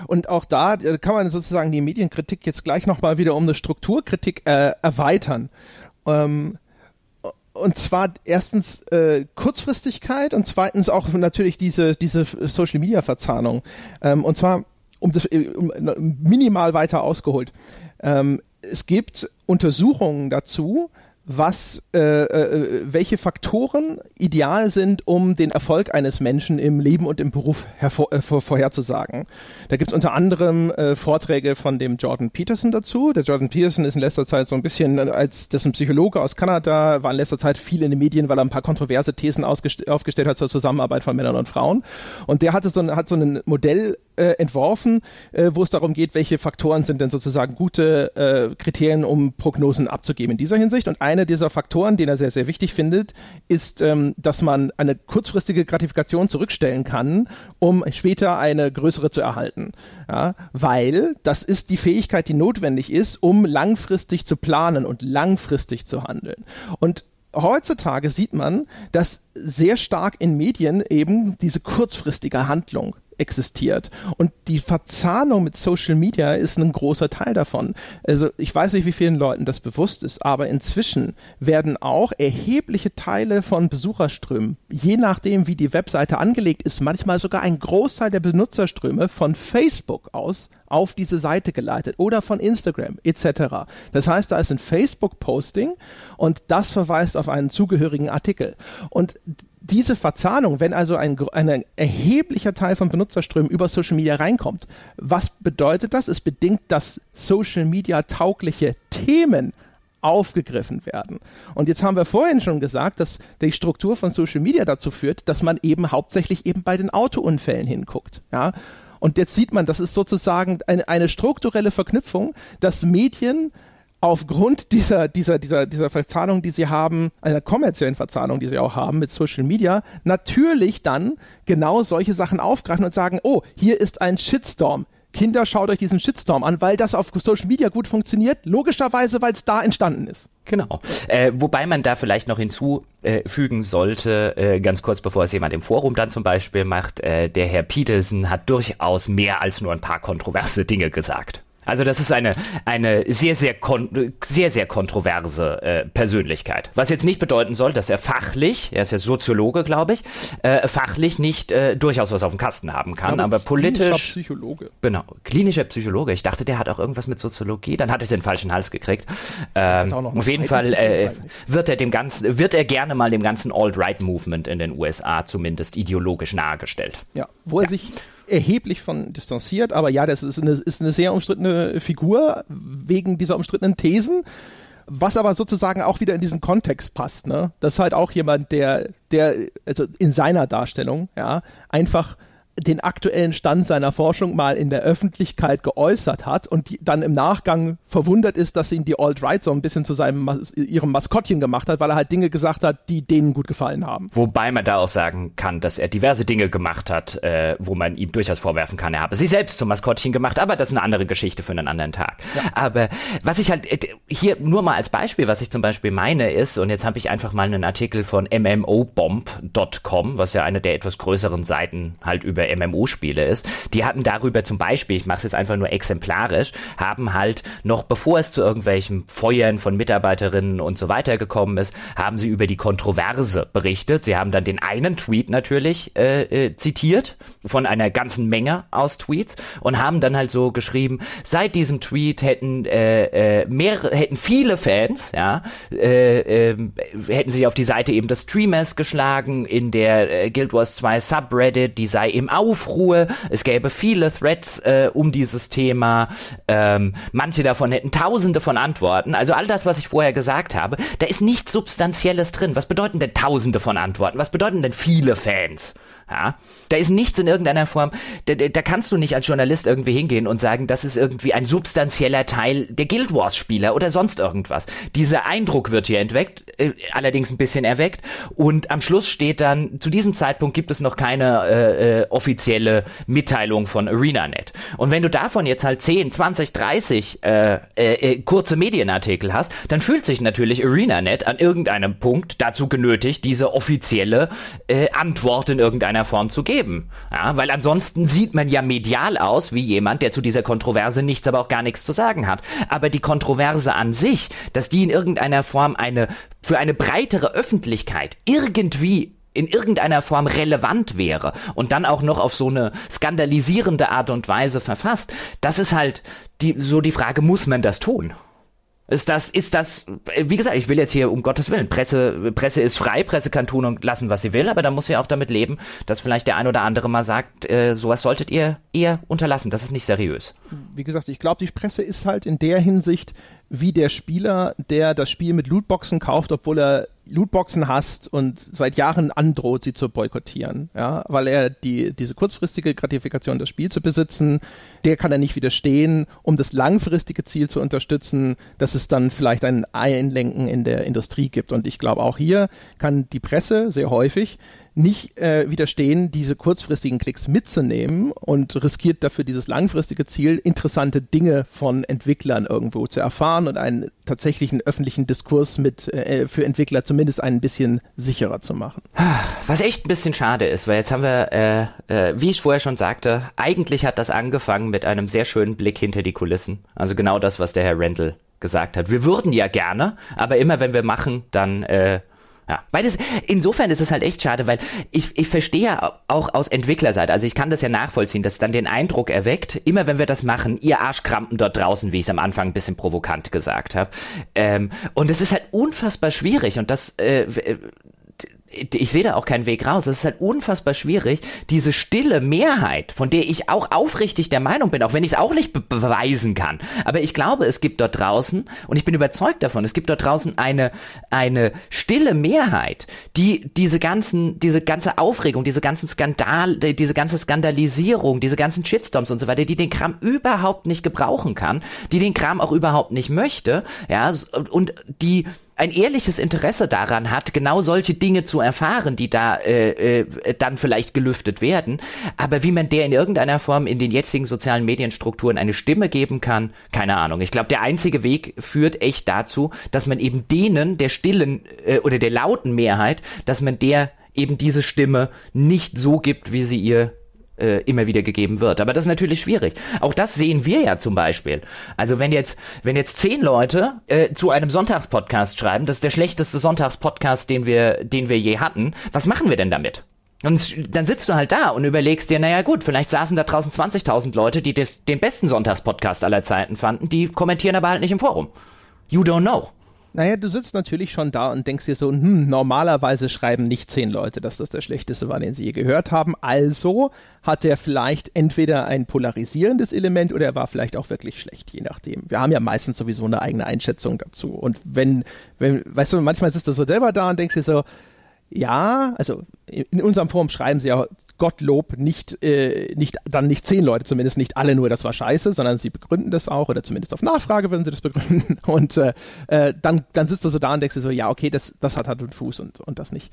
Und auch da äh, kann man sozusagen die Medienkritik jetzt gleich nochmal wieder um eine Strukturkritik äh, erweitern. Ähm, und zwar erstens äh, Kurzfristigkeit und zweitens auch natürlich diese, diese Social Media Verzahnung. Ähm, und zwar um das äh, um, minimal weiter ausgeholt. Ähm, es gibt Untersuchungen dazu, was, äh, äh, welche Faktoren ideal sind, um den Erfolg eines Menschen im Leben und im Beruf hervor, äh, vorherzusagen. Da gibt es unter anderem äh, Vorträge von dem Jordan Peterson dazu. Der Jordan Peterson ist in letzter Zeit so ein bisschen als das ein Psychologe aus Kanada, war in letzter Zeit viel in den Medien, weil er ein paar kontroverse Thesen aufgestellt hat zur Zusammenarbeit von Männern und Frauen. Und der hatte so ein, hat so ein Modell äh, entworfen, äh, wo es darum geht, welche Faktoren sind denn sozusagen gute äh, Kriterien, um Prognosen abzugeben in dieser Hinsicht. Und einer dieser Faktoren, den er sehr, sehr wichtig findet, ist, ähm, dass man eine kurzfristige Gratifikation zurückstellen kann, um später eine größere zu erhalten. Ja, weil das ist die Fähigkeit, die notwendig ist, um langfristig zu planen und langfristig zu handeln. Und heutzutage sieht man, dass sehr stark in Medien eben diese kurzfristige Handlung existiert. Und die Verzahnung mit Social Media ist ein großer Teil davon. Also ich weiß nicht, wie vielen Leuten das bewusst ist, aber inzwischen werden auch erhebliche Teile von Besucherströmen, je nachdem, wie die Webseite angelegt ist, manchmal sogar ein Großteil der Benutzerströme von Facebook aus auf diese Seite geleitet oder von Instagram etc. Das heißt, da ist ein Facebook-Posting und das verweist auf einen zugehörigen Artikel. Und diese Verzahnung, wenn also ein, ein erheblicher Teil von Benutzerströmen über Social Media reinkommt, was bedeutet das? Es bedingt, dass Social Media taugliche Themen aufgegriffen werden. Und jetzt haben wir vorhin schon gesagt, dass die Struktur von Social Media dazu führt, dass man eben hauptsächlich eben bei den Autounfällen hinguckt. Ja, und jetzt sieht man, das ist sozusagen eine, eine strukturelle Verknüpfung, dass Medien aufgrund dieser, dieser, dieser, dieser Verzahnung, die sie haben, einer kommerziellen Verzahnung, die sie auch haben mit Social Media, natürlich dann genau solche Sachen aufgreifen und sagen, oh, hier ist ein Shitstorm. Kinder, schaut euch diesen Shitstorm an, weil das auf Social Media gut funktioniert. Logischerweise, weil es da entstanden ist. Genau. Äh, wobei man da vielleicht noch hinzufügen sollte, äh, ganz kurz bevor es jemand im Forum dann zum Beispiel macht, äh, der Herr Peterson hat durchaus mehr als nur ein paar kontroverse Dinge gesagt. Also das ist eine, eine sehr, sehr, sehr, sehr kontroverse äh, Persönlichkeit. Was jetzt nicht bedeuten soll, dass er fachlich, er ist ja Soziologe, glaube ich, äh, fachlich nicht äh, durchaus was auf dem Kasten haben kann, glaube, aber politisch. Klinischer Psychologe. Genau, klinischer Psychologe. Ich dachte, der hat auch irgendwas mit Soziologie. Dann hat er den falschen Hals gekriegt. Ähm, auf jeden Fall äh, wird er dem ganzen, wird er gerne mal dem ganzen Alt-Right-Movement in den USA zumindest ideologisch nahegestellt. Ja, wo er sich erheblich von distanziert, aber ja, das ist eine, ist eine sehr umstrittene Figur wegen dieser umstrittenen Thesen. Was aber sozusagen auch wieder in diesen Kontext passt, ne? Das ist halt auch jemand, der, der, also in seiner Darstellung, ja, einfach den aktuellen Stand seiner Forschung mal in der Öffentlichkeit geäußert hat und die, dann im Nachgang verwundert ist, dass ihn die Alt-Right so ein bisschen zu seinem ihrem Maskottchen gemacht hat, weil er halt Dinge gesagt hat, die denen gut gefallen haben. Wobei man da auch sagen kann, dass er diverse Dinge gemacht hat, äh, wo man ihm durchaus vorwerfen kann, er habe sie selbst zum Maskottchen gemacht, aber das ist eine andere Geschichte für einen anderen Tag. Ja. Aber was ich halt äh, hier nur mal als Beispiel, was ich zum Beispiel meine ist, und jetzt habe ich einfach mal einen Artikel von mmobomb.com, was ja eine der etwas größeren Seiten halt über MMO-Spiele ist, die hatten darüber zum Beispiel, ich mache es jetzt einfach nur exemplarisch, haben halt noch bevor es zu irgendwelchen Feuern von Mitarbeiterinnen und so weiter gekommen ist, haben sie über die Kontroverse berichtet. Sie haben dann den einen Tweet natürlich äh, äh, zitiert von einer ganzen Menge aus Tweets und haben dann halt so geschrieben, seit diesem Tweet hätten äh, äh, mehrere, hätten viele Fans, ja, äh, äh, hätten sich auf die Seite eben des Streamers geschlagen, in der äh, Guild Wars 2 Subreddit, die sei im Aufruhr. Es gäbe viele Threads äh, um dieses Thema. Ähm, manche davon hätten tausende von Antworten. Also all das, was ich vorher gesagt habe, da ist nichts Substanzielles drin. Was bedeuten denn tausende von Antworten? Was bedeuten denn viele Fans? Ja, da ist nichts in irgendeiner Form, da, da kannst du nicht als Journalist irgendwie hingehen und sagen, das ist irgendwie ein substanzieller Teil der Guild Wars Spieler oder sonst irgendwas. Dieser Eindruck wird hier entweckt, äh, allerdings ein bisschen erweckt und am Schluss steht dann, zu diesem Zeitpunkt gibt es noch keine äh, äh, offizielle Mitteilung von ArenaNet. Und wenn du davon jetzt halt 10, 20, 30 äh, äh, kurze Medienartikel hast, dann fühlt sich natürlich ArenaNet an irgendeinem Punkt dazu genötigt, diese offizielle äh, Antwort in irgendeiner irgendeiner Form zu geben. Ja, weil ansonsten sieht man ja medial aus wie jemand, der zu dieser Kontroverse nichts, aber auch gar nichts zu sagen hat. Aber die Kontroverse an sich, dass die in irgendeiner Form eine, für eine breitere Öffentlichkeit irgendwie in irgendeiner Form relevant wäre und dann auch noch auf so eine skandalisierende Art und Weise verfasst, das ist halt die, so die Frage, muss man das tun? Ist das, ist das, wie gesagt, ich will jetzt hier um Gottes Willen, Presse, Presse ist frei, Presse kann tun und lassen, was sie will, aber da muss sie auch damit leben, dass vielleicht der ein oder andere mal sagt, äh, sowas solltet ihr eher unterlassen, das ist nicht seriös. Wie gesagt, ich glaube, die Presse ist halt in der Hinsicht wie der Spieler, der das Spiel mit Lootboxen kauft, obwohl er Lootboxen hasst und seit Jahren androht, sie zu boykottieren, ja, weil er die, diese kurzfristige Gratifikation des Spiels zu besitzen, der kann er nicht widerstehen, um das langfristige Ziel zu unterstützen, dass es dann vielleicht ein Einlenken in der Industrie gibt. Und ich glaube, auch hier kann die Presse sehr häufig nicht äh, widerstehen, diese kurzfristigen Klicks mitzunehmen und riskiert dafür dieses langfristige Ziel, interessante Dinge von Entwicklern irgendwo zu erfahren und einen tatsächlichen öffentlichen Diskurs mit äh, für Entwickler zumindest ein bisschen sicherer zu machen. Was echt ein bisschen schade ist, weil jetzt haben wir, äh, äh, wie ich vorher schon sagte, eigentlich hat das angefangen mit einem sehr schönen Blick hinter die Kulissen. Also genau das, was der Herr Randall gesagt hat. Wir würden ja gerne, aber immer wenn wir machen, dann äh, ja, weil das, insofern ist es halt echt schade, weil ich, ich verstehe ja auch aus Entwicklerseite, also ich kann das ja nachvollziehen, dass dann den Eindruck erweckt, immer wenn wir das machen, ihr Arschkrampen dort draußen, wie ich es am Anfang ein bisschen provokant gesagt habe. Ähm, und es ist halt unfassbar schwierig und das äh, ich sehe da auch keinen Weg raus. Es ist halt unfassbar schwierig, diese stille Mehrheit, von der ich auch aufrichtig der Meinung bin, auch wenn ich es auch nicht be beweisen kann. Aber ich glaube, es gibt dort draußen, und ich bin überzeugt davon, es gibt dort draußen eine, eine stille Mehrheit, die diese ganzen, diese ganze Aufregung, diese ganzen Skandal, diese ganze Skandalisierung, diese ganzen Shitstorms und so weiter, die den Kram überhaupt nicht gebrauchen kann, die den Kram auch überhaupt nicht möchte, ja, und die ein ehrliches Interesse daran hat, genau solche Dinge zu erfahren, die da äh, äh, dann vielleicht gelüftet werden. Aber wie man der in irgendeiner Form in den jetzigen sozialen Medienstrukturen eine Stimme geben kann, keine Ahnung. Ich glaube, der einzige Weg führt echt dazu, dass man eben denen der stillen äh, oder der lauten Mehrheit, dass man der eben diese Stimme nicht so gibt, wie sie ihr äh, immer wieder gegeben wird. Aber das ist natürlich schwierig. Auch das sehen wir ja zum Beispiel. Also wenn jetzt, wenn jetzt zehn Leute äh, zu einem Sonntagspodcast schreiben, das ist der schlechteste Sonntagspodcast, den wir, den wir je hatten, was machen wir denn damit? Und dann sitzt du halt da und überlegst dir, naja gut, vielleicht saßen da draußen 20.000 Leute, die des, den besten Sonntagspodcast aller Zeiten fanden, die kommentieren aber halt nicht im Forum. You don't know. Naja, du sitzt natürlich schon da und denkst dir so, hm, normalerweise schreiben nicht zehn Leute, dass das der schlechteste war, den sie je gehört haben. Also hat er vielleicht entweder ein polarisierendes Element oder er war vielleicht auch wirklich schlecht, je nachdem. Wir haben ja meistens sowieso eine eigene Einschätzung dazu. Und wenn, wenn, weißt du, manchmal sitzt du so selber da und denkst dir so, ja, also in unserem Forum schreiben sie ja Gottlob nicht, äh, nicht, dann nicht zehn Leute, zumindest nicht alle nur, das war scheiße, sondern sie begründen das auch oder zumindest auf Nachfrage würden sie das begründen (laughs) und äh, äh, dann, dann sitzt du so da und denkst dir so, ja, okay, das, das hat halt einen Fuß und, und das nicht.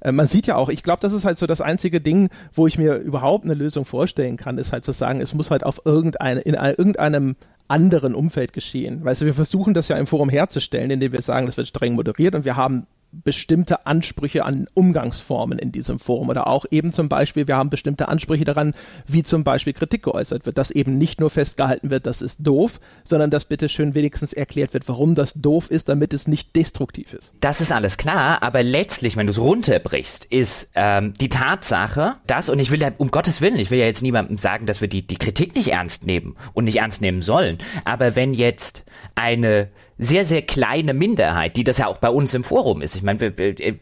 Äh, man sieht ja auch, ich glaube, das ist halt so das einzige Ding, wo ich mir überhaupt eine Lösung vorstellen kann, ist halt zu sagen, es muss halt auf irgendeine, in irgendeinem anderen Umfeld geschehen. Weißt du, wir versuchen das ja im Forum herzustellen, indem wir sagen, das wird streng moderiert und wir haben bestimmte Ansprüche an Umgangsformen in diesem Forum oder auch eben zum Beispiel, wir haben bestimmte Ansprüche daran, wie zum Beispiel Kritik geäußert wird, dass eben nicht nur festgehalten wird, das ist doof, sondern dass bitte schön wenigstens erklärt wird, warum das doof ist, damit es nicht destruktiv ist. Das ist alles klar, aber letztlich, wenn du es runterbrichst, ist ähm, die Tatsache, dass, und ich will ja, um Gottes Willen, ich will ja jetzt niemandem sagen, dass wir die, die Kritik nicht ernst nehmen und nicht ernst nehmen sollen, aber wenn jetzt eine sehr, sehr kleine Minderheit, die das ja auch bei uns im Forum ist. Ich meine, äh,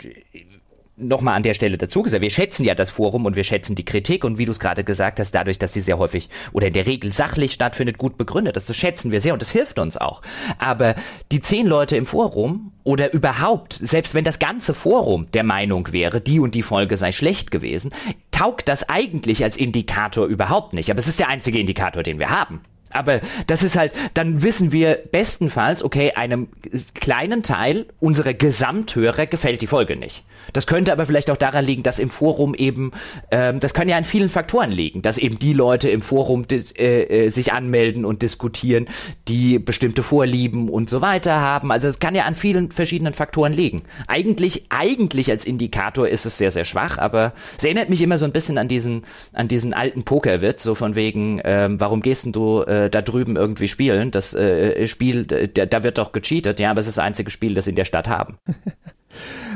nochmal an der Stelle dazu gesagt, wir schätzen ja das Forum und wir schätzen die Kritik und wie du es gerade gesagt hast, dadurch, dass die sehr häufig oder in der Regel sachlich stattfindet, gut begründet ist, das schätzen wir sehr und das hilft uns auch. Aber die zehn Leute im Forum oder überhaupt, selbst wenn das ganze Forum der Meinung wäre, die und die Folge sei schlecht gewesen, taugt das eigentlich als Indikator überhaupt nicht. Aber es ist der einzige Indikator, den wir haben. Aber das ist halt, dann wissen wir bestenfalls, okay, einem kleinen Teil unserer Gesamthörer gefällt die Folge nicht. Das könnte aber vielleicht auch daran liegen, dass im Forum eben, ähm, das kann ja an vielen Faktoren liegen, dass eben die Leute im Forum äh, äh, sich anmelden und diskutieren, die bestimmte Vorlieben und so weiter haben. Also es kann ja an vielen verschiedenen Faktoren liegen. Eigentlich, eigentlich als Indikator ist es sehr, sehr schwach, aber es erinnert mich immer so ein bisschen an diesen, an diesen alten Pokerwitz, so von wegen, ähm, warum gehst denn du äh, da drüben irgendwie spielen. Das äh, Spiel, da, da wird doch gecheatet, ja, aber es ist das einzige Spiel, das sie in der Stadt haben. (laughs)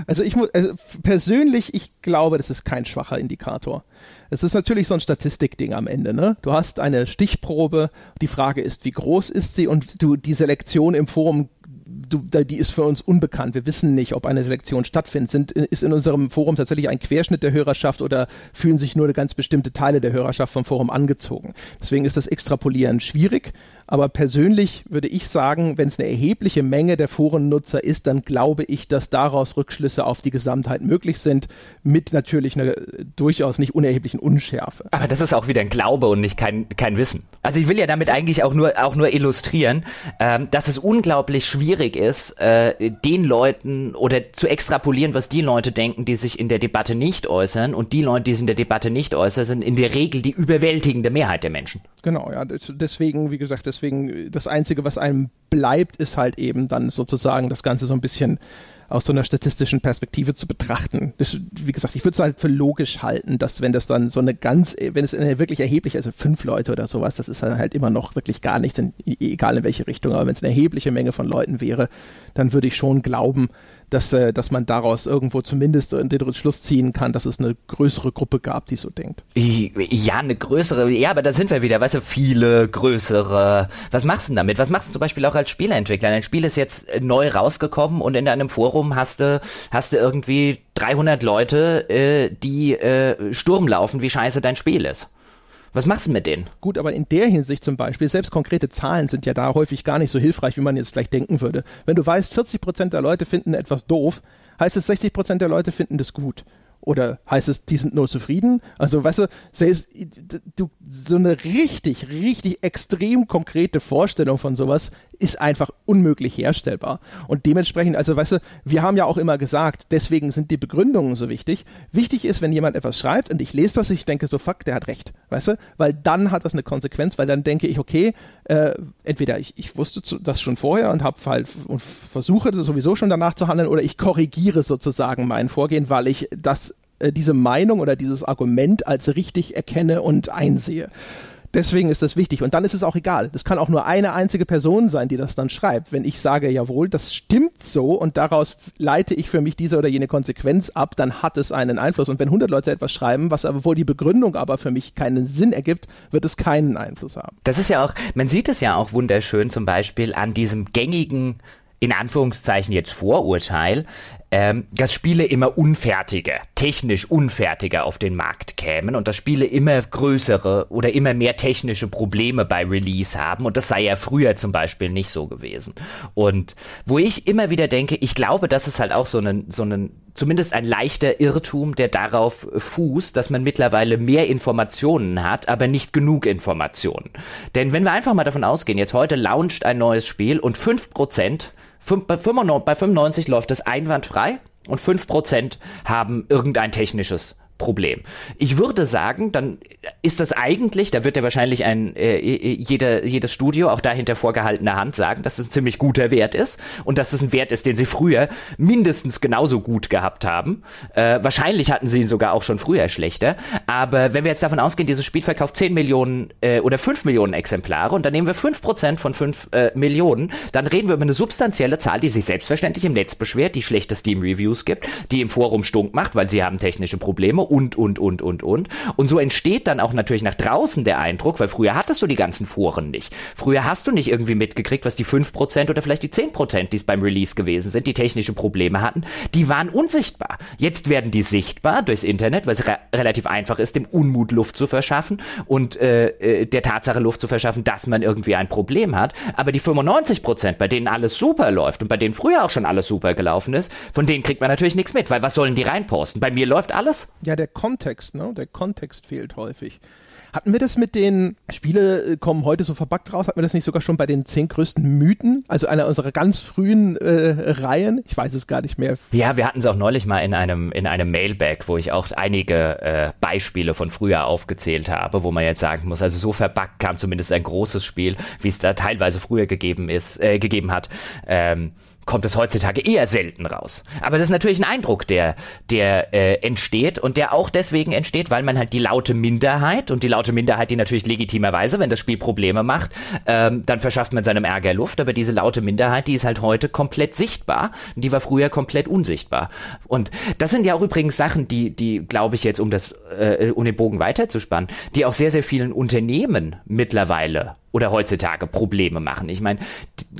Also ich muss, also persönlich, ich glaube, das ist kein schwacher Indikator. Es ist natürlich so ein Statistikding am Ende, ne? Du hast eine Stichprobe, die Frage ist, wie groß ist sie und du, die Selektion im Forum du, die ist für uns unbekannt. Wir wissen nicht, ob eine Selektion stattfindet. Sind, ist in unserem Forum tatsächlich ein Querschnitt der Hörerschaft oder fühlen sich nur ganz bestimmte Teile der Hörerschaft vom Forum angezogen? Deswegen ist das Extrapolieren schwierig. Aber persönlich würde ich sagen, wenn es eine erhebliche Menge der Forennutzer ist, dann glaube ich, dass daraus Rückschlüsse auf die Gesamtheit möglich sind, mit natürlich einer durchaus nicht unerheblichen Unschärfe. Aber das ist auch wieder ein Glaube und nicht kein, kein Wissen. Also ich will ja damit eigentlich auch nur, auch nur illustrieren, ähm, dass es unglaublich schwierig ist, äh, den Leuten oder zu extrapolieren, was die Leute denken, die sich in der Debatte nicht äußern. Und die Leute, die sich in der Debatte nicht äußern, sind in der Regel die überwältigende Mehrheit der Menschen. Genau, ja. Deswegen, wie gesagt, deswegen das Einzige, was einem bleibt, ist halt eben dann sozusagen das Ganze so ein bisschen aus so einer statistischen Perspektive zu betrachten. Das, wie gesagt, ich würde es halt für logisch halten, dass wenn das dann so eine ganz, wenn es eine wirklich erhebliche, also fünf Leute oder sowas, das ist dann halt immer noch wirklich gar nichts, in, egal in welche Richtung, aber wenn es eine erhebliche Menge von Leuten wäre, dann würde ich schon glauben, dass, äh, dass man daraus irgendwo zumindest den Schluss ziehen kann, dass es eine größere Gruppe gab, die so denkt. Ja, eine größere, ja, aber da sind wir wieder, weißt du, viele größere. Was machst du denn damit? Was machst du zum Beispiel auch als Spieleentwickler? Ein Spiel ist jetzt neu rausgekommen und in deinem Forum hast du, hast du irgendwie 300 Leute, äh, die äh, Sturm laufen, wie scheiße dein Spiel ist. Was machst du mit denen? Gut, aber in der Hinsicht zum Beispiel, selbst konkrete Zahlen sind ja da häufig gar nicht so hilfreich, wie man jetzt vielleicht denken würde. Wenn du weißt, 40 Prozent der Leute finden etwas doof, heißt es, 60 Prozent der Leute finden das gut. Oder heißt es, die sind nur zufrieden? Also, weißt du, selbst du, so eine richtig, richtig extrem konkrete Vorstellung von sowas ist einfach unmöglich herstellbar. Und dementsprechend, also weißt du, wir haben ja auch immer gesagt, deswegen sind die Begründungen so wichtig. Wichtig ist, wenn jemand etwas schreibt und ich lese das, ich denke so, fuck, der hat recht, weißt du, weil dann hat das eine Konsequenz, weil dann denke ich, okay, äh, entweder ich, ich wusste das schon vorher und habe halt und versuche sowieso schon danach zu handeln oder ich korrigiere sozusagen mein Vorgehen, weil ich das äh, diese Meinung oder dieses Argument als richtig erkenne und einsehe. Deswegen ist das wichtig. Und dann ist es auch egal. Das kann auch nur eine einzige Person sein, die das dann schreibt. Wenn ich sage, jawohl, das stimmt so und daraus leite ich für mich diese oder jene Konsequenz ab, dann hat es einen Einfluss. Und wenn 100 Leute etwas schreiben, was aber wohl die Begründung aber für mich keinen Sinn ergibt, wird es keinen Einfluss haben. Das ist ja auch, man sieht es ja auch wunderschön zum Beispiel an diesem gängigen in Anführungszeichen jetzt Vorurteil, ähm, dass Spiele immer unfertiger, technisch unfertiger auf den Markt kämen und dass Spiele immer größere oder immer mehr technische Probleme bei Release haben und das sei ja früher zum Beispiel nicht so gewesen. Und wo ich immer wieder denke, ich glaube, das ist halt auch so ein, so ein zumindest ein leichter Irrtum, der darauf fußt, dass man mittlerweile mehr Informationen hat, aber nicht genug Informationen. Denn wenn wir einfach mal davon ausgehen, jetzt heute launcht ein neues Spiel und fünf Prozent bei 95 läuft es einwandfrei und 5% haben irgendein technisches Problem. Ich würde sagen, dann ist das eigentlich, da wird ja wahrscheinlich ein äh, jeder, jedes Studio auch dahinter vorgehaltener Hand sagen, dass es ein ziemlich guter Wert ist und dass es ein Wert ist, den sie früher mindestens genauso gut gehabt haben. Äh, wahrscheinlich hatten sie ihn sogar auch schon früher schlechter. Aber wenn wir jetzt davon ausgehen, dieses Spiel verkauft 10 Millionen äh, oder 5 Millionen Exemplare und dann nehmen wir 5% von 5 äh, Millionen, dann reden wir über eine substanzielle Zahl, die sich selbstverständlich im Netz beschwert, die schlechte Steam-Reviews gibt, die im Forum stunk macht, weil sie haben technische Probleme und, und, und, und, und. Und so entsteht dann auch natürlich nach draußen der Eindruck, weil früher hattest du die ganzen Foren nicht. Früher hast du nicht irgendwie mitgekriegt, was die 5% oder vielleicht die 10%, die es beim Release gewesen sind, die technische Probleme hatten, die waren unsichtbar. Jetzt werden die sichtbar durchs Internet, weil es re relativ einfach ist, dem Unmut Luft zu verschaffen und äh, äh der Tatsache Luft zu verschaffen, dass man irgendwie ein Problem hat. Aber die 95%, bei denen alles super läuft und bei denen früher auch schon alles super gelaufen ist, von denen kriegt man natürlich nichts mit, weil was sollen die reinposten? Bei mir läuft alles. Ja, der Kontext, ne? Der Kontext fehlt häufig. Hatten wir das mit den Spiele äh, kommen heute so verbuggt raus? Hatten wir das nicht sogar schon bei den zehn größten Mythen? Also einer unserer ganz frühen äh, Reihen? Ich weiß es gar nicht mehr. Ja, wir hatten es auch neulich mal in einem in einem Mailback, wo ich auch einige äh, Beispiele von früher aufgezählt habe, wo man jetzt sagen muss, also so verbuggt kam zumindest ein großes Spiel, wie es da teilweise früher gegeben ist, äh, gegeben hat. Ähm, kommt es heutzutage eher selten raus. Aber das ist natürlich ein Eindruck, der, der äh, entsteht und der auch deswegen entsteht, weil man halt die laute Minderheit und die laute Minderheit, die natürlich legitimerweise, wenn das Spiel Probleme macht, ähm, dann verschafft man seinem Ärger Luft. Aber diese laute Minderheit, die ist halt heute komplett sichtbar. Und die war früher komplett unsichtbar. Und das sind ja auch übrigens Sachen, die, die glaube ich jetzt, um das, äh, um den Bogen weiterzuspannen, die auch sehr, sehr vielen Unternehmen mittlerweile oder heutzutage Probleme machen. Ich meine,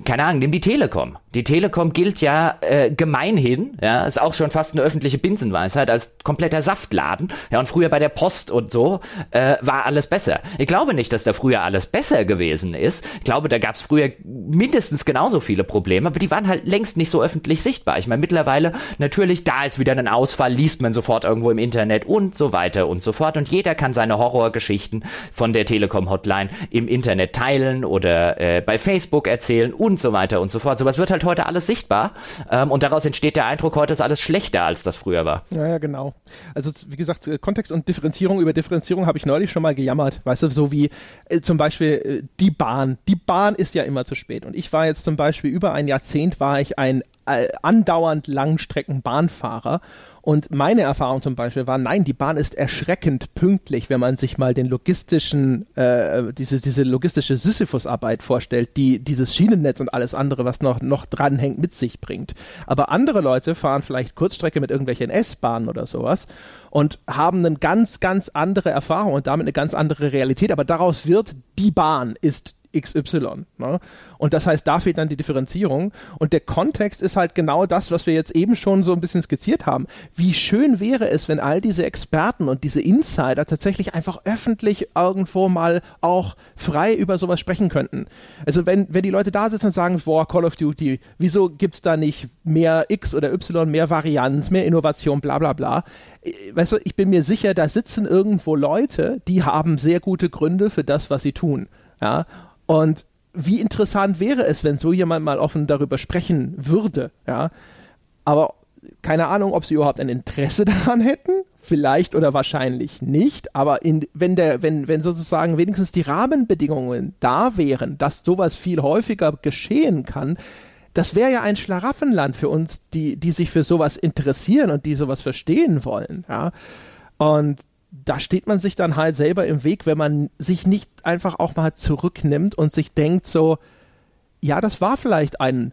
keine Ahnung, nimm die Telekom. Die Telekom gilt ja äh, gemeinhin, ja, ist auch schon fast eine öffentliche Binsenweisheit als kompletter Saftladen. Ja, und früher bei der Post und so äh, war alles besser. Ich glaube nicht, dass da früher alles besser gewesen ist. Ich glaube, da gab es früher mindestens genauso viele Probleme, aber die waren halt längst nicht so öffentlich sichtbar. Ich meine, mittlerweile natürlich, da ist wieder ein Ausfall, liest man sofort irgendwo im Internet und so weiter und so fort. Und jeder kann seine Horrorgeschichten von der Telekom-Hotline im Internet teilen teilen oder äh, bei Facebook erzählen und so weiter und so fort. Sowas wird halt heute alles sichtbar ähm, und daraus entsteht der Eindruck, heute ist alles schlechter, als das früher war. Ja, ja, genau. Also wie gesagt, äh, Kontext und Differenzierung über Differenzierung habe ich neulich schon mal gejammert. Weißt du, so wie äh, zum Beispiel äh, die Bahn. Die Bahn ist ja immer zu spät und ich war jetzt zum Beispiel über ein Jahrzehnt war ich ein äh, andauernd Langstreckenbahnfahrer und meine Erfahrung zum Beispiel war, nein, die Bahn ist erschreckend pünktlich, wenn man sich mal den logistischen, äh, diese, diese logistische Sisyphus-Arbeit vorstellt, die dieses Schienennetz und alles andere, was noch, noch dranhängt, mit sich bringt. Aber andere Leute fahren vielleicht Kurzstrecke mit irgendwelchen S-Bahnen oder sowas und haben eine ganz, ganz andere Erfahrung und damit eine ganz andere Realität. Aber daraus wird, die Bahn ist XY. Ne? Und das heißt, da fehlt dann die Differenzierung. Und der Kontext ist halt genau das, was wir jetzt eben schon so ein bisschen skizziert haben. Wie schön wäre es, wenn all diese Experten und diese Insider tatsächlich einfach öffentlich irgendwo mal auch frei über sowas sprechen könnten. Also wenn, wenn die Leute da sitzen und sagen, boah, Call of Duty, wieso gibt es da nicht mehr X oder Y, mehr Varianz, mehr Innovation, bla bla bla. Äh, weißt du, ich bin mir sicher, da sitzen irgendwo Leute, die haben sehr gute Gründe für das, was sie tun. Ja, und wie interessant wäre es, wenn so jemand mal offen darüber sprechen würde, ja. Aber keine Ahnung, ob sie überhaupt ein Interesse (laughs) daran hätten. Vielleicht oder wahrscheinlich nicht. Aber in, wenn, der, wenn, wenn sozusagen wenigstens die Rahmenbedingungen da wären, dass sowas viel häufiger geschehen kann, das wäre ja ein Schlaraffenland für uns, die, die sich für sowas interessieren und die sowas verstehen wollen. Ja. Und da steht man sich dann halt selber im Weg, wenn man sich nicht einfach auch mal zurücknimmt und sich denkt so, ja, das war vielleicht ein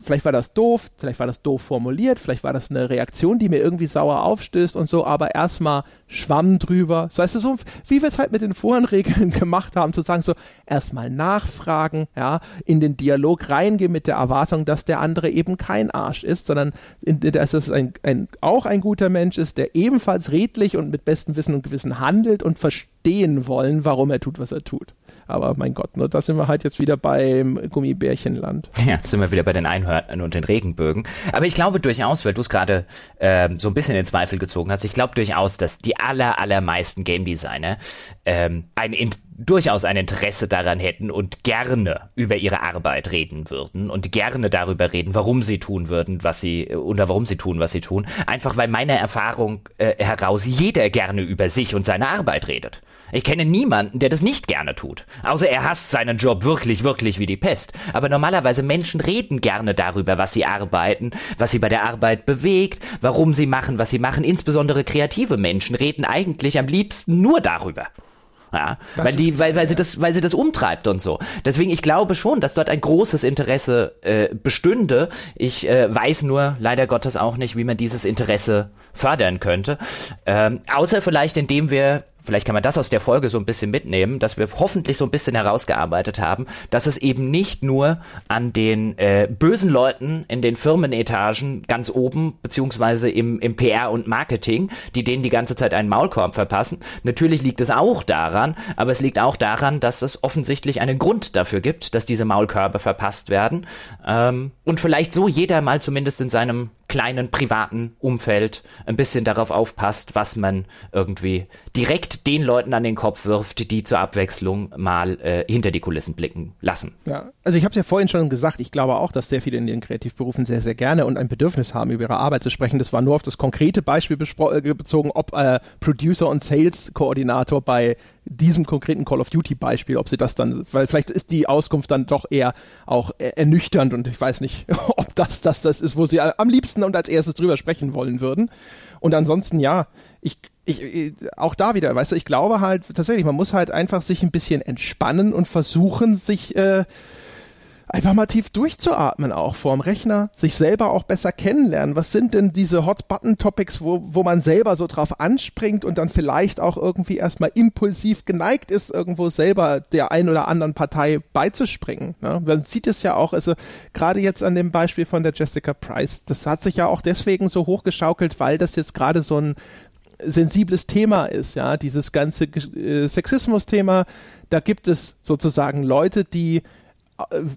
vielleicht war das doof, vielleicht war das doof formuliert, vielleicht war das eine Reaktion, die mir irgendwie sauer aufstößt und so, aber erstmal Schwamm drüber. So du, so wie wir es halt mit den Forenregeln (laughs) gemacht haben, zu sagen, so erstmal nachfragen, ja, in den Dialog reingehen mit der Erwartung, dass der andere eben kein Arsch ist, sondern in, dass es ein, ein, auch ein guter Mensch ist, der ebenfalls redlich und mit bestem Wissen und Gewissen handelt und verstehen wollen, warum er tut, was er tut. Aber mein Gott, ne, da sind wir halt jetzt wieder beim Gummibärchenland. (laughs) Ja, sind wir wieder bei den Einhörnern und den Regenbögen. Aber ich glaube durchaus, weil du es gerade äh, so ein bisschen in Zweifel gezogen hast, ich glaube durchaus, dass die aller, allermeisten Game Designer ähm, ein in durchaus ein Interesse daran hätten und gerne über ihre Arbeit reden würden und gerne darüber reden, warum sie tun würden, was sie oder warum sie tun, was sie tun. Einfach weil meiner Erfahrung äh, heraus jeder gerne über sich und seine Arbeit redet. Ich kenne niemanden, der das nicht gerne tut. Außer er hasst seinen Job wirklich, wirklich wie die Pest. Aber normalerweise Menschen reden gerne darüber, was sie arbeiten, was sie bei der Arbeit bewegt, warum sie machen, was sie machen. Insbesondere kreative Menschen reden eigentlich am liebsten nur darüber. Ja, weil die, weil, weil sie das, weil sie das umtreibt und so. Deswegen, ich glaube schon, dass dort ein großes Interesse äh, bestünde. Ich äh, weiß nur leider Gottes auch nicht, wie man dieses Interesse fördern könnte. Ähm, außer vielleicht, indem wir vielleicht kann man das aus der Folge so ein bisschen mitnehmen, dass wir hoffentlich so ein bisschen herausgearbeitet haben, dass es eben nicht nur an den äh, bösen Leuten in den Firmenetagen ganz oben, beziehungsweise im, im PR und Marketing, die denen die ganze Zeit einen Maulkorb verpassen. Natürlich liegt es auch daran, aber es liegt auch daran, dass es offensichtlich einen Grund dafür gibt, dass diese Maulkörbe verpasst werden. Ähm, und vielleicht so jeder mal zumindest in seinem kleinen privaten Umfeld ein bisschen darauf aufpasst, was man irgendwie direkt den Leuten an den Kopf wirft, die zur Abwechslung mal äh, hinter die Kulissen blicken lassen. Ja, also ich habe es ja vorhin schon gesagt, ich glaube auch, dass sehr viele in den Kreativberufen sehr, sehr gerne und ein Bedürfnis haben, über ihre Arbeit zu sprechen. Das war nur auf das konkrete Beispiel äh, bezogen, ob äh, Producer und Sales-Koordinator bei diesem konkreten Call of Duty Beispiel, ob sie das dann, weil vielleicht ist die Auskunft dann doch eher auch ernüchternd und ich weiß nicht, (laughs) ob das das, das ist, wo sie am liebsten und als erstes drüber sprechen wollen würden. Und ansonsten, ja, ich, ich, auch da wieder, weißt du, ich glaube halt tatsächlich, man muss halt einfach sich ein bisschen entspannen und versuchen, sich äh, einfach mal tief durchzuatmen auch vorm Rechner, sich selber auch besser kennenlernen. Was sind denn diese Hot-Button-Topics, wo, wo man selber so drauf anspringt und dann vielleicht auch irgendwie erstmal impulsiv geneigt ist, irgendwo selber der ein oder anderen Partei beizuspringen. Ne? Man sieht es ja auch, also gerade jetzt an dem Beispiel von der Jessica Price, das hat sich ja auch deswegen so hochgeschaukelt, weil das jetzt gerade so ein sensibles Thema ist, ja, dieses ganze äh, Sexismus-Thema, da gibt es sozusagen Leute, die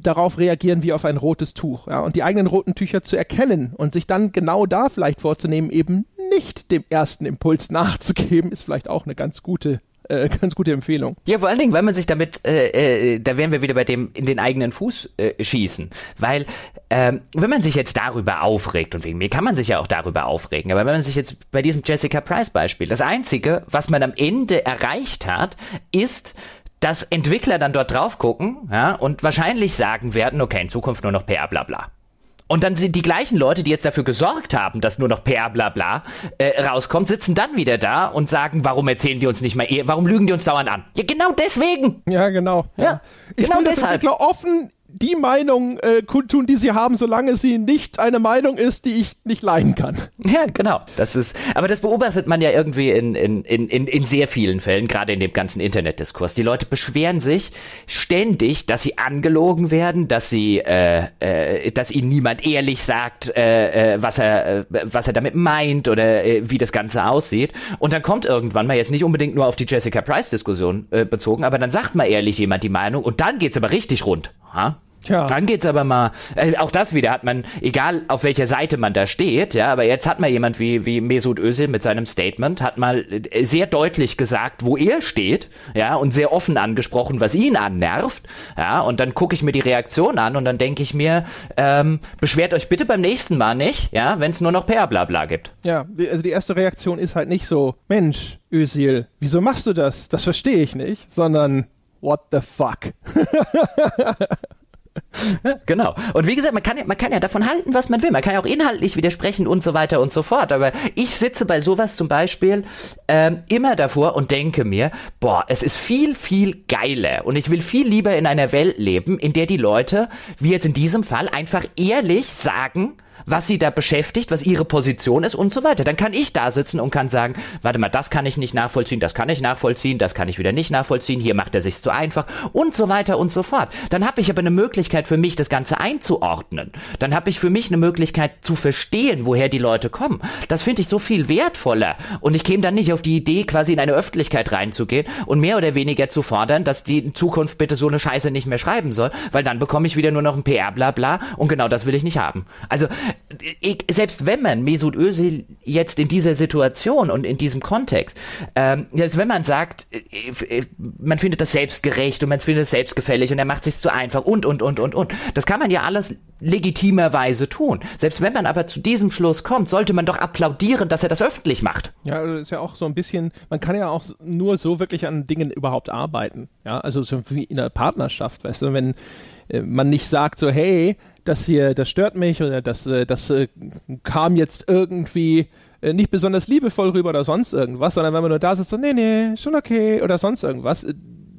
darauf reagieren wie auf ein rotes Tuch. Ja? Und die eigenen roten Tücher zu erkennen und sich dann genau da vielleicht vorzunehmen, eben nicht dem ersten Impuls nachzugeben, ist vielleicht auch eine ganz gute äh, (laughs) ganz gute Empfehlung. Ja, vor allen Dingen, weil man sich damit, äh, äh, da wären wir wieder bei dem in den eigenen Fuß äh, schießen. Weil, ähm, wenn man sich jetzt darüber aufregt, und wegen mir kann man sich ja auch darüber aufregen, aber wenn man sich jetzt bei diesem Jessica Price Beispiel, das Einzige, was man am Ende erreicht hat, ist, dass Entwickler dann dort drauf gucken ja, und wahrscheinlich sagen werden, okay, in Zukunft nur noch PR, bla bla. Und dann sind die gleichen Leute, die jetzt dafür gesorgt haben, dass nur noch PR bla bla äh, rauskommt, sitzen dann wieder da und sagen, warum erzählen die uns nicht mal, warum lügen die uns dauernd an? Ja, genau deswegen. Ja, genau. Ja, ja. Ich genau will, dass deshalb. Entwickler offen die Meinung äh, kundtun, die sie haben, solange sie nicht eine Meinung ist, die ich nicht leiden kann. Ja, genau. Das ist, aber das beobachtet man ja irgendwie in, in, in, in sehr vielen Fällen, gerade in dem ganzen Internetdiskurs. Die Leute beschweren sich ständig, dass sie angelogen werden, dass sie, äh, äh, dass ihnen niemand ehrlich sagt, äh, äh was er, äh, was er damit meint oder äh, wie das Ganze aussieht. Und dann kommt irgendwann mal jetzt nicht unbedingt nur auf die Jessica Price Diskussion äh, bezogen, aber dann sagt mal ehrlich jemand die Meinung und dann geht's aber richtig rund. Ha? Tja. Dann geht's aber mal, äh, auch das wieder hat man, egal auf welcher Seite man da steht, ja, aber jetzt hat mal jemand wie, wie Mesut Özil mit seinem Statement, hat mal äh, sehr deutlich gesagt, wo er steht, ja, und sehr offen angesprochen, was ihn annervt, ja, und dann gucke ich mir die Reaktion an und dann denke ich mir, ähm, beschwert euch bitte beim nächsten Mal nicht, ja, wenn es nur noch per Blabla gibt. Ja, also die erste Reaktion ist halt nicht so, Mensch, Özil, wieso machst du das? Das verstehe ich nicht, sondern what the fuck? (laughs) genau. Und wie gesagt, man kann, ja, man kann ja davon halten, was man will. Man kann ja auch inhaltlich widersprechen und so weiter und so fort. Aber ich sitze bei sowas zum Beispiel ähm, immer davor und denke mir, boah, es ist viel, viel geiler. Und ich will viel lieber in einer Welt leben, in der die Leute, wie jetzt in diesem Fall, einfach ehrlich sagen, was sie da beschäftigt, was ihre Position ist und so weiter. Dann kann ich da sitzen und kann sagen, warte mal, das kann ich nicht nachvollziehen, das kann ich nachvollziehen, das kann ich wieder nicht nachvollziehen, hier macht er sich zu einfach und so weiter und so fort. Dann habe ich aber eine Möglichkeit für mich, das Ganze einzuordnen. Dann habe ich für mich eine Möglichkeit zu verstehen, woher die Leute kommen. Das finde ich so viel wertvoller. Und ich käme dann nicht auf die Idee, quasi in eine Öffentlichkeit reinzugehen und mehr oder weniger zu fordern, dass die in Zukunft bitte so eine Scheiße nicht mehr schreiben soll, weil dann bekomme ich wieder nur noch ein PR-Blabla und genau das will ich nicht haben. Also selbst wenn man Mesut Özil jetzt in dieser Situation und in diesem Kontext, ähm, selbst wenn man sagt, äh, äh, man findet das selbstgerecht und man findet es selbstgefällig und er macht sich zu einfach und, und, und, und, und. Das kann man ja alles legitimerweise tun. Selbst wenn man aber zu diesem Schluss kommt, sollte man doch applaudieren, dass er das öffentlich macht. Ja, das ist ja auch so ein bisschen, man kann ja auch nur so wirklich an Dingen überhaupt arbeiten. Ja, also so wie in einer Partnerschaft, weißt du, wenn äh, man nicht sagt so, hey, das hier, das stört mich oder das, äh, das äh, kam jetzt irgendwie nicht besonders liebevoll rüber oder sonst irgendwas, sondern wenn man nur da sitzt, so, nee, nee, schon okay oder sonst irgendwas,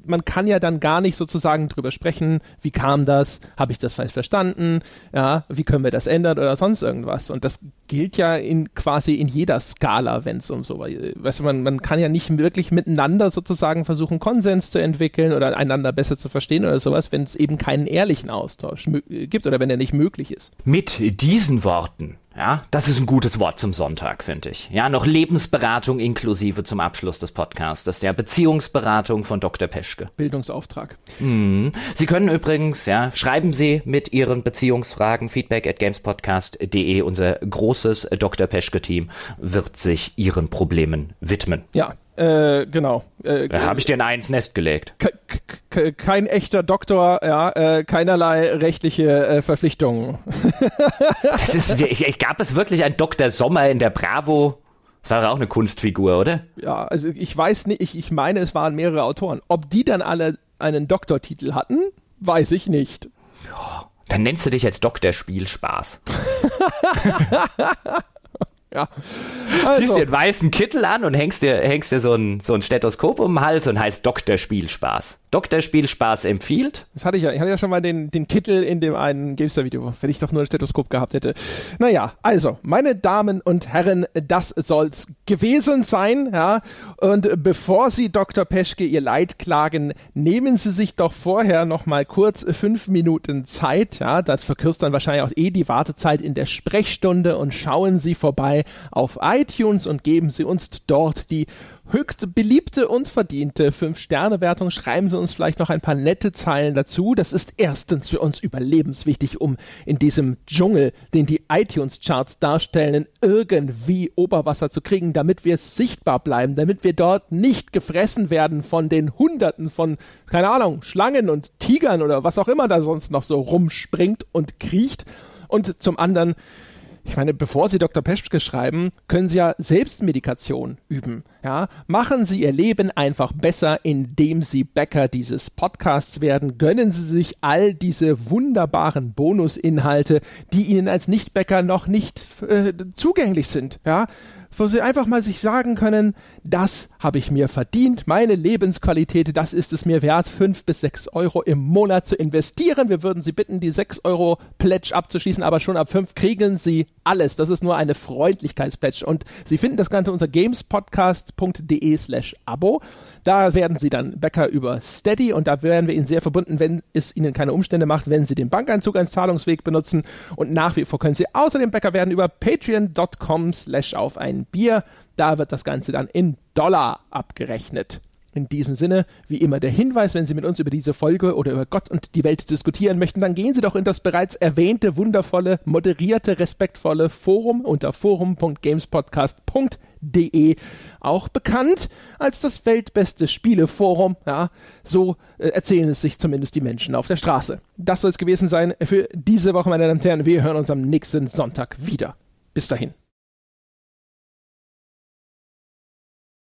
man kann ja dann gar nicht sozusagen drüber sprechen, wie kam das, habe ich das falsch verstanden, ja, wie können wir das ändern oder sonst irgendwas. Und das gilt ja in quasi in jeder Skala, wenn es um so weißt du, man, man kann ja nicht wirklich miteinander sozusagen versuchen, Konsens zu entwickeln oder einander besser zu verstehen oder sowas, wenn es eben keinen ehrlichen Austausch gibt oder wenn er nicht möglich ist. Mit diesen Worten ja, das ist ein gutes Wort zum Sonntag, finde ich. Ja, noch Lebensberatung inklusive zum Abschluss des Podcasts, der Beziehungsberatung von Dr. Peschke. Bildungsauftrag. Mhm. Sie können übrigens, ja, schreiben Sie mit Ihren Beziehungsfragen feedback at gamespodcast.de. Unser großes Dr. Peschke-Team wird sich Ihren Problemen widmen. Ja, äh, genau. Äh, da habe ich dir ein Ei ins Nest gelegt. Kein echter Doktor, ja, äh, keinerlei rechtliche äh, Verpflichtungen. (laughs) das ist, ich, ich, gab es wirklich einen Dr. Sommer in der Bravo? Das war auch eine Kunstfigur, oder? Ja, also ich weiß nicht, ich, ich meine, es waren mehrere Autoren. Ob die dann alle einen Doktortitel hatten, weiß ich nicht. Ja, dann nennst du dich jetzt Doktor Spielspaß. (laughs) Ja. Also. Ziehst dir einen weißen Kittel an und hängst dir, hängst dir so ein, so ein Stethoskop um den Hals und heißt Doktor Spielspaß. Dr. Spielspaß empfiehlt. Das hatte ich ja. Ich hatte ja schon mal den, den Kittel in dem einen GameStar-Video, wenn ich doch nur ein Stethoskop gehabt hätte. Naja, also, meine Damen und Herren, das soll's gewesen sein, ja. Und bevor Sie Dr. Peschke Ihr Leid klagen, nehmen Sie sich doch vorher noch mal kurz fünf Minuten Zeit, ja. Das verkürzt dann wahrscheinlich auch eh die Wartezeit in der Sprechstunde und schauen Sie vorbei auf iTunes und geben Sie uns dort die höchst beliebte und verdiente 5-Sterne-Wertung. Schreiben Sie uns vielleicht noch ein paar nette Zeilen dazu. Das ist erstens für uns überlebenswichtig, um in diesem Dschungel, den die iTunes-Charts darstellen, irgendwie Oberwasser zu kriegen, damit wir sichtbar bleiben, damit wir dort nicht gefressen werden von den Hunderten von, keine Ahnung, Schlangen und Tigern oder was auch immer da sonst noch so rumspringt und kriecht. Und zum anderen, ich meine, bevor Sie Dr. Peschke schreiben, können Sie ja Selbstmedikation üben. Ja, machen Sie Ihr Leben einfach besser, indem Sie Bäcker dieses Podcasts werden. Gönnen Sie sich all diese wunderbaren Bonusinhalte, die Ihnen als Nichtbäcker noch nicht äh, zugänglich sind. Ja, wo sie einfach mal sich sagen können, das habe ich mir verdient, meine Lebensqualität, das ist es mir wert, fünf bis sechs Euro im Monat zu investieren. Wir würden Sie bitten, die sechs Euro Pledge abzuschließen, aber schon ab fünf kriegen Sie alles. Das ist nur eine Freundlichkeitspledge und Sie finden das Ganze unter gamespodcast.de slash Abo. Da werden Sie dann Bäcker über Steady und da wären wir Ihnen sehr verbunden, wenn es Ihnen keine Umstände macht, wenn Sie den Bankeinzug als Zahlungsweg benutzen und nach wie vor können Sie außerdem Bäcker werden über patreon.com slash auf ein Bier. Da wird das Ganze dann in Dollar abgerechnet. In diesem Sinne, wie immer der Hinweis, wenn Sie mit uns über diese Folge oder über Gott und die Welt diskutieren möchten, dann gehen Sie doch in das bereits erwähnte, wundervolle, moderierte, respektvolle Forum unter forum.gamespodcast.de, auch bekannt als das weltbeste Spieleforum. Ja, so äh, erzählen es sich zumindest die Menschen auf der Straße. Das soll es gewesen sein für diese Woche, meine Damen und Herren. Wir hören uns am nächsten Sonntag wieder. Bis dahin.